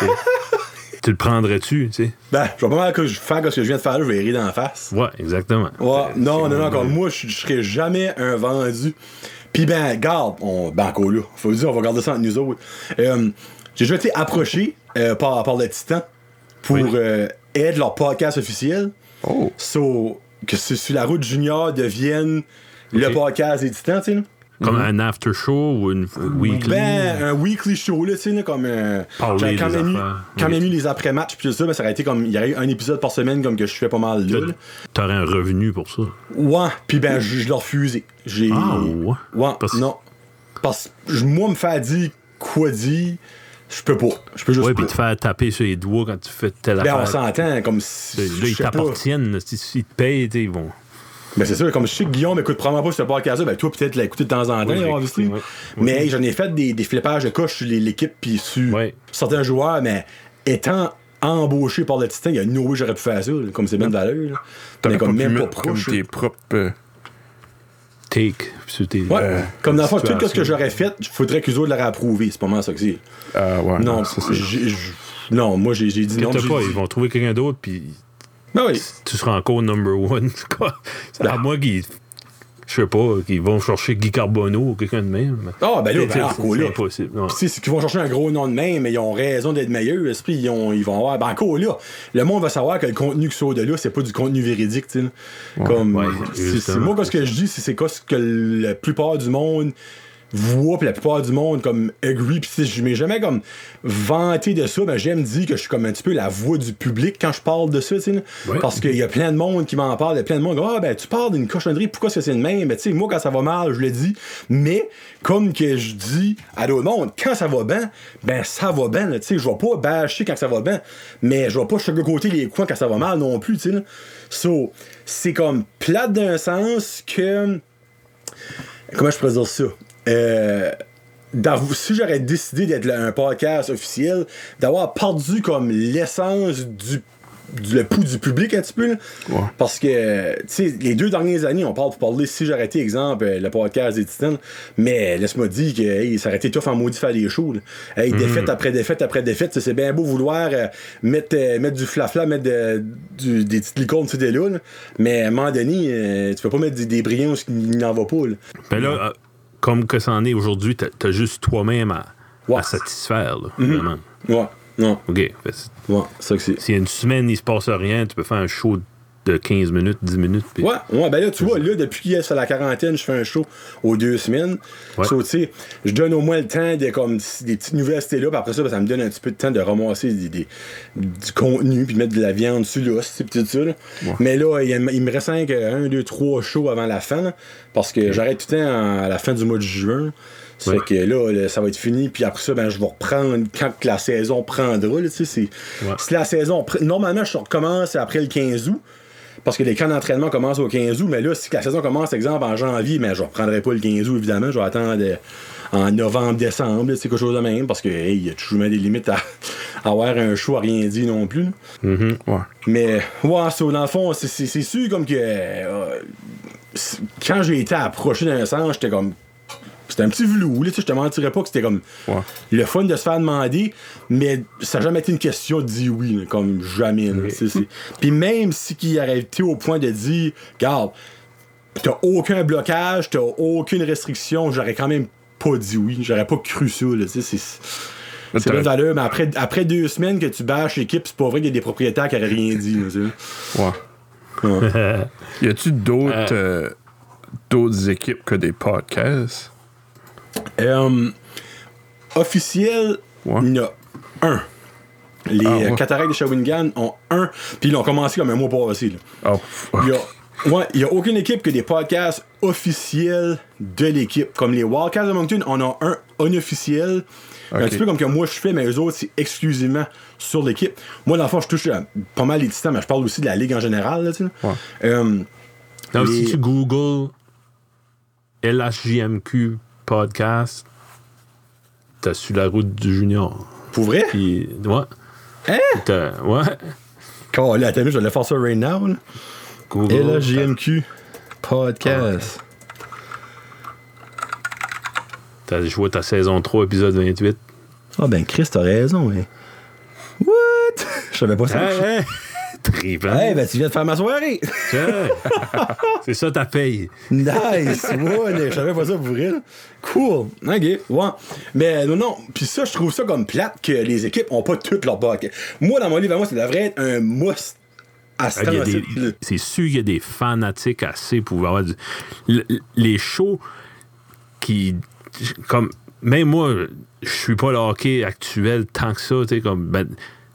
Speaker 2: Tu le prendrais-tu, tu sais?
Speaker 3: Ben, je vais pas mal que je faire ce que je viens de faire là, je vais rire dans la face.
Speaker 2: Ouais, exactement.
Speaker 3: Ouais,
Speaker 2: C'est-
Speaker 3: non,
Speaker 2: c'est-
Speaker 3: non, non, comme moi, je je serais jamais un vendu. Puis ben, garde, on, ben encore là, faut dire, on va garder ça entre nous autres. Euh, j'ai déjà été approché euh, par, par le Titan pour
Speaker 2: Oui.
Speaker 3: euh, être leur podcast officiel.
Speaker 1: Oh.
Speaker 3: So, que sur la route junior devienne le
Speaker 2: Ok.
Speaker 3: podcast des Titans, tu sais.
Speaker 2: Comme un after show ou une weekly.
Speaker 3: Ben, un weekly show, là, tu sais, là, comme. Euh,
Speaker 2: Parler
Speaker 3: quand même quand
Speaker 2: Oui.
Speaker 3: même eu les après-matchs, puis tout ça, ben, ça aurait été comme. Il y aurait eu un épisode par semaine, comme que je fais pas mal là.
Speaker 2: T'aurais un revenu pour ça.
Speaker 3: Ouais, puis ben, je, je l'ai refusé. J'ai.
Speaker 2: Ah, ouais?
Speaker 3: Ouais,
Speaker 2: Parce-
Speaker 3: non. Parce que moi, me faire dire quoi dire, je peux pas. Je peux juste
Speaker 2: Ouais, puis te faire taper sur les doigts quand tu fais telle
Speaker 3: Ben, on
Speaker 2: affaire.
Speaker 3: s'entend, comme si.
Speaker 2: Là, ils t'appartiennent. S'ils te payent, ils vont.
Speaker 3: Ben, c'est sûr, comme je sais que Guillaume écoute probablement pas ce podcast-là, ben, toi, peut-être l'écouter de temps en temps,
Speaker 2: Oui, écouté.
Speaker 3: Mais hey, j'en ai fait des, des flippages de coche sur les- l'équipe, puis sur certains joueurs, mais étant embauché par le Titan, il y a no way j'aurais pu faire ça, là, comme c'est bien de valeur.
Speaker 1: T'aurais
Speaker 3: Mais comme même pas
Speaker 1: mettre comme
Speaker 3: proche.
Speaker 1: tes propres. euh,
Speaker 2: Take sur tes.
Speaker 3: Ouais,
Speaker 1: Euh,
Speaker 3: comme dans le fond, tout ce que j'aurais fait, il faudrait qu'ils autres l'auraient approuvé. C'est pas mal ça que c'est.
Speaker 1: ah, ouais,
Speaker 3: Non,
Speaker 1: ça,
Speaker 3: non, moi j'ai dit non.
Speaker 2: Pas,
Speaker 3: dit-
Speaker 2: ils vont trouver quelqu'un d'autre, puis
Speaker 3: Ben oui.
Speaker 2: tu seras encore number one. Quoi? À moi qu'ils. Je sais pas, qu'ils vont chercher Guy Carbonneau ou quelqu'un de même.
Speaker 3: Ah, ben là, ben,
Speaker 2: c'est-
Speaker 3: encore là.
Speaker 2: c'est impossible.
Speaker 3: sais, c'est qu'ils vont chercher un gros nom de même, mais ils ont raison d'être meilleurs. Esprit, ils, ont, ils vont avoir. Ben, encore là, le monde va savoir que le contenu qui sort de là, c'est pas du contenu véridique, tu sais. Comme.
Speaker 2: Ouais, justement.
Speaker 3: moi, ce que je dis, c'est c'est quoi ce que la plupart du monde voit, puis la plupart du monde, comme, agree, puis sais, je m'ai jamais, comme, vanté de ça, ben, j'aime dire que je suis comme un petit peu la voix du public quand je parle de ça, tu.
Speaker 2: Ouais.
Speaker 3: Parce qu'il y a plein de monde qui m'en parle, il y a plein de monde qui Ah, ben, tu parles d'une cochonnerie, pourquoi est-ce que c'est le même? Ben, tu sais, moi, quand ça va mal, je le dis. Mais, comme que je dis à d'autres mondes, quand ça va bien, ben, ça va bien, tu sais. Je vais pas bâcher quand ça va bien, mais je vais pas côté les coins quand ça va mal non plus, tu sais. So, c'est comme plate d'un sens que. Comment je pourrais dire ça? Euh, si j'aurais décidé d'être un podcast officiel, d'avoir perdu comme l'essence du, du- le pouls du public un petit peu. là.
Speaker 1: Ouais.
Speaker 3: Parce que, tu sais, les deux dernières années, on parle pour parler, si j'aurais été, exemple, euh, le podcast des Titans, mais laisse-moi dire que hey, ça aurait été tough en maudit faire des shows. là. Hey, défaite après défaite après défaite, c'est bien beau vouloir euh, mettre, euh, mettre du flafla, mettre de- du- des petites licornes sur des là. mais à un moment donné, euh, tu peux pas mettre des, des brillants où il n'en va pas. là.
Speaker 2: Ben là, comme que ça en est aujourd'hui, t'as as juste toi-même à, satisfaire. Là, vraiment.
Speaker 3: Ouais, non,
Speaker 2: OK. Fait
Speaker 3: ouais, ça que c'est.
Speaker 2: Si une semaine, il se passe rien, tu peux faire un show de 15 minutes, 10 minutes.
Speaker 3: Ouais, ouais, ben là, tu vois, là, depuis qu'il est sur la quarantaine, je fais un show aux deux semaines.
Speaker 2: Ouais.
Speaker 3: So, tu sais, je donne au moins le temps de, comme, des petites nouvelles là, puis après ça, ben, ça me donne un petit peu de temps de ramasser des, des- du contenu, puis de mettre de la viande dessus, là, c'est tout ça, là. Mais là, il, il me reste 5, 1, 2, 3 shows avant la fin, là, parce que j'arrête tout le temps à la fin du mois de juin. Ça
Speaker 2: Ouais.
Speaker 3: fait que là, là, ça va être fini, puis après ça, ben, je vais reprendre quand la saison prendra, là, tu sais, c'est...
Speaker 2: Ouais.
Speaker 3: Si la saison... Normalement, je recommence après le 15 août, parce que les camps d'entraînement commencent au 15 août, mais là, si la saison commence, exemple, en janvier, mais je ne reprendrai pas le 15 août, évidemment. Je vais attendre euh, en novembre, décembre, c'est quelque chose de même, parce que hey, il y a toujours des limites à, à avoir un à rien dire non plus.
Speaker 2: Mhm.
Speaker 1: Ouais.
Speaker 3: Mais, ouais, ça, dans le fond, c'est- sûr comme que. euh, quand j'ai été approché d'un sens, j'étais comme. C'était un petit velou, là, tu sais, je te mentirais pas que c'était comme
Speaker 1: Ouais.
Speaker 3: le fun de se faire demander, mais ça n'a jamais été une question de dire oui, là, comme jamais. là, Puis même si qui aurait été au point de dire, regarde, t'as aucun blocage, t'as aucune restriction, j'aurais quand même pas dit oui, j'aurais pas cru ça, là, tu sais, c'est. C'est bien valeur, mais après, après deux semaines que tu bâches l'équipe, c'est pas vrai qu'il y a des propriétaires qui n'auraient rien dit. là.
Speaker 1: Ouais.
Speaker 3: Ouais.
Speaker 1: Y a-tu d'autres euh, d'autres équipes que des podcasts?
Speaker 3: Euh, officiel,
Speaker 1: Ouais.
Speaker 3: il y en a un. Les
Speaker 1: Ah, ouais.
Speaker 3: Cataractes de Shawinigan ont un, puis ils ont commencé comme un mois passé. là.
Speaker 1: Oh, fuck.
Speaker 3: Il y a, ouais, il y a aucune équipe que des podcasts officiels de l'équipe. Comme les Wildcats de Moncton, on a un unofficiel. Un petit peu comme que moi je fais, mais eux autres, c'est exclusivement sur l'équipe. Moi, dans le fond, je touche à pas mal les titans, mais je parle aussi de la ligue en général. Là, tu sais.
Speaker 1: Ouais.
Speaker 3: Euh, les-
Speaker 2: si tu Google LHJMQ podcast, t'as su la route du junior.
Speaker 3: pour vrai?
Speaker 2: Puis, ouais.
Speaker 3: Hein?
Speaker 2: T'as- Ouais.
Speaker 3: Oh, là, attends, je vais le faire ça right now. Là.
Speaker 2: Google.
Speaker 3: LHJMQ podcast.
Speaker 2: T'as joué ta saison 3, épisode 28.
Speaker 3: Ah ben Chris, t'as raison, mais. What? Je savais pas ça.
Speaker 2: Hey, hey. Tripant.
Speaker 3: Hey, ben tu viens de faire ma soirée!
Speaker 2: C'est ça ta paye.
Speaker 3: Nice! Je savais pas ça pour vrai. là. Cool! Ok, ouais. Mais non, non. Puis ça, je trouve ça comme plate que les équipes ont pas toutes leur podcast. Moi, dans mon livre, à moi, ça devrait être un must
Speaker 2: Ah. C'est sûr qu'il y a des fanatiques assez pour avoir du. le- les shows qui. Comme. Même moi, je suis pas le hockey actuel tant que ça. tu sais, Comme, ben,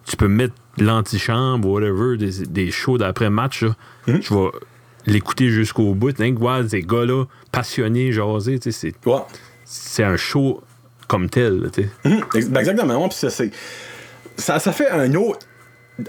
Speaker 2: tu peux mettre l'antichambre ou whatever, des, des shows d'après-match. là.
Speaker 3: Hmm?
Speaker 2: Je vais l'écouter jusqu'au bout. Hein, voir ces gars-là passionnés, sais, C'est un show comme tel. là, tu sais.
Speaker 3: Mhm, ex- ben exactement. Puis. Ça, ça fait un autre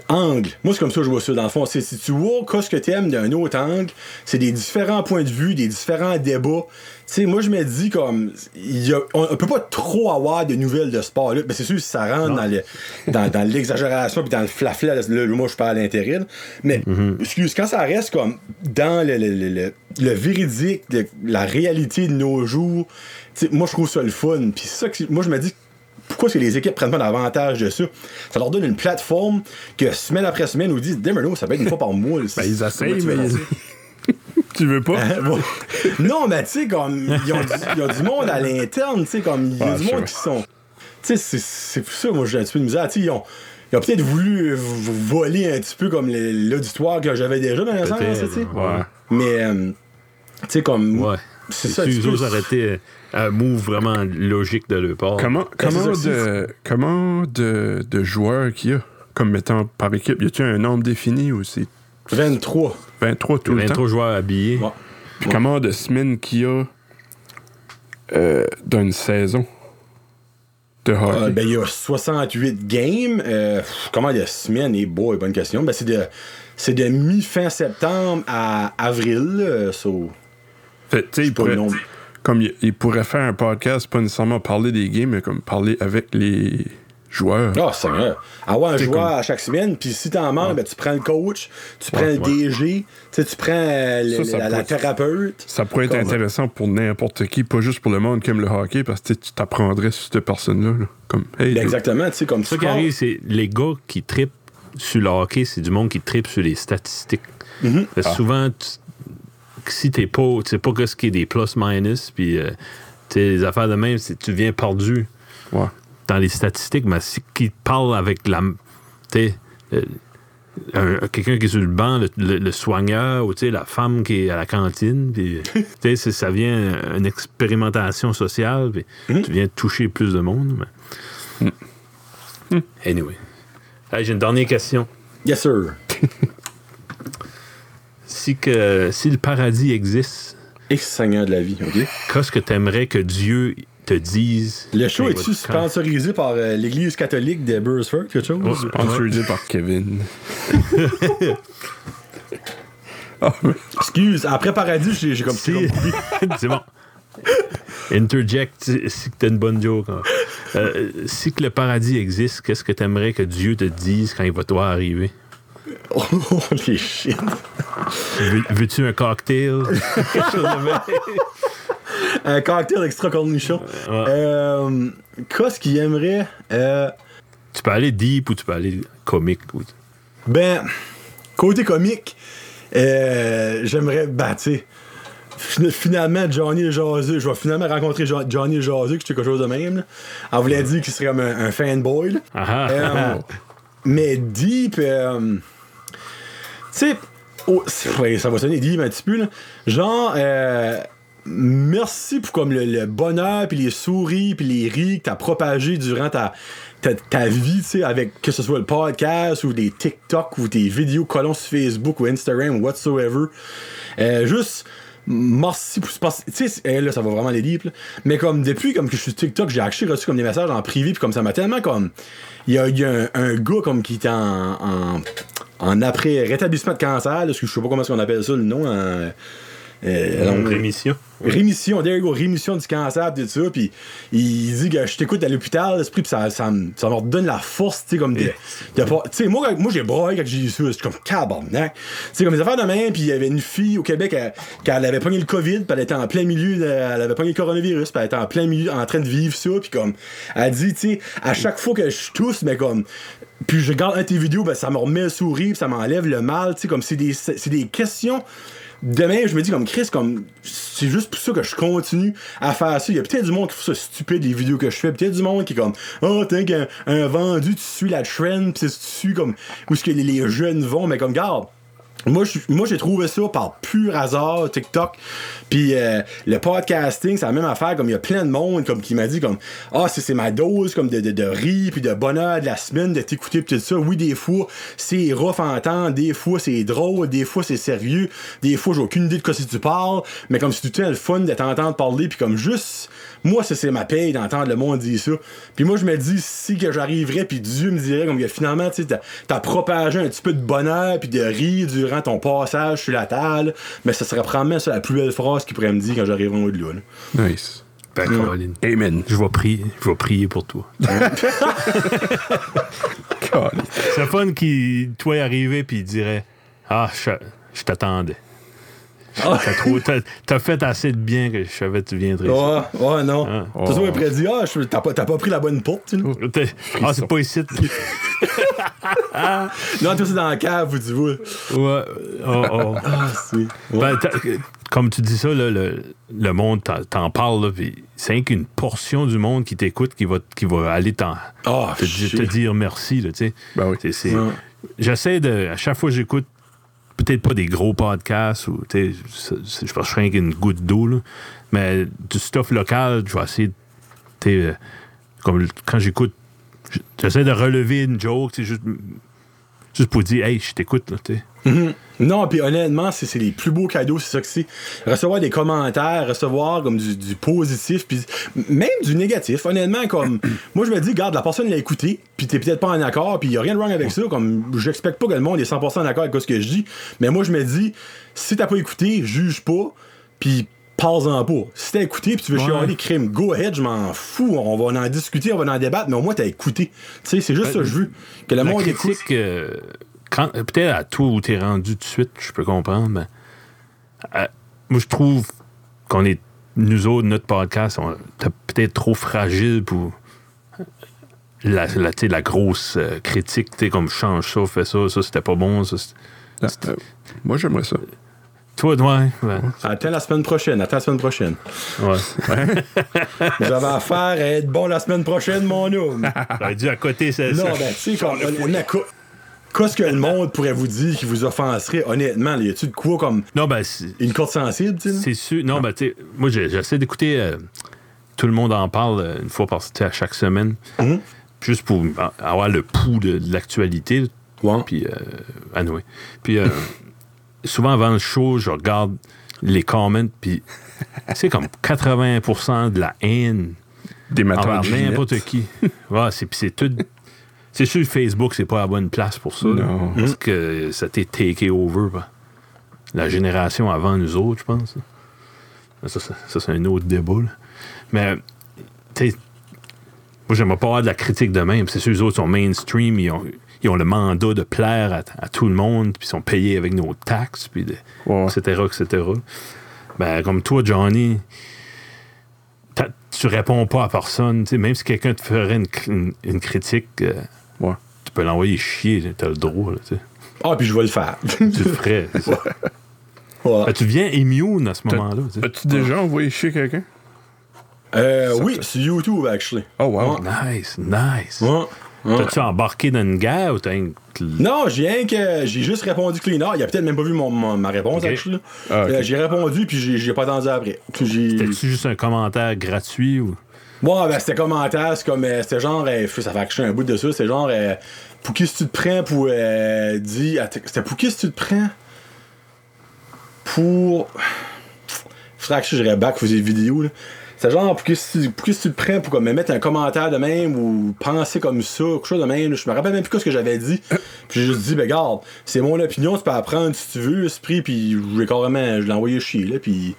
Speaker 3: angle. Moi, c'est comme ça que je vois ça, dans le fond. C'est si tu vois qu'est-ce que t'aimes d'un autre angle, c'est des différents points de vue, des différents débats. Tu sais, moi, je me dis comme. il Y a, on, on peut pas trop avoir de nouvelles de sport, là. Mais c'est sûr, si ça rentre dans, le, dans, dans l'exagération puis dans le flafla, là, moi, je parle à l'intérêt. là. Mais, excuse, quand ça reste comme dans le, le, le, le- le véridique, la réalité de nos jours, moi, je trouve ça le fun. Puis ça moi, je me dis pourquoi est-ce que les équipes prennent pas davantage de ça? Ça leur donne une plateforme que semaine après semaine, nous disent, Demano, ça peut être une fois par mois.
Speaker 1: Ben, ils essayent, mais tu veux pas?
Speaker 3: Hein, non, mais tu sais, comme, ils ont, du, ils ont du monde à l'interne, tu sais, comme, il y a du monde qui sont. Tu sais, c'est- c'est pour ça, moi, j'ai un petit peu de misère. Tu sais, ils ont, ils ont peut-être voulu euh, voler un petit peu comme l'auditoire que j'avais déjà dans le sens, tu sais.
Speaker 1: Ouais.
Speaker 3: Mais, euh, tu sais, comme.
Speaker 2: Ouais.
Speaker 3: C'est ça, tu
Speaker 2: eux
Speaker 3: peux-
Speaker 2: un move vraiment logique de leur part.
Speaker 1: Comment, comment, de, comment de, de joueurs qu'il y a comme mettant par équipe? Y a-tu un nombre défini ou c'est
Speaker 3: 23.
Speaker 1: 23 tout le temps?
Speaker 2: 23 joueurs habillés.
Speaker 3: Ouais.
Speaker 1: Puis comment de semaines qu'il y a euh, d'une saison de hockey?
Speaker 3: Euh, ben, il y a 68 games. Euh, pff, comment il y a semaine et boy, bonne question. Ben, c'est de, c'est de mi-fin septembre à avril. là, so-
Speaker 1: Fait, tu sais, il
Speaker 3: pas le
Speaker 1: pourrait,
Speaker 3: nombre.
Speaker 1: Comme il, il pourrait faire un podcast, pas nécessairement parler des games, mais comme parler avec les joueurs.
Speaker 3: Ah, c'est vrai. Avoir un joueur
Speaker 1: comme-
Speaker 3: à chaque semaine, puis si t'en manques, ben, tu prends le coach, tu prends le DG, tu sais, tu prends le-
Speaker 1: Ça, ça
Speaker 3: la, thérapeute.
Speaker 1: Ça pourrait être
Speaker 3: Comme-
Speaker 1: intéressant pour n'importe qui, pas juste pour le monde qui aime le hockey, parce que tu t'apprendrais sur cette personne-là. là. Comme, hey,
Speaker 3: Ben, exactement, tu sais, comme
Speaker 2: Ce
Speaker 3: tu
Speaker 2: qui arrive, c'est les gars qui tripent sur le hockey, c'est du monde qui tripe sur les statistiques.
Speaker 3: Mhm.
Speaker 2: Parce que Souvent, tu- si t'es pas, tu sais pas ce qui est des plus-minus, puis euh, les affaires de même, tu viens perdu
Speaker 1: ouais.
Speaker 2: dans les statistiques, mais si qui te parle avec la. Tu euh, un- quelqu'un qui est sur le banc, le, le- le soigneur, ou la femme qui est à la cantine, puis c'est- ça vient une expérimentation sociale, puis tu viens toucher plus de monde. mais- Anyway. Hey, J'ai une dernière question.
Speaker 3: Yes, sir.
Speaker 2: Si, que, si le paradis existe,
Speaker 3: Ex-seigneur de la vie, OK?
Speaker 2: qu'est-ce que tu aimerais que Dieu te dise?
Speaker 3: Le show est-tu sponsorisé par euh, l'Église catholique de Bursford, quelque chose?
Speaker 1: Sponsorisé par Kevin. Ah, mais-
Speaker 3: Excuse, après Paradis, j'ai comme
Speaker 2: Si- c'est bon. Interject si t'as une bonne joke. hein. Euh, si que le paradis existe, qu'est-ce que t'aimerais que Dieu te dise quand il va toi arriver?
Speaker 3: Holy shit.
Speaker 2: Veux- Veux-tu un cocktail? Quelque chose de même?
Speaker 3: Un cocktail extra cornichon.
Speaker 2: Ouais.
Speaker 3: Euh, Qu'est-ce qu'il aimerait? Euh,
Speaker 2: tu peux aller deep ou tu peux aller comique. ou-
Speaker 3: Ben, côté comique, euh, j'aimerais, ben, tu finalement, Johnny et Jaseux, je vais finalement rencontrer Jo- Johnny et Jaseux, que c'est quelque chose de même. Là. Elle voulait dire qu'il serait comme un, un fanboy. là.
Speaker 2: Ah, ah.
Speaker 3: Euh, mais Deep, euh, sais, oh, ça va sonner Deep un petit peu, là. Genre, euh, merci pour comme le, bonheur, puis les souris, puis les rires que t'as propagé durant ta, ta, vie, tu sais, avec que ce soit le podcast ou des TikTok ou des vidéos collons sur Facebook ou Instagram ou whatsoever. Euh, juste merci pour parce- tu sais eh, là ça va vraiment les mais comme depuis comme que je suis TikTok j'ai actually reçu comme des messages en privé puis comme ça m'a tellement comme il y a, un, un gars comme qui était en, en après rétablissement de cancer parce que je sais pas comment est-ce qu'on appelle ça le nom en, euh,
Speaker 2: rémission.
Speaker 3: rémission, there you go, rémission du cancer, tout ça, puis il dit que je t'écoute à l'hôpital, l'esprit, pis ça, ça, me- ça me redonne la force, tu sais, comme des. Tu sais, moi, moi j'ai broyé quand j'ai eu ça, c'est comme cabarnak. Tu sais, comme les affaires de main, puis il y avait une fille au Québec, elle, elle avait pogné le COVID, pis elle était en plein milieu, de- elle avait pogné le coronavirus, pis elle était en plein milieu, en train de vivre ça, puis comme, elle dit, tu sais, à chaque fois que je tousse, mais comme, puis je regarde un de tes vidéos, ben ça me remet le sourire, pis ça m'enlève le mal, tu sais, comme c'est des, c'est des questions demain, je me dis comme Chris, comme c'est juste pour ça que je continue à faire ça. Il y a peut-être du monde qui trouve ça stupide les vidéos que je fais. Peut-être du monde qui est comme Oh, qu'un un vendu, tu suis la trend, pis tu suis comme où ce que les, les jeunes vont, mais comme garde. Moi, j'ai trouvé ça par pur hasard, TikTok. Puis euh, le podcasting, c'est la même affaire. Comme il y a plein de monde comme qui m'a dit comme ah c'est c'est ma dose comme de de, de rire puis de bonheur de la semaine de t'écouter tout ça. Oui, des fois c'est rough à entendre, des fois c'est drôle, des fois c'est sérieux, des fois j'ai aucune idée de quoi si tu parles, mais comme c'est tout le temps le fun de t'entendre parler puis comme juste moi ça c'est ma paye d'entendre le monde dire ça. Puis moi je me dis si que j'arriverais puis Dieu me dirait comme que finalement tu sais t'as- propagé un petit peu de bonheur puis de rire durant ton passage sur la table, mais ça serait probablement ça la plus belle phrase qu'il pourrait me dire quand j'arriverai en haut de là. là.
Speaker 1: Nice.
Speaker 2: Ben, Caroline.
Speaker 1: Amen.
Speaker 2: Je vais prier. Je vais prier pour toi. C'est fun qu'il toi arrivé puis il dirait Ah, je, je t'attendais. T'as, fait assez de bien que je savais que tu viendrais.
Speaker 3: Ouais, ouais, non.
Speaker 2: Ah.
Speaker 3: T'as toujours prédit, ah, t'as pas, t'as pas pris la bonne porte, tu sais.
Speaker 2: T'es- Ah, c'est pas ici.
Speaker 3: Non, toi, c'est dans la cave tu vois.
Speaker 2: Ouais. Oh, oh.
Speaker 3: Ah. Ouais.
Speaker 2: Ben, comme tu dis ça, là, le, le monde t'en, parle, c'est rien qu'une portion du monde qui t'écoute qui va, qui va aller
Speaker 3: Ah,
Speaker 2: te, dire merci. Là, tu sais.
Speaker 1: Ben oui.
Speaker 2: J'essaie de. À chaque fois que j'écoute, peut-être pas des gros podcasts, ou, c'est- c'est- je pense que je rien qu'une goutte d'eau, mais du stuff local, je vais essayer. de- euh, Comme quand j'écoute, j'essaie de relever une joke, sais, juste, juste pour dire, hey, je t'écoute, là, tu sais.
Speaker 3: Mhm. Non, puis honnêtement, c'est les plus beaux cadeaux, c'est ça que c'est. Recevoir des commentaires, recevoir comme du, du positif, puis même du négatif. Honnêtement, comme moi je me dis, garde, la personne l'a écouté, puis t'es peut-être pas en accord, puis y a rien de wrong avec ça. Comme j'expecte pas que le monde est 100% en accord avec ce que je dis, mais moi je me dis, si t'as pas écouté, juge pas, puis parle-en pas. Si t'as écouté, puis tu veux
Speaker 2: Ouais.
Speaker 3: chialer crime, go ahead, je m'en fous. On va en discuter, on va en débattre, mais au moins t'as écouté. Tu sais, c'est juste ça que je veux. Que le
Speaker 2: La
Speaker 3: monde écoute.
Speaker 2: critique, euh, quand- peut-être à toi où t'es rendu tout de suite, je peux comprendre, mais euh, moi, je trouve qu'on est, nous autres, notre podcast, on t'es peut-être trop fragile pour la, la, la grosse euh, critique, tu sais, comme change ça, fais ça, ça c'était pas bon. Ça,
Speaker 1: Ah, euh, moi, j'aimerais ça.
Speaker 2: Toi, ouais, ouais,
Speaker 3: Attends la semaine prochaine, attends la semaine prochaine.
Speaker 2: ouais.
Speaker 3: J'avais affaire à être bon la semaine prochaine, mon homme.
Speaker 2: J'aurais dû à côté, c'est
Speaker 3: non,
Speaker 2: ça.
Speaker 3: ben, tu sais, comme, honnêtement, quoi- qu'est-ce que le monde pourrait vous dire qui vous offenserait, honnêtement? là, Y a-tu de quoi comme
Speaker 2: Non, ben, c'est-
Speaker 3: une corde sensible, tu sais?
Speaker 2: C'est sûr. Non, ben, tu sais, moi, j'essaie d'écouter. euh, tout le monde en parle euh, une fois par tu sais, à chaque semaine.
Speaker 3: Mhm.
Speaker 2: Juste pour a- avoir le pouls de, de l'actualité.
Speaker 3: Ouais.
Speaker 2: Puis, euh, anyway. Puis, euh, souvent avant le show, je regarde les comments. Puis, c'est comme 80% de la haine
Speaker 1: Des matins
Speaker 2: n'importe qui. Ouais, c'est, c'est tout. C'est sûr, Facebook, c'est pas la bonne place pour ça.
Speaker 1: Non.
Speaker 2: Parce que ça t'est take over la génération avant nous autres, je pense. Ça, ça, ça, c'est un autre débat. là. Mais, tu sais, moi, j'aimerais pas avoir de la critique de même. C'est sûr, les autres sont mainstream, ils ont, ils ont le mandat de plaire à, à tout le monde, puis ils sont payés avec nos taxes, puis de-
Speaker 1: Ouais.
Speaker 2: etc., etc. Ben, comme toi, Johnny, tu réponds pas à personne. tu sais, même si quelqu'un te ferait une, une- une critique, euh,
Speaker 1: Ouais.
Speaker 2: tu peux l'envoyer chier, t'as le droit. là, tu sais.
Speaker 3: Ah, puis je vais le faire.
Speaker 2: tu le ferais.
Speaker 3: Ouais.
Speaker 2: Ben, tu deviens immune à ce moment-là.
Speaker 1: As-tu déjà envoyé chier quelqu'un?
Speaker 3: Euh, oui, sur YouTube, actually.
Speaker 1: Oh, wow.
Speaker 2: Nice, nice.
Speaker 3: Ouais. Ouais.
Speaker 2: T'as-tu embarqué dans une guerre ou t'as un...
Speaker 3: Non, j'ai rien que. J'ai juste répondu clean. Ah, il a peut-être même pas vu mon, mon- ma réponse,
Speaker 2: Ok.
Speaker 3: actually.
Speaker 1: Ah.
Speaker 3: Euh, j'ai répondu, puis j'ai pas attendu après.
Speaker 2: C'était-tu juste un commentaire gratuit ou...
Speaker 3: Bon, ben, c'était commentaire, c'est comme. euh, C'était genre. euh, ça fait que je suis un bout de ça. C'est genre. euh, pour qui si tu te prends pour. Euh, dire. C'était pour qui si tu te prends Pour. Faudrait que je dirais back vous des vidéos, là. C'est genre, pour qui, si, pour qui si tu te prends pour comme, me mettre un commentaire de même ou penser comme ça, quelque chose de même. Je me rappelle même plus ce que j'avais dit. Puis j'ai juste dit, ben garde, c'est mon opinion, tu peux apprendre si tu veux, esprit, puis je vais carrément, je l'ai envoyé chier, là, puis.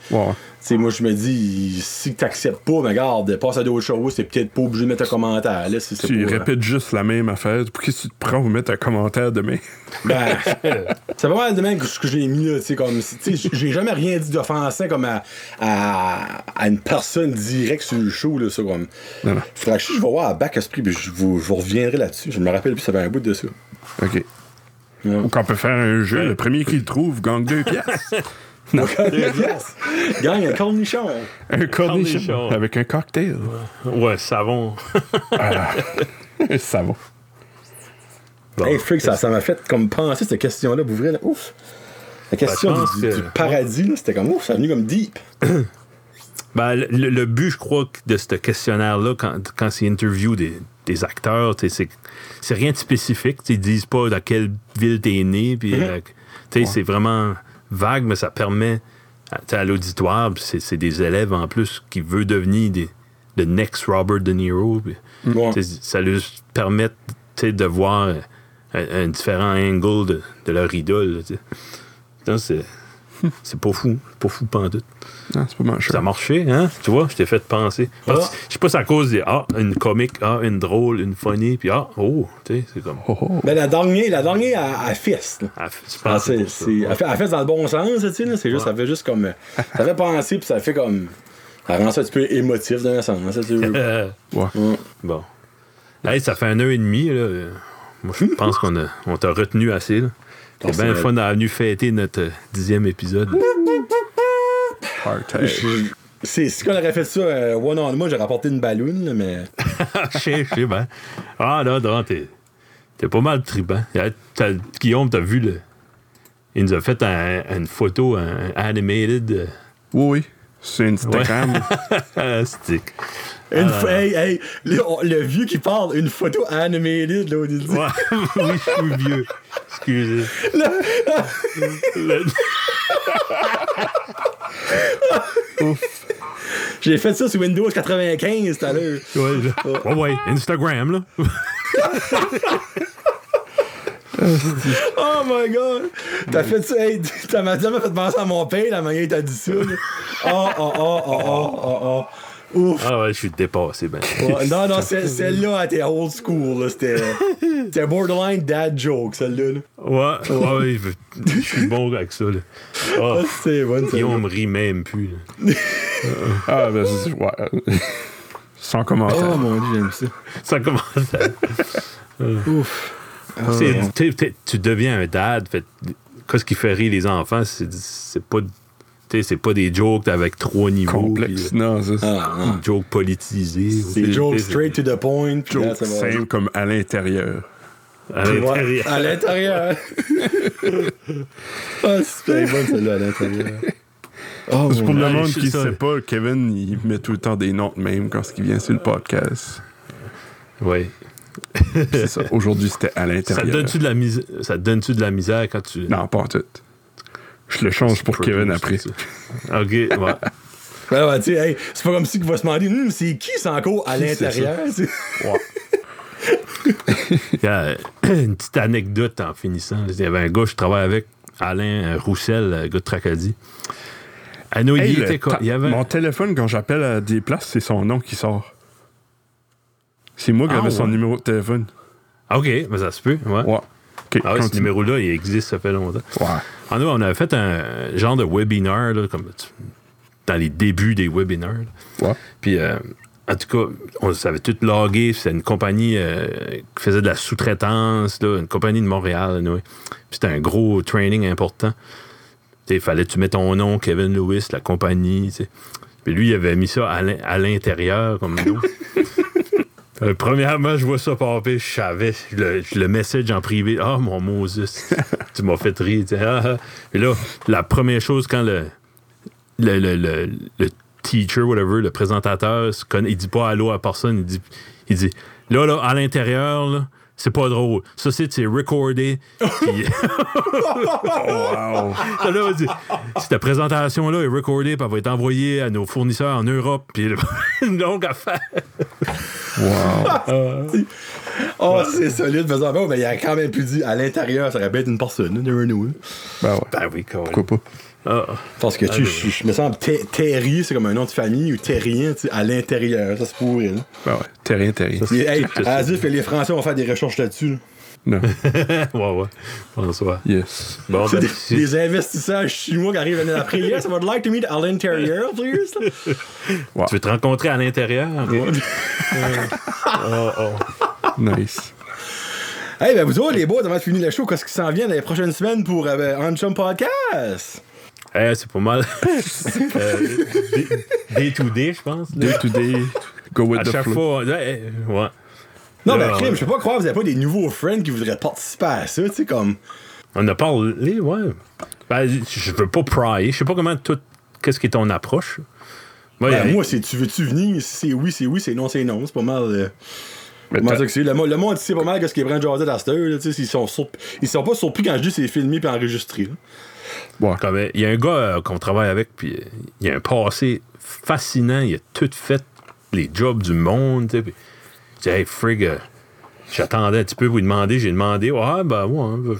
Speaker 3: Tu sais, moi, je me dis, si t'acceptes pas, ben garde, passe à d'autres choses, c'est peut-être pas obligé de mettre un commentaire, là, si
Speaker 1: Tu
Speaker 3: pas-
Speaker 1: répètes juste la même affaire. Pour qui tu te prends pour mettre un commentaire demain?
Speaker 3: Ben, c'est pas mal de même que ce que j'ai mis là, tu sais, comme, j'ai jamais rien dit d'offensant comme à, à, à une personne directe sur le show, là, ça, comme.
Speaker 1: Non, non.
Speaker 3: Faudrait que je vais voir à Back Esprit, puis je vous, reviendrai là-dessus. Je me rappelle plus, ça fait un bout de ça.
Speaker 1: OK.
Speaker 3: Ouais.
Speaker 1: Ou qu'on peut faire un jeu, le premier qui le trouve gagne deux pièces.
Speaker 3: yes! Gagne un cornichon!
Speaker 1: un cornichon
Speaker 2: Cornichon.
Speaker 1: avec un cocktail.
Speaker 2: Ouais, savon.
Speaker 1: Ça va.
Speaker 2: Bon.
Speaker 3: hey, Frick, ça ça m'a fait comme penser cette question-là, vous ouvrez là. Ouf! La question
Speaker 2: Ben,
Speaker 3: du,
Speaker 2: que-
Speaker 3: du paradis, là, c'était comme ouf, ça a venu comme deep.
Speaker 2: Ben, le, le but, je crois, de ce questionnaire-là, quand, quand c'est interview des, des acteurs, c'est c'est rien de spécifique. Ils disent pas dans quelle ville t'es né. Puis, euh, tu sais, c'est vraiment vague, mais ça permet à, l'auditoire, c'est c'est des élèves en plus qui veulent devenir des, le next Robert De Niro.
Speaker 3: Ouais.
Speaker 2: sais, ça leur permet de voir un, un différent angle de, de leur idole. C'est c'est pas fou. C'est pas fou pantoute.
Speaker 1: Non, c'est pas mal
Speaker 2: Ça a marché, hein? Tu vois, je t'ai fait penser.
Speaker 3: Ah.
Speaker 2: Je sais pas, c'est à cause des. Ah, une comique, ah, une drôle, une funny, puis ah, oh, tu sais, c'est comme.
Speaker 1: Oh, oh.
Speaker 3: Ben, la dernière, la dernière, elle, elle fesse.
Speaker 2: Ah,
Speaker 3: Ah, c'est,
Speaker 2: c'est
Speaker 3: c'est- elle, fait, elle fait dans le bon sens, tu sais, là. C'est juste, ça fait juste comme. Ça fait penser, puis ça fait comme. Ça rend ça un petit peu émotif d'un sens, hein, tu veux.
Speaker 1: Ouais.
Speaker 3: Ouais.
Speaker 2: bon. Hey, ça fait un heure et demi, là. Moi, je pense qu'on a, on t'a retenu assez, là. C'est
Speaker 3: Ah,
Speaker 2: bien le fun d'avoir venu fêter notre euh, dixième épisode.
Speaker 3: C'est, si on aurait fait ça euh, one on one, j'aurais apporté une balloune, là, mais.
Speaker 2: Je sais, je sais, ben. Ah, non, non, t'es, t'es pas mal tribant. Guillaume, t'as vu le. Il nous a fait un- une photo, un animated. euh,
Speaker 1: Oui, oui. C'est Instagram.
Speaker 2: ah, stick.
Speaker 3: Une pho- hey, hey, le, vieux qui parle, une photo là, au début.
Speaker 2: Ouais, oui, je suis vieux. Excusez. Le-
Speaker 3: J'ai fait ça sur Windows 95 tout à l'heure.
Speaker 2: Ouais, je- ouais, ouais, Instagram, là.
Speaker 3: Oh my god! T'as fait ça, hey, t'as m'a jamais fait penser à mon père, la manière que t'as dit ça. Oh, oh, oh, oh, oh, oh, oh. Ouf.
Speaker 2: Ah ouais, je suis dépassé, ben.
Speaker 3: Ouais, non, non, celle- celle-là, elle était old school. là. C'était c'était borderline dad joke, celle-là. là.
Speaker 2: Ouais, ouais, ouais, je suis bon avec ça, là. Ah,
Speaker 3: c'est bon,
Speaker 2: Guillaume
Speaker 3: celle-là.
Speaker 2: me rit même plus, là.
Speaker 1: ah, ben, c'est- ouais. Sans
Speaker 3: Oh
Speaker 1: commentaire.
Speaker 3: mon dieu, j'aime ça.
Speaker 2: Ça commence à...
Speaker 3: Ouf.
Speaker 2: T'es- tu deviens un dad, fait, qu'est-ce qui fait rire les enfants, c'est c'est pas, tu sais, c'est pas des jokes avec trois niveaux.
Speaker 1: Complexe.
Speaker 2: puis,
Speaker 1: Non, c'est
Speaker 3: Ah,
Speaker 2: euh,
Speaker 3: non.
Speaker 2: jokes politisés.
Speaker 3: C'est joke straight to the point. puis là,
Speaker 1: joke
Speaker 3: ça va-
Speaker 1: simple comme à l'intérieur.
Speaker 2: À l'intérieur.
Speaker 3: à l'intérieur. ah, c'est bon celle-là à l'intérieur. Oh,
Speaker 1: C'est pour le monde qui
Speaker 2: ça.
Speaker 1: sait pas, Kevin, il met tout le temps des notes même quand il vient sur le podcast.
Speaker 2: Ouais.
Speaker 1: C'est ça. Aujourd'hui, c'était à
Speaker 2: Ça
Speaker 1: l'intérieur.
Speaker 2: donne-tu de la ça donne-tu de la misère quand tu.
Speaker 1: Non, pas en tout. Je le change pour Kevin après.
Speaker 2: Ok, ouais.
Speaker 3: Ouais, ouais, tu sais, hey, c'est pas comme si qu'il va se demander, Hum, c'est qui c'est encore à l'intérieur? tu sais?
Speaker 2: Il y a euh, une petite anecdote en finissant. Il y avait un gars, je travaille avec, Alain Roussel, un gars de Tracadie. À nous,
Speaker 1: Hey,
Speaker 2: il était Il avait.
Speaker 1: Mon téléphone, quand j'appelle à des places, c'est son nom qui sort. C'est moi qui
Speaker 2: Ah,
Speaker 1: avais son
Speaker 2: ouais.
Speaker 1: numéro de téléphone.
Speaker 2: Ah, OK, mais ça se peut. Ouais. Ah ouais, ce numéro-là, il existe, ça fait longtemps.
Speaker 1: Ouais.
Speaker 2: En nous, on avait fait un genre de webinaire, là, comme dans les débuts des webinaires.
Speaker 1: Ouais.
Speaker 2: Puis, euh, en tout cas, on savait tout logué. C'était une compagnie euh, qui faisait de la sous-traitance, une compagnie de Montréal. anyway. C'était un gros training important. Il fallait que tu mets ton nom, Kevin Lewis, la compagnie. Puis lui, il avait mis ça à l'in- à l'intérieur comme nom. Euh, premièrement, je vois ça popper, je savais. Le, le message en privé. Ah, mon Moses, tu m'as fait rire. Ah, ah. Et là, la première chose, quand le, le, le, le, le teacher, whatever, le présentateur, se connaît, il dit pas allô à personne, il dit, il dit là, là, à l'intérieur, là, c'est pas drôle. Ça, c'est c'est recordé. Puis-
Speaker 1: Wow.
Speaker 2: Là, dit, cette présentation-là est recordée, puis elle va être envoyée à nos fournisseurs en Europe. Puis une longue affaire.
Speaker 1: Wow.
Speaker 3: Oh, c'est solide, faisant bon, mais il a quand même pu dire à l'intérieur, ça aurait pu être une personne, never know. hein.
Speaker 1: Ben ouais.
Speaker 2: Ben oui,
Speaker 1: Pourquoi pas?
Speaker 2: Ah,
Speaker 3: Parce que tu
Speaker 2: Ah,
Speaker 3: je, je me sens Ter- Terry, c'est comme un nom de famille, ou Terrien, tu sais, à l'intérieur, ça se pourrait. Là.
Speaker 1: Ben ouais. T'es rien, t'es rien.
Speaker 3: Et, hey, et les Français vont faire des recherches là-dessus. là.
Speaker 1: Non.
Speaker 2: ouais, ouais. Bonsoir.
Speaker 1: Yes.
Speaker 2: Bon,
Speaker 3: C'est
Speaker 2: ben,
Speaker 3: des, des investisseurs chinois qui arrivent l'année après. Yes, I would like to meet à l'intérieur, please.
Speaker 2: tu veux te rencontrer à l'intérieur? Oh, oh.
Speaker 1: Nice.
Speaker 3: hey, ben vous autres, les boys, avant de finir le show, qu'est-ce qui s'en vient dans les prochaines semaines pour euh, On Chum Podcast?
Speaker 2: Eh, c'est pas mal. Euh, day- day to day, je pense. là.
Speaker 1: Day to day, go with
Speaker 2: À
Speaker 1: the
Speaker 2: chaque
Speaker 1: flow.
Speaker 2: fois, ouais. ouais.
Speaker 3: Non, mais crime,
Speaker 2: ouais.
Speaker 3: je peux pas croire que vous avez pas des nouveaux friends qui voudraient participer à ça, tu sais, comme.
Speaker 2: On a parlé, ouais. Ben, je veux pas pry. Je sais pas comment tout. Qu'est-ce qui est ton approche? Moi,
Speaker 3: Ben, moi, c'est tu veux-tu venir? Si c'est oui, c'est oui, c'est non, c'est non. C'est pas mal. euh,
Speaker 1: Mais
Speaker 3: que? Le, mo- le monde, c'est pas mal que ce qui est Brand Jordan à cette heure, là, tu sais, ils sont, ils sont pas surpris quand je dis c'est filmé puis enregistré. là.
Speaker 1: Ouais.
Speaker 2: Comme, Il y a un gars euh, qu'on travaille avec, puis euh, il a un passé fascinant. Il a tout fait les jobs du monde. tu sais, puis Je dis, hey, frig, euh, j'attendais un petit peu lui demander. J'ai demandé, ouais, ben, ouais, hein,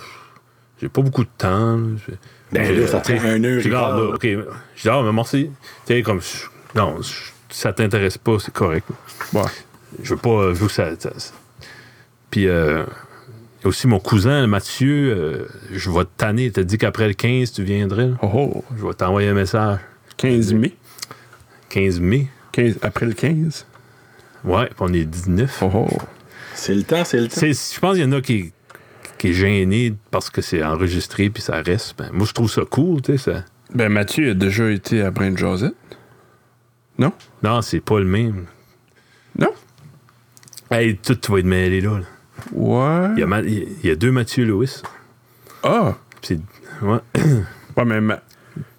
Speaker 2: j'ai pas beaucoup de temps.
Speaker 3: Ben, là, ça prend un heure
Speaker 2: je dis, Ah. Je dis, ah, mais merci. Tu sais, comme, non, ça t'intéresse pas, c'est correct.
Speaker 1: Ouais.
Speaker 2: Je veux pas, je veux que ça. Puis, euh, y a aussi mon cousin, Mathieu, euh, je vais te tanner. Il t'a dit qu'après le 15, tu viendrais. là.
Speaker 1: Oh, oh.
Speaker 2: Je vais t'envoyer un message.
Speaker 1: 15 mai.
Speaker 2: 15 mai.
Speaker 1: 15, après le 15.
Speaker 2: Ouais, puis on est 19.
Speaker 1: Oh, oh.
Speaker 3: C'est le temps, c'est le temps.
Speaker 2: Je pense qu'il y en a qui, qui est gêné parce que c'est enregistré puis ça reste. Ben, moi, je trouve ça cool, tu sais. Ça...
Speaker 1: Ben, Mathieu a déjà été à Brain Josette. Non?
Speaker 2: Non, c'est pas le même.
Speaker 1: Non?
Speaker 2: Hey, tout, tu vas être mêlé là. là.
Speaker 1: Ouais.
Speaker 2: Il, y a Ma- il y a deux Mathieu Lewis.
Speaker 1: Ah!
Speaker 2: Puis Ouais.
Speaker 1: Ouais, mais ma-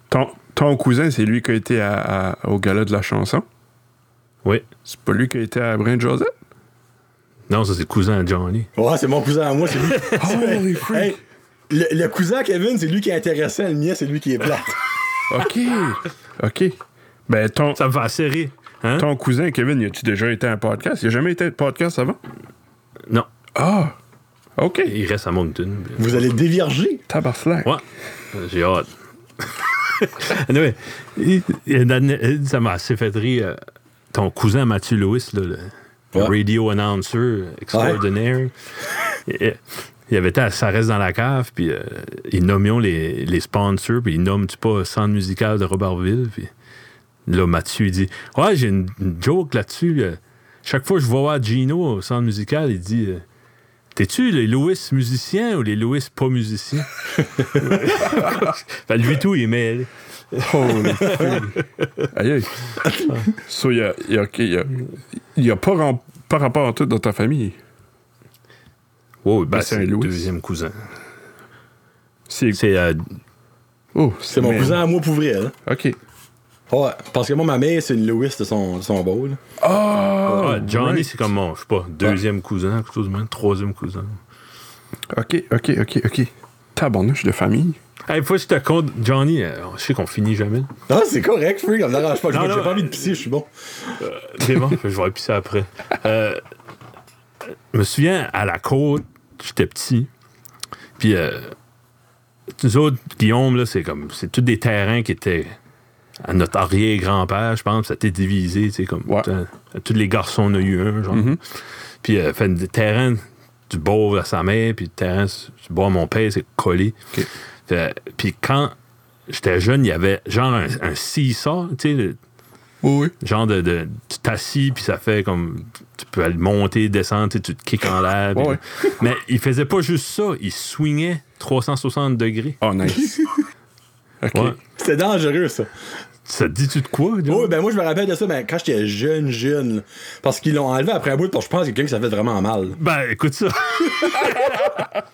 Speaker 1: ton, ton cousin, c'est lui qui a été à- à- au gala de la chanson?
Speaker 2: Oui.
Speaker 1: C'est pas lui qui a été à Brain Josette?
Speaker 2: Non, ça, c'est le cousin à Johnny.
Speaker 3: Ouais, c'est mon cousin à moi, c'est lui.
Speaker 1: Holy freak.
Speaker 3: Hey, le, le cousin à Kevin, c'est lui qui est intéressant, le mien, c'est lui qui est plate.
Speaker 1: OK. OK. Ben, ton,
Speaker 2: Ça me fait serrer. Hein?
Speaker 1: ton cousin, Kevin, y a-tu déjà été à un podcast? Il a jamais été à un podcast avant?
Speaker 2: Non.
Speaker 1: Ah! OK.
Speaker 2: Il reste à Moncton.
Speaker 3: Vous allez dévierger?
Speaker 1: Tabarnak.
Speaker 2: Ouais. Euh, J'ai hâte. Anyway, ane- ça m'a assez fait rire. euh, Ton cousin Mathieu Lewis, là, le,
Speaker 3: Ouais.
Speaker 2: radio announcer extraordinaire, il, il avait été à Ça reste dans la cave, puis euh, ils nommions les, les sponsors, puis ils nomment-tu pas Centre musical de Robertville, puis là, Mathieu, il dit Ouais, j'ai une, une joke là-dessus. euh, chaque fois que je vais voir Gino au centre musical, il dit euh, T'es-tu les Louis musiciens ou les Louis pas musiciens? fait, lui tout, il est mêlé.
Speaker 1: Holy. Aïe, aïe. So, il y a, il y a, OK, il y a, il y a pas, rapport en tout dans ta famille?
Speaker 2: Oui, ben,
Speaker 1: c'est
Speaker 2: le
Speaker 1: Louis.
Speaker 2: deuxième cousin.
Speaker 1: C'est.
Speaker 2: C'est euh,
Speaker 1: Oh,
Speaker 3: C'est mon cousin à moi pour vrai. là.
Speaker 1: OK.
Speaker 3: Ouais, parce que moi, ma mère, c'est une Lewis de son, de son beau. là.
Speaker 1: Oh!
Speaker 2: ah, Johnny,
Speaker 1: right.
Speaker 2: c'est comme mon, je sais pas, deuxième cousin, quelque chose de même, troisième cousin.
Speaker 1: OK, OK, OK, OK. Tabarnouche de famille.
Speaker 2: Hey, faut que je te compte, Johnny, euh, je sais qu'on finit jamais.
Speaker 3: Ah, c'est correct, ça me dérange pas.
Speaker 2: Non,
Speaker 3: J'ai
Speaker 2: non,
Speaker 3: pas envie de
Speaker 2: euh,
Speaker 3: pisser, je suis bon.
Speaker 2: C'est bon, je vais pisser après. Euh, je me souviens, à la côte, j'étais petit. Puis, euh, nous autres, Guillaume, là, c'est comme, c'est tous des terrains qui étaient à notre arrière-grand-père, je pense, ça a été divisé, tu sais, comme,
Speaker 1: Ouais.
Speaker 2: tous les garçons en ont eu un, genre. Puis, euh, fait des terrains du beau à sa mère, puis le terrain du beau à mon père, c'est collé. Fait- puis quand j'étais jeune, il y avait genre un, un seesaw, tu sais, le-
Speaker 1: Oui, oui.
Speaker 2: genre de, de tu t'assis puis ça fait comme tu peux aller monter descendre tu sais, tu te kicks en l'air
Speaker 1: Ouais,
Speaker 2: mais il faisait pas juste ça il swingait 360 degrés
Speaker 1: Oh, nice. OK.
Speaker 2: Ouais.
Speaker 3: C'était dangereux, ça.
Speaker 2: Ça te dit-tu de quoi?
Speaker 3: Oui, ben moi, je me rappelle de ça ben, quand j'étais jeune, jeune. Parce qu'ils l'ont enlevé après un bout, parce que je pense que quelqu'un qui ça fait vraiment mal.
Speaker 2: Ben, écoute ça.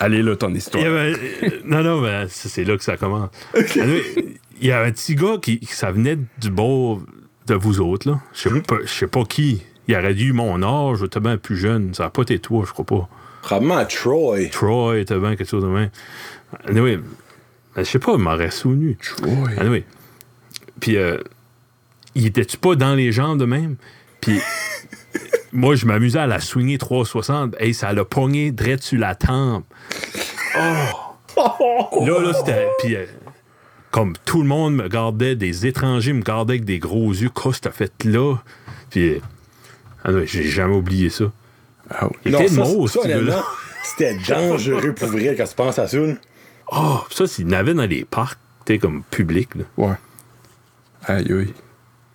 Speaker 1: Allez là, ton histoire.
Speaker 2: avait- euh, non, non, ben, c'est là que ça commence. Il y a un petit gars qui, ça venait du bord de vous autres, là. Je sais pas, je sais pas qui. Il aurait dû mon âge, j'étais bien plus jeune. Ça n'a pas été toi, je crois pas.
Speaker 3: Probablement Troy.
Speaker 2: Troy était bien quelque chose de même. Anyway, je sais pas, il m'aurait souvenu.
Speaker 1: Troy.
Speaker 2: Anyway. Puis, euh, il était-tu pas dans les jambes de même? Puis, moi, je m'amusais à la swinger 360. Hey, ça l'a pogné direct sur la tempe. Oh! Là, là, c'était. Puis, euh, comme tout le monde me gardait, des étrangers me gardaient avec des gros yeux. Qu'est-ce que fait là? Puis, euh, anyway, j'ai jamais oublié ça.
Speaker 1: Ah oui.
Speaker 2: Il
Speaker 3: Non,
Speaker 2: était
Speaker 3: ça,
Speaker 2: mort,
Speaker 3: ça,
Speaker 2: ce gars-là.
Speaker 3: honnêtement, c'était dangereux pour vrai quand tu penses à ça.
Speaker 2: Oh, ça, s'il y en avait dans les parcs, tu sais, comme public, là.
Speaker 1: Ouais. Aïe, aïe.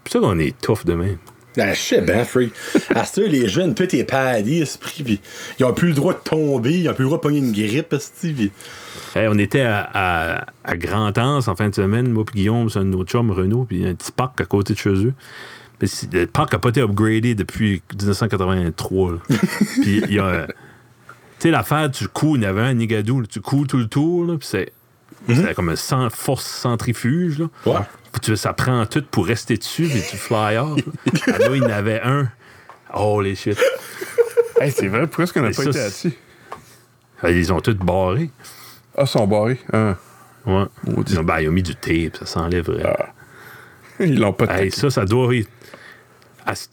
Speaker 2: Puis ça qu'on est tough de même.
Speaker 3: Ah, je sais ben, freak. À ça, les jeunes, tout est paddy, esprit, pis ils ont plus le droit de tomber, ils ont plus le droit de pogner une grippe, pis...
Speaker 2: Hey, on était à, à, à Grand-Anse en fin de semaine, moi puis Guillaume, c'est un nos chums, Renault, puis il y a un petit parc à côté de chez eux. Mais le parc n'a pas été upgradé depuis 1983. là. puis il y a... Tu sais, l'affaire, tu couds, il y avait un Nigadou, tu couds tout le tour, là, puis c'est... C'est comme une force centrifuge. Là.
Speaker 3: Ouais.
Speaker 2: Tu, ça prend tout pour rester dessus, puis tu fly off. là. Ah, là, il y en avait un. Oh, les shit.
Speaker 1: Hey, c'est vrai, pourquoi est-ce qu'on n'a pas
Speaker 2: ça,
Speaker 1: été là-dessus?
Speaker 2: Ah, Ils ont tous barré.
Speaker 1: Ah, ils sont barrés. Ah.
Speaker 2: Ouais. Ils ont, ben, ils ont mis du tape, ça s'enlèverait.
Speaker 1: Ils l'ont pas
Speaker 2: Hey, ça, ça doit. être-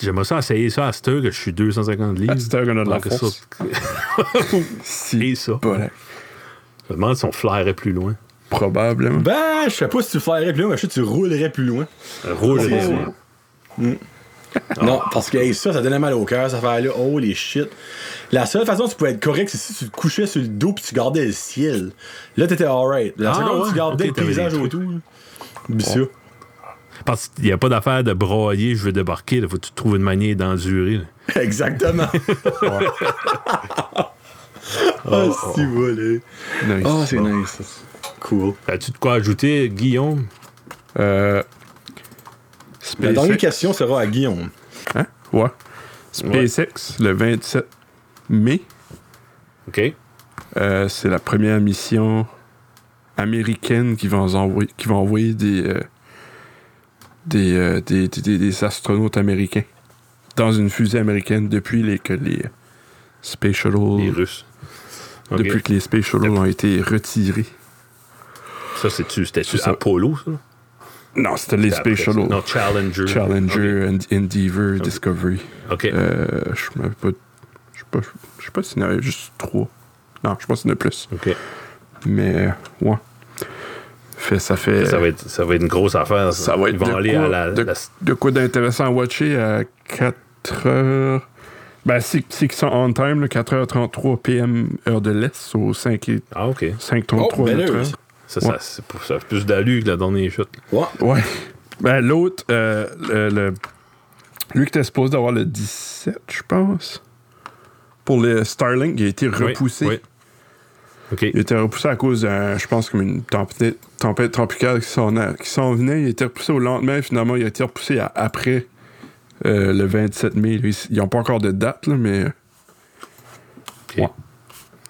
Speaker 2: J'aimerais ça essayer ça à cette heure que je suis 250 livres.
Speaker 1: À cette heure qu'on a de la force.
Speaker 2: ça-
Speaker 1: Si.
Speaker 2: Et ça. Je me demande si on flairait plus loin.
Speaker 1: Probablement.
Speaker 3: Ben, je sais pas si tu flairais plus loin, mais je sais que tu roulerais plus loin.
Speaker 2: Roule les yeux.
Speaker 3: Non, parce que hey, ça, ça donnait mal au cœur, cette affaire-là. Oh, les shit. La seule façon que tu pouvais être correct, c'est si tu te couchais sur le dos puis tu gardais le ciel. Là, t'étais alright. La
Speaker 2: Ah,
Speaker 3: seconde,
Speaker 2: ouais,
Speaker 3: tu gardais le paysage autour. là.
Speaker 2: Parce qu'il n'y a pas d'affaire de broyer, je veux débarquer. Il faut que tu trouves une manière d'endurer.
Speaker 3: Exactement. Ah, si, voilà.
Speaker 1: Nice.
Speaker 3: Ah, c'est nice. Cool.
Speaker 2: As-tu de quoi ajouter, Guillaume?
Speaker 1: Euh,
Speaker 3: La dernière question sera à Guillaume.
Speaker 1: Hein? Ouais. SpaceX, le 27 mai,
Speaker 2: OK.
Speaker 1: euh, c'est la première mission américaine qui va, envoyer, qui va envoyer des, euh, des, euh, des, des- des- des astronautes américains dans une fusée américaine depuis les, que les Space Shuttle,
Speaker 2: Les Russes.
Speaker 1: Depuis que les Space Shuttle ont été retirés.
Speaker 2: Ça, c'est-tu,
Speaker 1: ça.
Speaker 2: Apollo, ça?
Speaker 1: Non, c'était les Space. Shuttle.
Speaker 2: Non, Challenger.
Speaker 1: Challenger, and Endeavour, Discovery.
Speaker 2: OK.
Speaker 1: Euh, je. Je sais pas, je pas s'il y en avait juste trois. Non, je pense qu'il y en a plus.
Speaker 2: OK.
Speaker 1: Mais, euh, ouais. Fait, ça fait.
Speaker 2: Ça va, être, ça va être une grosse affaire.
Speaker 1: ça va être
Speaker 2: Ils vont
Speaker 1: de
Speaker 2: aller
Speaker 1: quoi,
Speaker 2: à la,
Speaker 1: de,
Speaker 2: la-
Speaker 1: de quoi d'intéressant à watcher à 4 heures? Ben, si, si qu'ils sont on time, là, 4h33 PM, heure de l'Est, au 5 et
Speaker 2: Ah, OK.
Speaker 1: 5.33
Speaker 3: Oh, ben
Speaker 1: heure.
Speaker 2: Ça,
Speaker 1: Ouais.
Speaker 2: ça, c'est pour ça. a Plus d'allure que la dernière chute.
Speaker 3: Ouais.
Speaker 1: Ouais. Ben, l'autre, euh, le, le- lui qui était supposé d'avoir le 17, je pense. Pour le Starlink, il a été repoussé.
Speaker 2: Oui. oui.
Speaker 1: Il a été repoussé à cause d'un, je pense, comme une tempête, tempête tropicale qui s'en, a- qui s'en venait. Il a été repoussé au lendemain. Finalement, il a été repoussé à- après euh, le 27 mai. Ils n'ont pas encore de date, là, mais.
Speaker 2: OK.
Speaker 1: Ouais.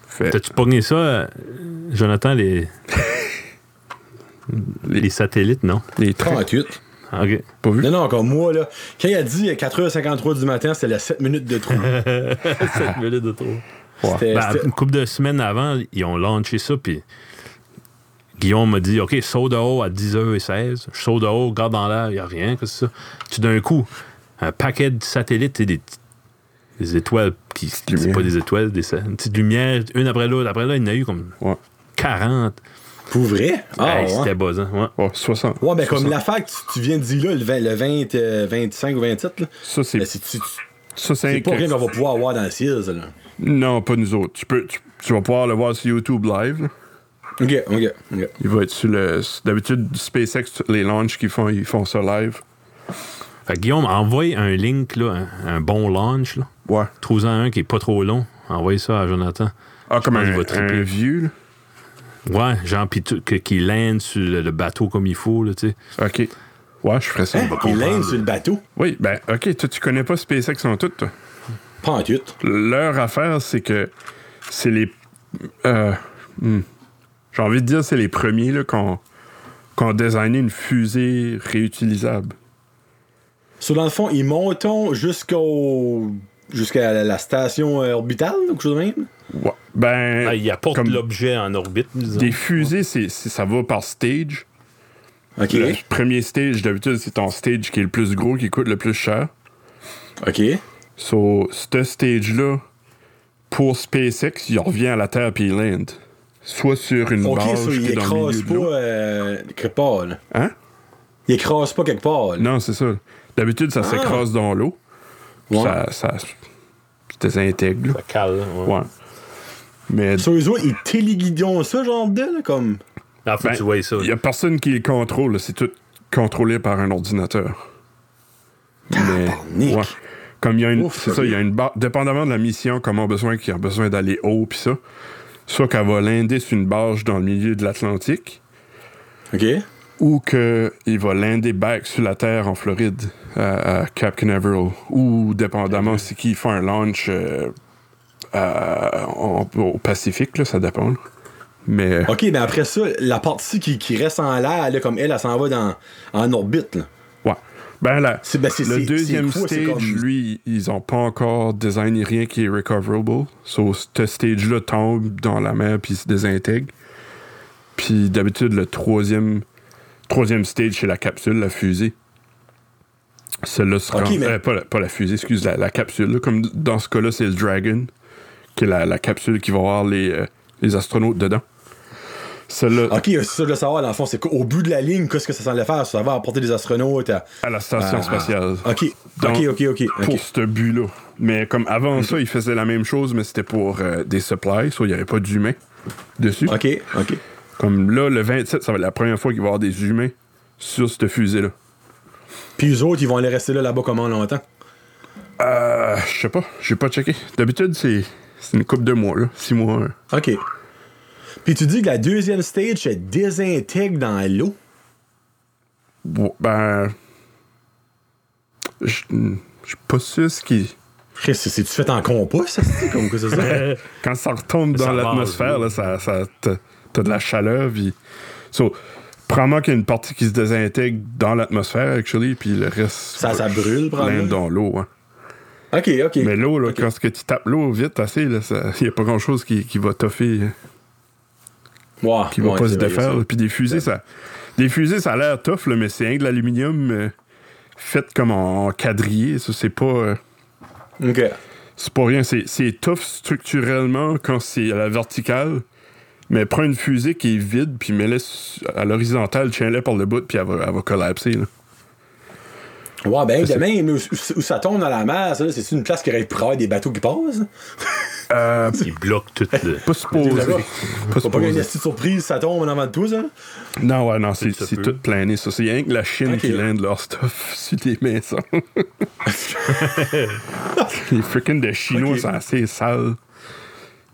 Speaker 1: Fait,
Speaker 2: T'as-tu pogné ça, euh, Jonathan, les... les satellites, non?
Speaker 1: les trains,
Speaker 3: 38.
Speaker 2: Ah, OK.
Speaker 1: pas vu?
Speaker 3: Non, non, comme moi, là. Quand il a dit 4h53 du matin, c'était la 7 minutes de trou.
Speaker 2: 7 minutes de trop. Ben, une couple de semaines avant, ils ont lancé ça, puis Guillaume m'a dit OK, saut de haut à 10h16. Je saute de haut, regarde dans l'air, il n'y a rien, que c'est ça? Tout d'un coup, un paquet de satellites, tu sais, des, des étoiles, qui c'est pas des étoiles, des une petite lumière, une après l'autre. Après là, il y en a eu comme
Speaker 1: Ouais.
Speaker 2: 40.
Speaker 3: Pour vrai? Ah,
Speaker 2: Hey,
Speaker 3: ouais.
Speaker 2: C'était buzzant. Ouais.
Speaker 1: Ouais, 60.
Speaker 3: Ouais, ben comme
Speaker 1: 60.
Speaker 3: l'affaire que tu, tu viens de dire là, le, 20, le 20, euh, 25 ou 27, là.
Speaker 1: Ça, c'est,
Speaker 3: ben, c'est
Speaker 1: ça,
Speaker 3: pas rien qu'on va pouvoir avoir dans le ciel, ça, là.
Speaker 1: Non, pas nous autres. Tu, peux, tu, tu vas pouvoir le voir sur YouTube live. là.
Speaker 3: Ok, ok, ok.
Speaker 1: Il va être sur le. D'habitude, SpaceX, les launches qu'ils font, ils font ça live.
Speaker 2: Fait que Guillaume, envoie un link, là, un, un bon launch. Là.
Speaker 1: Ouais.
Speaker 2: Trouve-en un qui est pas trop long. Envoyez ça à Jonathan.
Speaker 1: Ah, comme un,
Speaker 2: qu'il va
Speaker 1: un vieux, là.
Speaker 2: Ouais, genre, pis tout- que- qu'il lande sur le, le bateau comme il faut, là, tu sais.
Speaker 1: OK. Ouais, je ferais ça.
Speaker 3: Hein? Il linde sur le bateau?
Speaker 1: Oui, ben, OK, toi, tu connais pas SpaceX en tout, toi?
Speaker 3: Pas en.
Speaker 1: Leur affaire, c'est que c'est les. euh, hmm. J'ai envie de dire, c'est les premiers là, qui ont, qui ont designé une fusée réutilisable.
Speaker 3: Sur dans le fond, ils montent jusqu'au. jusqu'à la, la station euh, orbitale, ou quelque chose de même?
Speaker 1: Ouais. Ben.
Speaker 2: Ah, il apporte
Speaker 1: comme
Speaker 2: l'objet en orbite, disons.
Speaker 1: Des fusées, c'est, c'est- ça va par stage.
Speaker 3: Ok.
Speaker 1: Le premier stage, d'habitude, c'est ton stage qui est le plus gros, qui coûte le plus cher.
Speaker 3: Ok.
Speaker 1: So, ce stage-là, pour SpaceX, il revient à la Terre puis il land. Soit sur une
Speaker 3: Ok,
Speaker 1: base
Speaker 3: ça,
Speaker 1: qui
Speaker 3: il écrase pas euh, quelque part, là.
Speaker 1: Hein?
Speaker 3: Il écrase pas quelque part, là.
Speaker 1: Non, c'est ça. D'habitude, ça
Speaker 3: Ah.
Speaker 1: s'écrase dans l'eau.
Speaker 3: Ouais.
Speaker 1: Ça, ça se désintègre. là.
Speaker 2: Ça cale, ouais.
Speaker 1: Ouais. Mais
Speaker 3: Sur les autres, ils téléguident ça, genre de, là, comme?
Speaker 2: Ah, faut
Speaker 1: ben,
Speaker 2: que tu vois ça.
Speaker 1: il n'y a personne qui le contrôle. C'est tout contrôlé par un ordinateur. Mais, ouais. Comme il y a une. C'est ça, il y a une barre. Dépendamment de la mission, comment besoin qu'il a besoin d'aller haut, puis ça. Soit qu'elle va lander sur une barge dans le milieu de l'Atlantique,
Speaker 3: Ok.
Speaker 1: ou qu'il va lander back sur la Terre en Floride, à, à Cap Canaveral. Ou, dépendamment, c'est qu'il fait un launch euh, à- en- au Pacifique, là, ça dépend. là. Mais.
Speaker 3: Ok, mais après ça, la partie qui, qui reste en l'air, là, comme elle, elle s'en va dans, en orbite, là.
Speaker 1: Ben là,
Speaker 3: ben,
Speaker 1: le deuxième stage,
Speaker 3: comme-
Speaker 1: lui, ils ont pas encore designé rien qui est recoverable. So, ce stage-là tombe dans la mer puis se désintègre. Puis d'habitude, le troisième, troisième stage, c'est la capsule, la fusée. Celle-là sera.
Speaker 3: Ok, mais-
Speaker 1: euh, pas, la, pas la fusée, excuse, la, la capsule. là. Comme dans ce cas-là, c'est le Dragon, qui est la, la capsule qui va avoir les, euh, les astronautes dedans. Celle-là,
Speaker 3: Ok, c'est ça veux savoir, dans le fond, c'est qu'au bout de la ligne, qu'est-ce que ça semble faire? Ça va apporter des astronautes à.
Speaker 1: à la station
Speaker 3: à-
Speaker 1: spatiale.
Speaker 3: Ok,
Speaker 1: Donc,
Speaker 3: ok, ok, ok.
Speaker 1: pour ce but-là. Mais comme avant ça, ils faisaient la même chose, mais c'était pour euh, des supplies, soit il n'y avait pas d'humains dessus.
Speaker 3: Ok, ok.
Speaker 1: Comme là, le 27, ça va être la première fois qu'il va y avoir des humains sur cette fusée-là.
Speaker 3: Puis les autres, ils vont aller rester là, là-bas comment longtemps?
Speaker 1: Euh, je sais pas, j'ai pas checké. D'habitude, c'est c'est une coupe de mois, là. Six mois. hein.
Speaker 3: Ok. Puis tu dis que la deuxième stage se désintègre dans l'eau.
Speaker 1: Ben. Je je suis pas sûr ce qui.
Speaker 3: C'est-tu fait en compost, ça? comme que c'est ça?
Speaker 1: Quand ça retombe dans l'atmosphère, là, ça, ça, t'as t'as de la chaleur, puis. So, probablement qu'il y a une partie qui se désintègre dans l'atmosphère, actually, puis le reste.
Speaker 3: Ça- ça brûle, probablement.
Speaker 1: dans l'eau, hein.
Speaker 3: ok, ok.
Speaker 1: Mais l'eau, là, quand ce que tu tapes l'eau vite assez, il n'y a pas grand chose qui, qui va toffer, Qui va
Speaker 3: ouais,
Speaker 1: pas se défaire. Puis des fusées, ça. Des fusées, ça a l'air tough, là, mais c'est rien de l'aluminium euh, fait comme en quadrillé. Ça, c'est pas. euh,
Speaker 3: Ok.
Speaker 1: c'est pas rien. C'est, tough structurellement quand c'est à la verticale. Mais prends une fusée qui est vide, puis mets-la à l'horizontale, tiens-la par le bout, puis elle va, elle va collapser. Là.
Speaker 3: Ouais, ben,
Speaker 1: C'est-
Speaker 3: de même, où, où ça tombe dans la mer, c'est une place qui aurait pour avoir des bateaux qui passent?
Speaker 1: Euh,
Speaker 2: Il bloque tout le.
Speaker 1: pas supposé. Pas
Speaker 3: Faut pas qu'il y ait une
Speaker 1: supposé.
Speaker 3: petite surprise, ça tombe en avant de toi, ça?
Speaker 1: Non, ouais, non, c'est, c'est tout plané, ça. C'est rien que la Chine qui lande leur stuff sur des maisons. Les freaking de Chinois sont assez sales.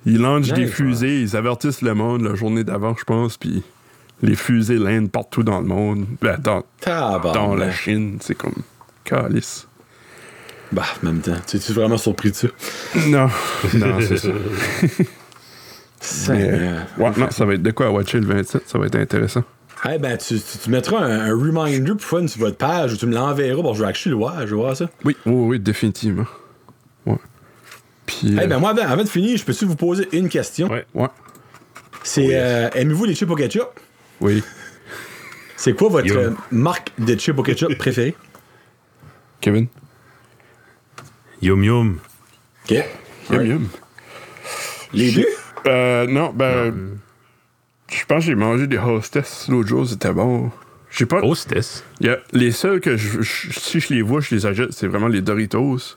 Speaker 1: Ils lancent des fusées, ils avertissent le monde la journée d'avant, je pense, puis les fusées landent partout dans le monde. Ben, dans, dans la Chine, c'est comme calice.
Speaker 3: Bah, en même temps, tu es vraiment surpris de ça?
Speaker 1: Non, non, c'est ça. Mais,
Speaker 3: Seigneur.
Speaker 1: ouais, non, ça va être de quoi à watcher le 27, ça va être intéressant.
Speaker 3: Eh ben, tu, tu, tu mettras un, un reminder pour fun sur votre page ou tu me l'enverras. Bon, je vais actually le voir, je vais voir ça.
Speaker 1: Oui, oui, oui, définitivement. Ouais. Puis.
Speaker 3: Eh
Speaker 1: euh,
Speaker 3: ben, moi, avant, avant de finir, je peux-tu vous poser une question?
Speaker 2: Ouais.
Speaker 1: ouais,
Speaker 3: C'est, euh, aimez-vous les chips au ketchup?
Speaker 1: oui.
Speaker 3: C'est quoi votre
Speaker 2: Yo.
Speaker 3: euh, marque de chips au ketchup préférée?
Speaker 1: Kevin?
Speaker 2: Yum yum.
Speaker 3: OK.
Speaker 1: Yum yum.
Speaker 3: Les deux?
Speaker 1: Euh, non, ben. Je pense que j'ai mangé des hostess l'autre jour, c'était bon. J'ai pas.
Speaker 2: Hostess.
Speaker 1: Les seuls que je, je- si je les vois, je les achète, c'est vraiment les Doritos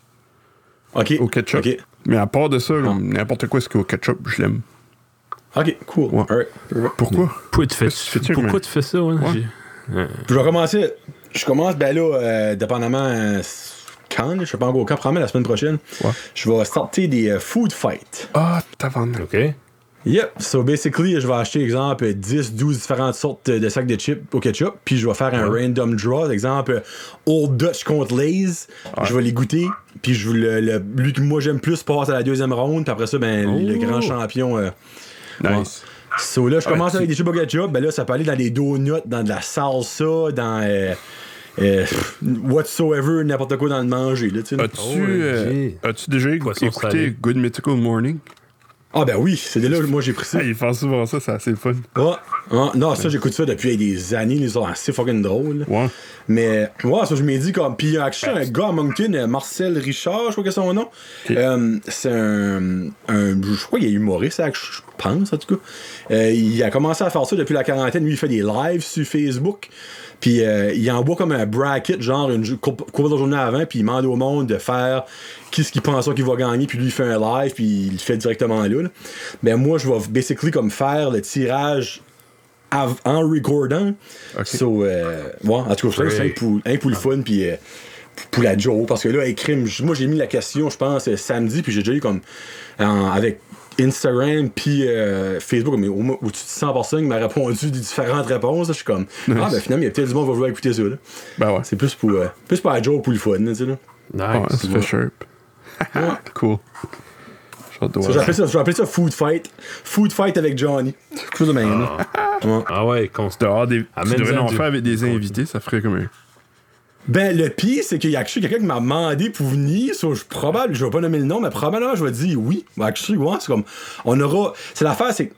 Speaker 3: OK.
Speaker 1: au ketchup.
Speaker 3: OK.
Speaker 1: Mais à part de ça, comme n'importe quoi ce qui est au ketchup, je l'aime.
Speaker 3: OK, cool.
Speaker 1: Ouais.
Speaker 3: Alright.
Speaker 1: Pourquoi?
Speaker 2: Pourquoi tu fais,
Speaker 1: fais,
Speaker 2: pourquoi tu fais ça? Ouais?
Speaker 1: Ouais.
Speaker 2: J'ai-
Speaker 3: Je vais commencer. Je commence, ben là, euh, dépendamment euh, quand, là, je sais pas encore quand, probablement la semaine prochaine.
Speaker 1: Ouais.
Speaker 3: Je vais starter des euh, food fights.
Speaker 1: Ah, t'as vendu.
Speaker 2: OK.
Speaker 3: Yep. So basically, je vais acheter, exemple, 10, 12 différentes sortes de sacs de chips au ketchup, puis je vais faire un random draw. Exemple, Old Dutch contre Lay's. Je vais les goûter, puis je le, le- lui que moi j'aime plus passe à la deuxième ronde, puis après ça, ben, le grand champion. euh,
Speaker 1: Nice.
Speaker 3: So là, je
Speaker 1: Ouais,
Speaker 3: commence
Speaker 1: tu-
Speaker 3: avec des chips au ketchup. Ben là, ça peut aller dans des donuts, dans de la salsa, dans euh, euh, whatsoever, n'importe quoi dans le manger. Là, tu sais, là.
Speaker 1: As-tu
Speaker 2: Oh,
Speaker 1: euh, as-tu déjà écouté
Speaker 2: salé.
Speaker 1: Good Mythical Morning?
Speaker 3: Ah ben oui, c'est de là que moi j'ai pris ça.
Speaker 1: Ah, ils font souvent ça, c'est assez fun.
Speaker 3: Ah, ah, non, ça j'écoute ça depuis des années, ils sont assez fucking drôles. là.
Speaker 1: Ouais.
Speaker 3: Mais ouais, ça je m'ai dit comme. Puis actually, un gars à Moncton, euh, Marcel Richard, je crois que c'est son nom. Euh, c'est un, un- Je crois qu'il est humoriste, je pense en tout cas. Euh, il a commencé à faire ça depuis la quarantaine. Lui, il fait des lives sur Facebook. Puis euh, il envoie comme un bracket, genre une couple de journées avant, puis il demande au monde de faire qui ce qu'il pense qu'il va gagner, puis lui il fait un live, puis il le fait directement là. là. Ben moi, je vais basically comme faire le tirage en recordant.
Speaker 1: Ok.
Speaker 3: So, euh, ouais, en tout cas, c'est un pour, un pour le fun, puis euh, pour la Joe, parce que là, avec crime, moi j'ai mis la question, je pense, samedi, puis j'ai déjà eu comme avec Instagram puis euh, Facebook, mais au, moins- au-dessus de 100 personnes qui m'ont répondu des différentes réponses. Je suis comme, ah ben finalement, il y a peut-être du monde qui va vouloir écouter ça. Là.
Speaker 1: Ben ouais.
Speaker 3: C'est plus pour, euh, plus pour la Joe, pour le fun, là, tu sais. Là.
Speaker 2: Nice.
Speaker 1: ça fait sharp. cool.
Speaker 3: J'appelle
Speaker 1: ça.
Speaker 3: ça, Food Fight. Food Fight avec Johnny. Quelque chose de même. Ouais.
Speaker 2: Ah ouais, constant.
Speaker 1: Dehors des, tu devrais en faire avec des invités, ça ferait comme un.
Speaker 3: Ben, le pire, c'est qu'il y a actually quelqu'un qui m'a demandé pour venir. So, je, probable, je vais pas nommer le nom, mais probablement, je vais dire oui. Actually, ouais, c'est comme. On aura. C'est l'affaire, c'est.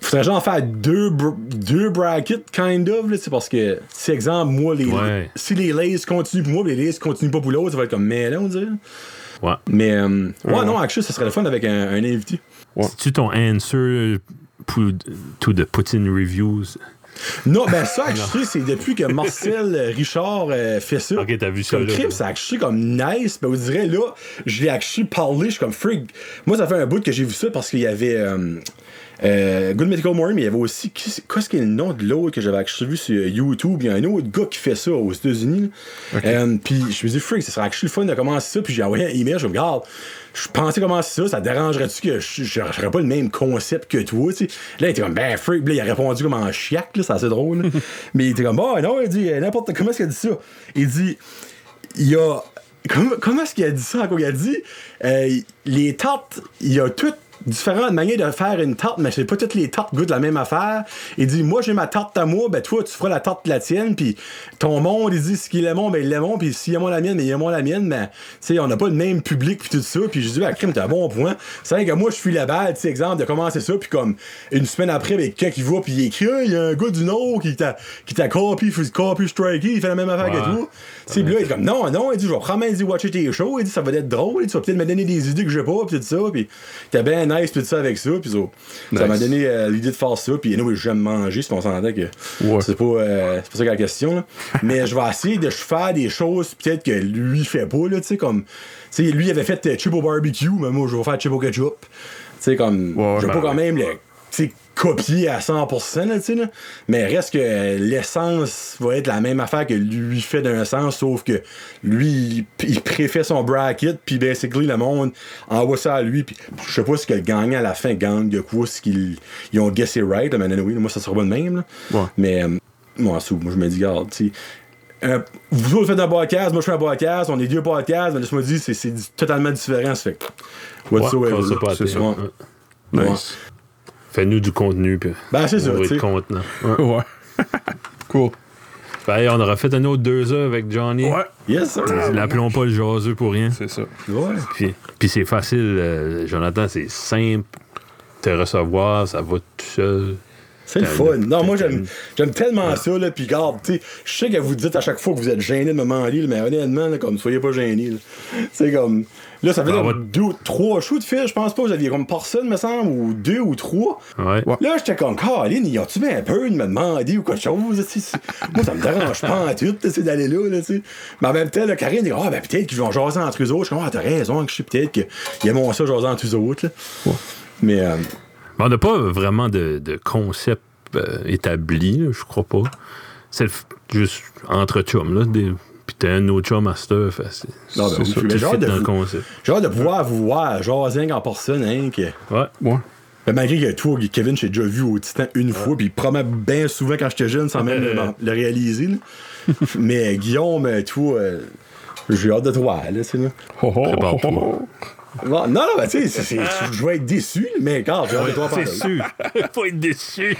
Speaker 3: Faudrait genre faire deux, br- deux brackets, kind of, là, c'est parce que, si exemple, moi, les.
Speaker 2: Ouais.
Speaker 3: Si les Lays continuent pour moi, les Lays continuent pas pour l'autre, ça va être comme mêlant, on dirait.
Speaker 2: Ouais.
Speaker 3: Mais, euh, ouais, non, actually, ça serait le fun avec un, un invité.
Speaker 2: C'est-tu ton answer pour, to the Putin reviews?
Speaker 3: Non, ben ça, actually, c'est depuis que Marcel Richard euh, fait ça.
Speaker 2: Ok, t'as vu ça,
Speaker 3: Comme
Speaker 2: là.
Speaker 3: crime, c'est actually comme nice. Ben, vous direz, là, je l'ai actually parlé, je suis comme frig. Moi, ça fait un bout que j'ai vu ça parce qu'il y avait euh, euh, Good Medical Morning, mais il y avait aussi. Qu'est-ce qu'il est le nom de l'autre que j'avais vu sur YouTube? Il y a un autre gars qui fait ça aux États-Unis. Euh, Puis je me suis dit, frig, ça serait actually le fun de commencer ça. Puis j'ai envoyé un email, je me regarde. Je pensais commencer ça, ça dérangerait-tu que je j'aurais pas le même concept que toi? Là, il était comme, ben, freak, là, il a répondu comme en chiac, là, c'est assez drôle. là. Mais il était comme, oh non, il dit, n'importe comment est-ce qu'il a dit ça? Il dit, il y a. Comment, comment est-ce qu'il a dit ça encore? Il a dit? Euh, les tartes, il y a toutes différentes manières de faire une tarte, mais c'est pas toutes les tartes goûtent la même affaire. Il dit Moi j'ai ma tarte à moi, ben toi tu feras la tarte de la tienne, puis ton monde, il dit ce qu'il aime, ben il l'aime, puis s'il aime la mienne, mais il aime la mienne, mais tu sais, on n'a pas le même public, puis tout ça. Puis je dis Ah, crime, t'as un bon point. C'est vrai que moi je suis la balle, tu sais, exemple, de commencer ça, puis comme une semaine après, avec quelqu'un qui va, puis il écrit il y a un gars du Nord qui t'a qui t'a copy, il fait la même affaire
Speaker 2: Ouais.
Speaker 3: que toi. C'est là, il est comme non, non, il dit je vais probablement dire watcher tes shows, il dit ça va être drôle, il dit, tu vas peut-être me donner des idées que j'ai pas, pis tout ça, pis t'es bien nice pis tout ça avec ça, pis ça, ça m'a donné euh, l'idée de faire ça, pis nous j'aime manger, c'est on s'entend que
Speaker 1: Ouais.
Speaker 3: c'est pas, euh, c'est pas ça que la question, là. mais je vais essayer de faire des choses peut-être que lui fait pas, là, tu sais, comme, tu sais, lui il avait fait euh, chip au barbecue, mais moi je vais faire chip au ketchup, tu sais, comme,
Speaker 1: Ouais,
Speaker 3: je vais
Speaker 1: ben
Speaker 3: pas quand même le, copier à 100%, là, tu sais, là. mais reste que l'essence va être la même affaire que lui fait d'un sens, sauf que lui, il, il préfère son bracket, puis basically, le monde envoie ça à lui, puis je sais pas ce que le gagnant à la fin gagne de quoi, ce qu'ils ils ont guessé right, mais anyway, moi, ça sera pas de même, là.
Speaker 1: Ouais.
Speaker 3: Mais, euh, moi, je me dis, regarde, tu sais, euh, vous autres faites un podcast, moi je fais un podcast, on est deux podcasts, mais laisse-moi dire, c'est, c'est totalement différent, ça fait whatsoever.
Speaker 2: Ouais,
Speaker 1: c'est ça.
Speaker 2: ouais.
Speaker 3: Ouais.
Speaker 1: Nice.
Speaker 2: Fais-nous du contenu, puis
Speaker 3: Ben, c'est ça,
Speaker 2: être contenant. Ouais.
Speaker 1: Ouais. cool.
Speaker 2: Ben, on aura fait un autre deux heures avec Johnny.
Speaker 1: Ouais.
Speaker 3: Yes, sir.
Speaker 2: L'appelons pas le jaseux pour rien.
Speaker 1: C'est ça.
Speaker 3: Ouais.
Speaker 2: Puis, puis c'est facile, euh, Jonathan, c'est simple. Te recevoir, ça va tout seul.
Speaker 3: C'est le fun. Non, moi, j'aime, j'aime tellement ça, là. Puis, garde, tu sais, je sais que vous dites à chaque fois que vous êtes gêné de me là, mais honnêtement, là, comme, soyez pas gênés, là. C'est comme. Là, ça fait là,
Speaker 2: on va-
Speaker 3: deux, trois shows de fil, je pense pas. Vous aviez comme personne, me semble, ou deux ou trois.
Speaker 2: Ouais.
Speaker 3: Là, j'étais comme, Caroline, y a-tu bien peur de me demander ou quelque chose? Moi, ça me dérange pas en tout, d'aller là, là, tu sais. Mais en même temps, là, Karine dit, ah, ben peut-être qu'ils vont jaser entre eux autres. Je suis comme, ah, t'as raison, que je sais peut-être qu'ils aiment ça jaser entre eux autres, là. Mais, euh,
Speaker 2: Mais on n'a pas vraiment de, de concept euh, établi, je crois pas. C'est juste entre chums, là. Des... Puis t'as un autre chum à cette heure, fait, c'est
Speaker 3: Non, ben
Speaker 2: c'est
Speaker 3: j'ai hâte de
Speaker 2: dans le
Speaker 3: vous-
Speaker 2: concept.
Speaker 3: j'ai hâte de pouvoir vous voir jaser en personne, hein, que.
Speaker 2: Ouais.
Speaker 1: Ouais.
Speaker 3: Mais malgré que toi, Kevin, j'ai déjà vu au Titan une fois, puis probablement bien souvent quand j'étais jeune sans même le, le réaliser. Mais Guillaume, toi, euh, j'ai hâte de te voir, là, sais, là.
Speaker 1: Oh, oh, oh,
Speaker 2: Prépare-toi.
Speaker 1: oh.
Speaker 3: Non, non, ben, tu sais, je vais être déçu, mais quand j'ai hâte de pareil.
Speaker 2: sûr. Faut être déçu.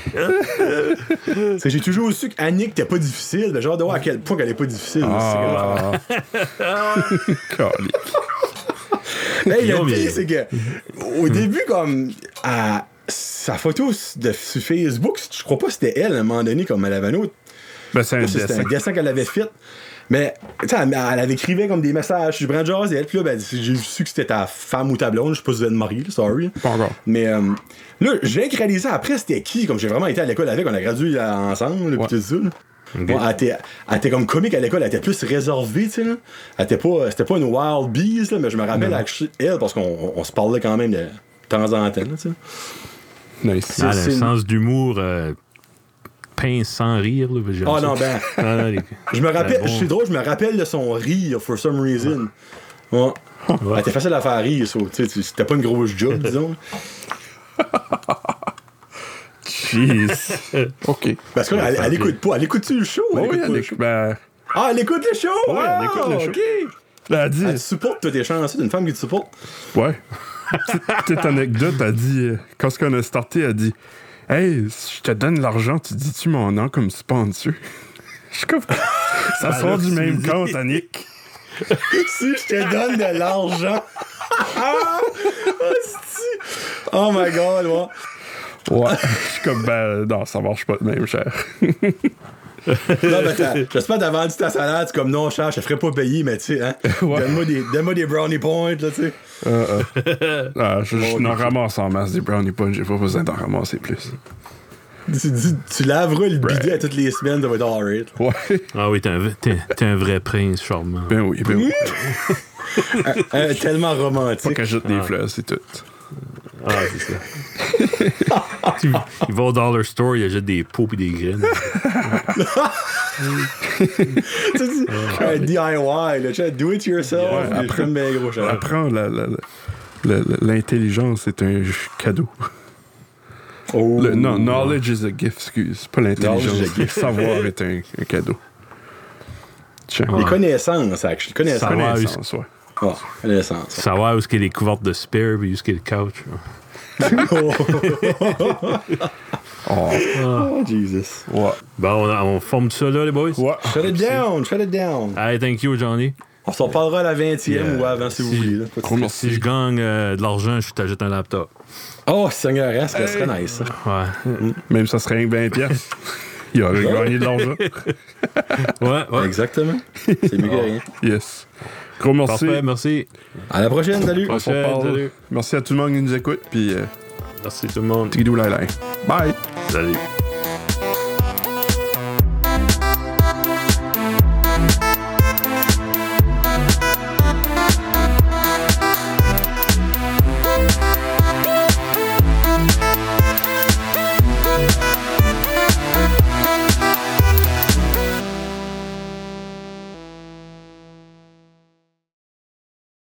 Speaker 3: Que J'ai toujours su qu'Annick était pas difficile, mais j'ai hâte de voir à quel point qu'elle est pas difficile.
Speaker 1: Ah.
Speaker 3: Hey, le pire, c'est que au début, comme à sa photo de, sur Facebook, je crois pas que c'était elle à un moment donné, comme elle avait un autre.
Speaker 1: Ben, c'est un dessin.
Speaker 3: un dessin qu'elle avait fait. Mais, tu sais, elle, elle avait écrivé comme des messages. Je prends jazz et elle, puis là, ben, j'ai su que c'était ta femme ou ta blonde. Je sais pas si vous êtes mariés, là, sorry.
Speaker 1: Pas encore.
Speaker 3: Mais euh, là, j'ai réalisé après c'était qui, comme j'ai vraiment été à l'école avec, on a gradué là, ensemble, puis tout ça. là. Bon, elle, était, elle était comme comique à l'école, elle était plus réservée, tu sais. là. Elle était pas, c'était pas une wild bees, là, mais je me rappelle actually, elle, parce qu'on on- on se parlait quand même de temps en temps, tu sais.
Speaker 1: Nice.
Speaker 2: Elle a un
Speaker 3: c'est-
Speaker 2: sens d'humour euh, pince sans rire. Là,
Speaker 3: Oh non, ben,
Speaker 2: Ah, non, les-
Speaker 3: je me rappelle,
Speaker 2: Ben bon.
Speaker 3: c'est drôle, je me rappelle de son rire, for some reason. Ouais. Elle était facile à faire rire, ça, tu sais, tu- c'était pas une grosse job, disons.
Speaker 1: Jeez. OK.
Speaker 3: Parce qu'elle elle, elle écoute pas, elle écoute-tu le show? Elle écoute
Speaker 1: oui, elle
Speaker 3: le
Speaker 1: écoute-
Speaker 3: show?
Speaker 1: ben,
Speaker 3: Ah, elle écoute le show?
Speaker 1: Oui, elle écoute le
Speaker 3: Ah,
Speaker 1: show.
Speaker 3: OK.
Speaker 1: elle a dit.
Speaker 3: Elle te supporte, toi, t'es chanceux d'une femme qui te supporte.
Speaker 1: Ouais. Petite- Petite anecdote, elle dit, euh, quand on a starté, elle dit Hey, si je te donne l'argent, tu dis-tu mon nom comme sponsor? Je suis comme. Ça sort du même compte, Annick.
Speaker 3: si je te donne de l'argent. Ah, oh my god, ouais.
Speaker 1: Ouais. Je suis comme, ben, non, ça marche pas de même, cher.
Speaker 3: Non, mais t'as- j'espère t'as vendu ta salade, c'est comme non, cher, je te ferai pas payer, mais tu sais, hein.
Speaker 1: Ouais.
Speaker 3: Donne-moi des, donne des brownie points, là, tu sais.
Speaker 1: Ah, je je n'en ramasse en masse des brownie punch, j'ai pas besoin d'en ramasser plus.
Speaker 3: Tu, tu, tu laveras le bidet à toutes les semaines, ça va être alright.
Speaker 1: Ouais.
Speaker 2: Ah oui, t'es un, t'es- t'es un vrai prince charmant.
Speaker 1: Ben oui, ben oui.
Speaker 3: Tellement
Speaker 1: Pas
Speaker 3: romantique.
Speaker 1: qu'elle jette des fleurs, c'est tout.
Speaker 2: Ah, c'est ça. il, il va au dollar store, il achète des pots et des graines.
Speaker 3: Un DIY, tu sais, do it yourself. Je
Speaker 1: après-
Speaker 3: gros.
Speaker 1: Apprends, l'intelligence est un cadeau.
Speaker 3: Oh.
Speaker 1: Le, non, knowledge is a gift, excuse. Pas l'intelligence. Le savoir est un, un cadeau. Tiens.
Speaker 3: Les connaissances, actually. Connaissances.
Speaker 1: Connaissance, ouais.
Speaker 3: Ouais, connaissances.
Speaker 2: Savoir où est-ce qu'il y a les couvertes de spare et où est-ce qu'il y a le couch.
Speaker 1: Oh,
Speaker 3: Oh, Jesus.
Speaker 1: ouais.
Speaker 2: Bon, on, on forme ça là, les boys?
Speaker 1: Ouais.
Speaker 3: Shut it down, shut it down.
Speaker 2: Hey, thank you, Johnny.
Speaker 3: On s'en parlera à la 20e
Speaker 2: Yeah.
Speaker 3: ou avant si vous
Speaker 2: Si-
Speaker 3: voulez. là.
Speaker 2: Si je gagne euh, de l'argent, je t'ajoute un laptop.
Speaker 3: Oh, Seigneur, hein, ça serait nice. ça.
Speaker 2: Ouais.
Speaker 1: Même ça serait rien que 20 pièces. Il aurait gagné de l'argent.
Speaker 2: Ouais, ouais.
Speaker 3: Exactement. C'est mieux que rien.
Speaker 1: Yes. Gros merci.
Speaker 2: Parfait, merci.
Speaker 3: À la prochaine, salut.
Speaker 2: Prochaine,
Speaker 1: reparle.
Speaker 2: salut.
Speaker 1: Merci à tout le monde qui nous écoute. Puis, euh,
Speaker 2: Merci tout le monde.
Speaker 1: lai. Bye.
Speaker 2: Salut.